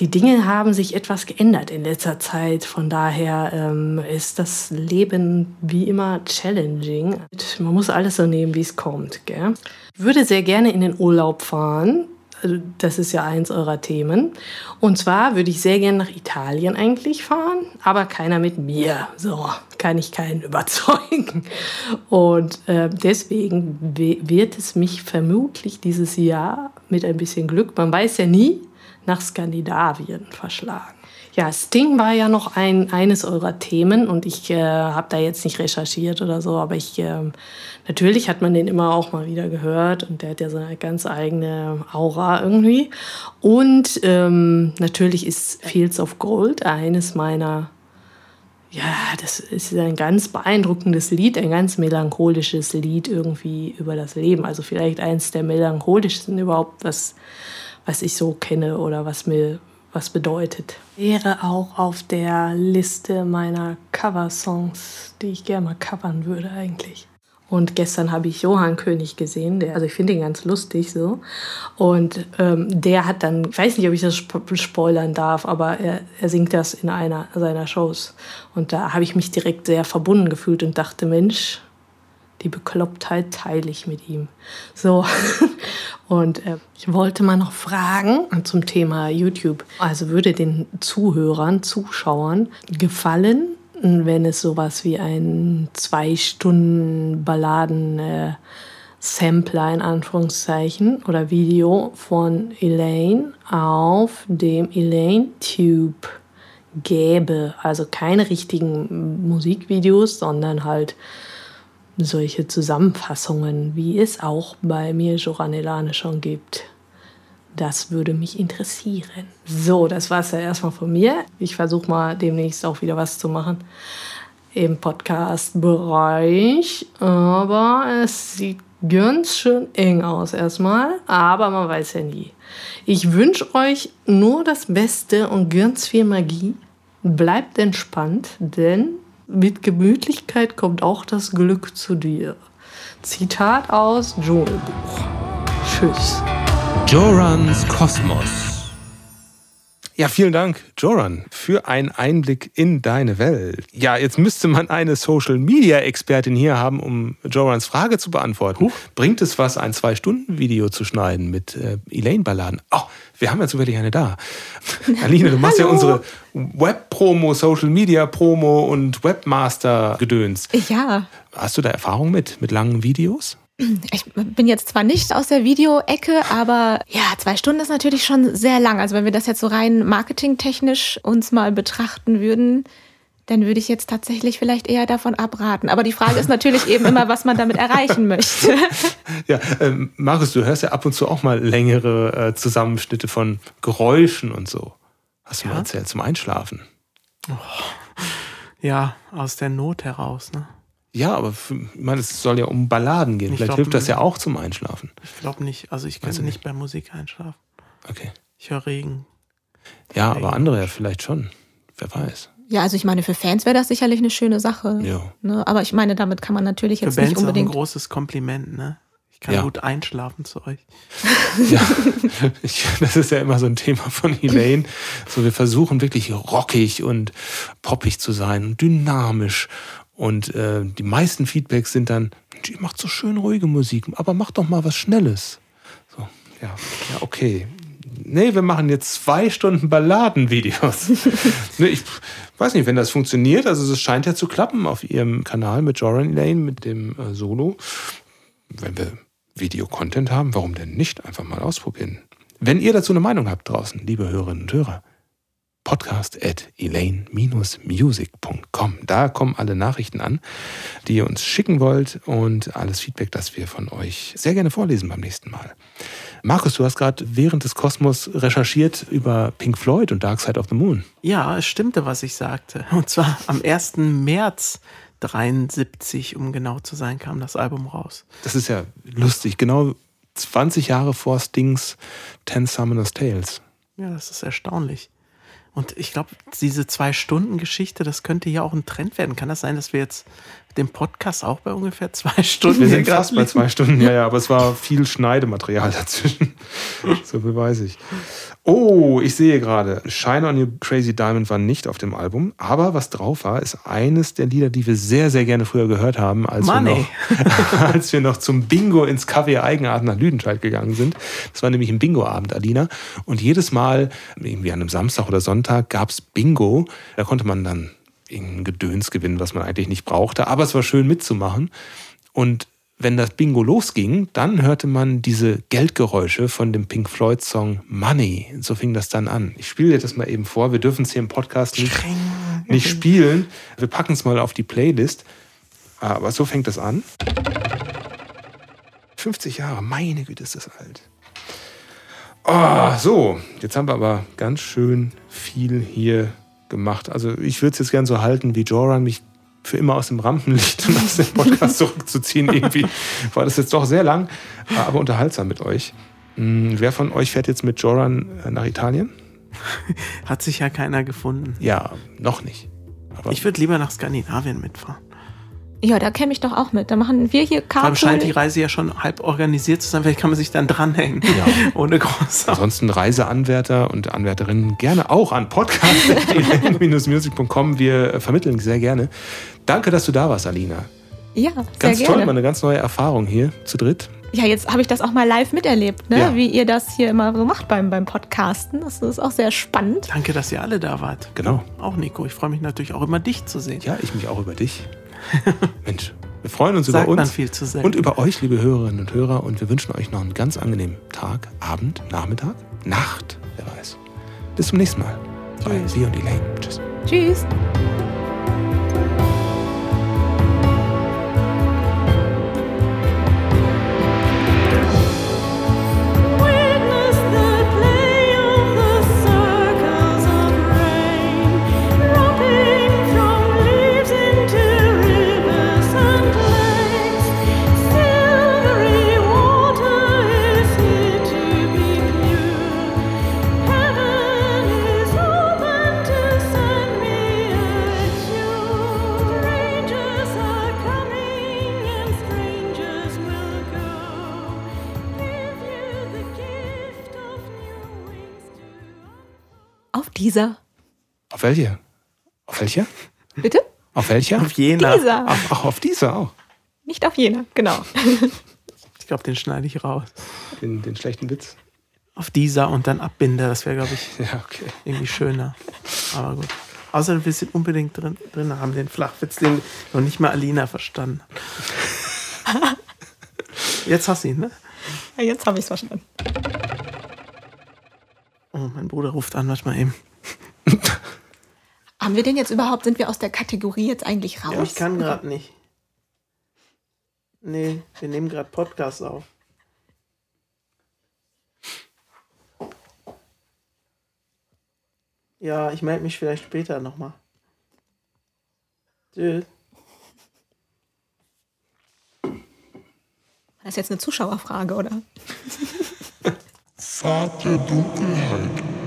Die Dinge haben sich etwas geändert in letzter Zeit. Von daher ähm, ist das Leben wie immer challenging. Man muss alles so nehmen, wie es kommt. Gell? Ich würde sehr gerne in den Urlaub fahren. Also, das ist ja eins eurer Themen. Und zwar würde ich sehr gerne nach Italien eigentlich fahren, aber keiner mit mir. So kann ich keinen [laughs] überzeugen. Und äh, deswegen wird es mich vermutlich dieses Jahr mit ein bisschen Glück, man weiß ja nie, nach Skandinavien verschlagen. Ja, Sting war ja noch ein, eines eurer Themen und ich äh, habe da jetzt nicht recherchiert oder so, aber ich äh, natürlich hat man den immer auch mal wieder gehört und der hat ja so eine ganz eigene Aura irgendwie. Und ähm, natürlich ist Fields of Gold eines meiner ja, das ist ein ganz beeindruckendes Lied, ein ganz melancholisches Lied irgendwie über das Leben. Also vielleicht eins der melancholischsten überhaupt, was, was ich so kenne oder was mir was bedeutet. Wäre auch auf der Liste meiner Cover-Songs, die ich gerne mal covern würde eigentlich. Und gestern habe ich Johann König gesehen, der, also ich finde ihn ganz lustig so. Und ähm, der hat dann, ich weiß nicht, ob ich das spoilern darf, aber er, er singt das in einer seiner Shows. Und da habe ich mich direkt sehr verbunden gefühlt und dachte, Mensch, die Beklopptheit teile ich mit ihm. So. [laughs] Und äh, ich wollte mal noch fragen zum Thema YouTube. Also würde den Zuhörern, Zuschauern gefallen, wenn es sowas wie ein zwei Stunden Balladen äh, Sampler in Anführungszeichen oder Video von Elaine auf dem Elaine Tube gäbe. Also keine richtigen Musikvideos, sondern halt solche Zusammenfassungen, wie es auch bei mir Joranelane schon gibt. Das würde mich interessieren. So, das war es ja erstmal von mir. Ich versuche mal demnächst auch wieder was zu machen im Podcast-Bereich. Aber es sieht ganz schön eng aus erstmal. Aber man weiß ja nie. Ich wünsche euch nur das Beste und ganz viel Magie. Bleibt entspannt, denn mit Gemütlichkeit kommt auch das Glück zu dir. Zitat aus Dschungelbuch. Tschüss. Jorans Kosmos. Ja, vielen Dank, Joran, für einen Einblick in deine Welt. Ja, jetzt müsste man eine Social-Media-Expertin hier haben, um Jorans Frage zu beantworten. Huch. Bringt es was, ein Zwei-Stunden-Video zu schneiden mit äh, Elaine-Balladen? Oh, wir haben ja zufällig eine da. [laughs] Aline, du machst ja unsere Web-Promo, Social-Media-Promo und Webmaster-Gedöns. Ja. Hast du da Erfahrung mit, mit langen Videos? Ich bin jetzt zwar nicht aus der Videoecke, aber ja, zwei Stunden ist natürlich schon sehr lang. Also wenn wir das jetzt so rein marketingtechnisch uns mal betrachten würden, dann würde ich jetzt tatsächlich vielleicht eher davon abraten. Aber die Frage ist natürlich eben immer, was man damit erreichen möchte. [laughs] Ja, ähm, Markus, du hörst ja ab und zu auch mal längere äh, Zusammenschnitte von Geräuschen und so. Hast du ja? mal erzählt zum Einschlafen? Oh. Ja, aus der Not heraus, ne? Ja, aber für, ich meine, es soll ja um Balladen gehen. Ich Vielleicht glaub, hilft das ja auch zum Einschlafen. Ich glaube nicht. Also ich kann nicht, nicht bei Musik einschlafen. Okay. Ich höre Regen. Ja, Regen. aber andere ja vielleicht schon. Wer weiß. Ja, also ich meine, für Fans wäre das sicherlich eine schöne Sache. Ja. Ne? Aber ich meine, damit kann man natürlich jetzt für Bands nicht unbedingt. Auch ein großes Kompliment, ne? Ich kann ja. gut einschlafen zu euch. [laughs] Ja, ich, das ist ja immer so ein Thema von Elaine. So, wir versuchen wirklich rockig und poppig zu sein, dynamisch. Und äh, die meisten Feedbacks sind dann, ihr macht so schön ruhige Musik, aber macht doch mal was Schnelles. So, ja, ja, okay nee, wir machen jetzt zwei Stunden Balladenvideos. [laughs] nee, ich weiß nicht, wenn das funktioniert, also es scheint ja zu klappen auf ihrem Kanal mit Joran Elaine, mit dem äh, Solo. Wenn wir Video-Content haben, warum denn nicht einfach mal ausprobieren? Wenn ihr dazu eine Meinung habt draußen, liebe Hörerinnen und Hörer, podcast at elaine-music.com. Da kommen alle Nachrichten an, die ihr uns schicken wollt und alles Feedback, das wir von euch sehr gerne vorlesen beim nächsten Mal. Markus, du hast gerade während des Kosmos recherchiert über Pink Floyd und Dark Side of the Moon. Ja, es stimmte, was ich sagte. Und zwar am 1. März 73, um genau zu sein, kam das Album raus. Das ist ja lustig, genau 20 Jahre vor Stings Ten Summoners Tales. Ja, das ist erstaunlich. Und ich glaube, diese Zwei-Stunden-Geschichte, das könnte ja auch ein Trend werden. Kann das sein, dass wir jetzt den Podcast auch bei ungefähr zwei Stunden. Wir sind fast bei zwei Stunden, ja, ja, aber es war viel Schneidematerial [laughs] dazwischen. so viel weiß ich. Oh, ich sehe gerade, Shine on You Crazy Diamond war nicht auf dem Album, aber was drauf war, ist eines der Lieder, die wir sehr, sehr gerne früher gehört haben, als, wir noch, [laughs] als wir noch zum Bingo ins Café Eigenart nach Lüdenscheid gegangen sind. Das war nämlich ein Bingo-Abend, Alina. Und jedes Mal, irgendwie an einem Samstag oder Sonntag, gab es Bingo. Da konnte man dann irgendein Gedöns gewinnen, was man eigentlich nicht brauchte. Aber es war schön mitzumachen. Und wenn das Bingo losging, dann hörte man diese Geldgeräusche von dem Pink Floyd-Song Money. So fing das dann an. Ich spiele dir das mal eben vor. Wir dürfen es hier im Podcast nicht, nicht spielen. Wir packen es mal auf die Playlist. Aber so fängt das an. 50 Jahre, meine Güte, ist das alt. Oh, so, jetzt haben wir aber ganz schön viel hier gemacht. Also ich würde es jetzt gern so halten wie Joran, mich für immer aus dem Rampenlicht und aus dem Podcast zurückzuziehen. Irgendwie war das jetzt doch sehr lang, aber unterhaltsam mit euch. Hm, wer von euch fährt jetzt mit Joran äh, nach Italien? Hat sich ja keiner gefunden. Ja, noch nicht. Aber Ich würde lieber nach Skandinavien mitfahren. Ja, da käme ich doch auch mit. Da machen wir hier Vor allem scheint die Carpool. Reise ja schon halb organisiert zu sein. Vielleicht kann man sich dann dranhängen. Ja. [laughs] Ohne große. ansonsten Reiseanwärter und Anwärterinnen gerne auch an podcast.music.com. Wir vermitteln sehr gerne. Danke, dass du da warst, Alina. Ja, sehr Ganz toll, gerne. mal eine ganz neue Erfahrung hier zu dritt. Ja, jetzt habe ich das auch mal live miterlebt, ne? Ja. wie ihr das hier immer so macht beim, beim Podcasten. Das ist auch sehr spannend. Danke, dass ihr alle da wart. Genau. Auch Nico. Ich freue mich natürlich auch immer, dich zu sehen. Ja, ich mich auch über dich. [laughs] Mensch, wir freuen uns Sagt über uns und über euch, liebe Hörerinnen und Hörer. Und wir wünschen euch noch einen ganz angenehmen Tag, Abend, Nachmittag, Nacht, wer weiß. Bis zum nächsten Mal bei Tschüss. Sie und Elaine. Tschüss. Tschüss. Dieser. Auf welche? Auf welche? Bitte? Auf welche? Auf jener. Dieser. Ach, ach, auf diese auch. Nicht auf jener, genau. Ich glaube, den schneide ich raus. Den, den schlechten Witz. Auf dieser und dann Abbinder. Das wäre, glaube ich, [laughs] Ja, okay. irgendwie schöner. Aber gut. Außer wir sind unbedingt drin, drin haben den Flachwitz, den noch nicht mal Alina verstanden hat. [laughs] Jetzt hast du ihn, ne? Ja, jetzt habe ich es verstanden. Oh, mein Bruder ruft an, warte mal eben. Haben wir denn jetzt überhaupt, sind wir aus der Kategorie jetzt eigentlich raus? Ja, ich kann gerade nicht. Nee, wir nehmen gerade Podcast auf. Ja, ich melde mich vielleicht später nochmal. Tschüss. Das ist jetzt eine Zuschauerfrage, oder? Pfad der Dunkelheit.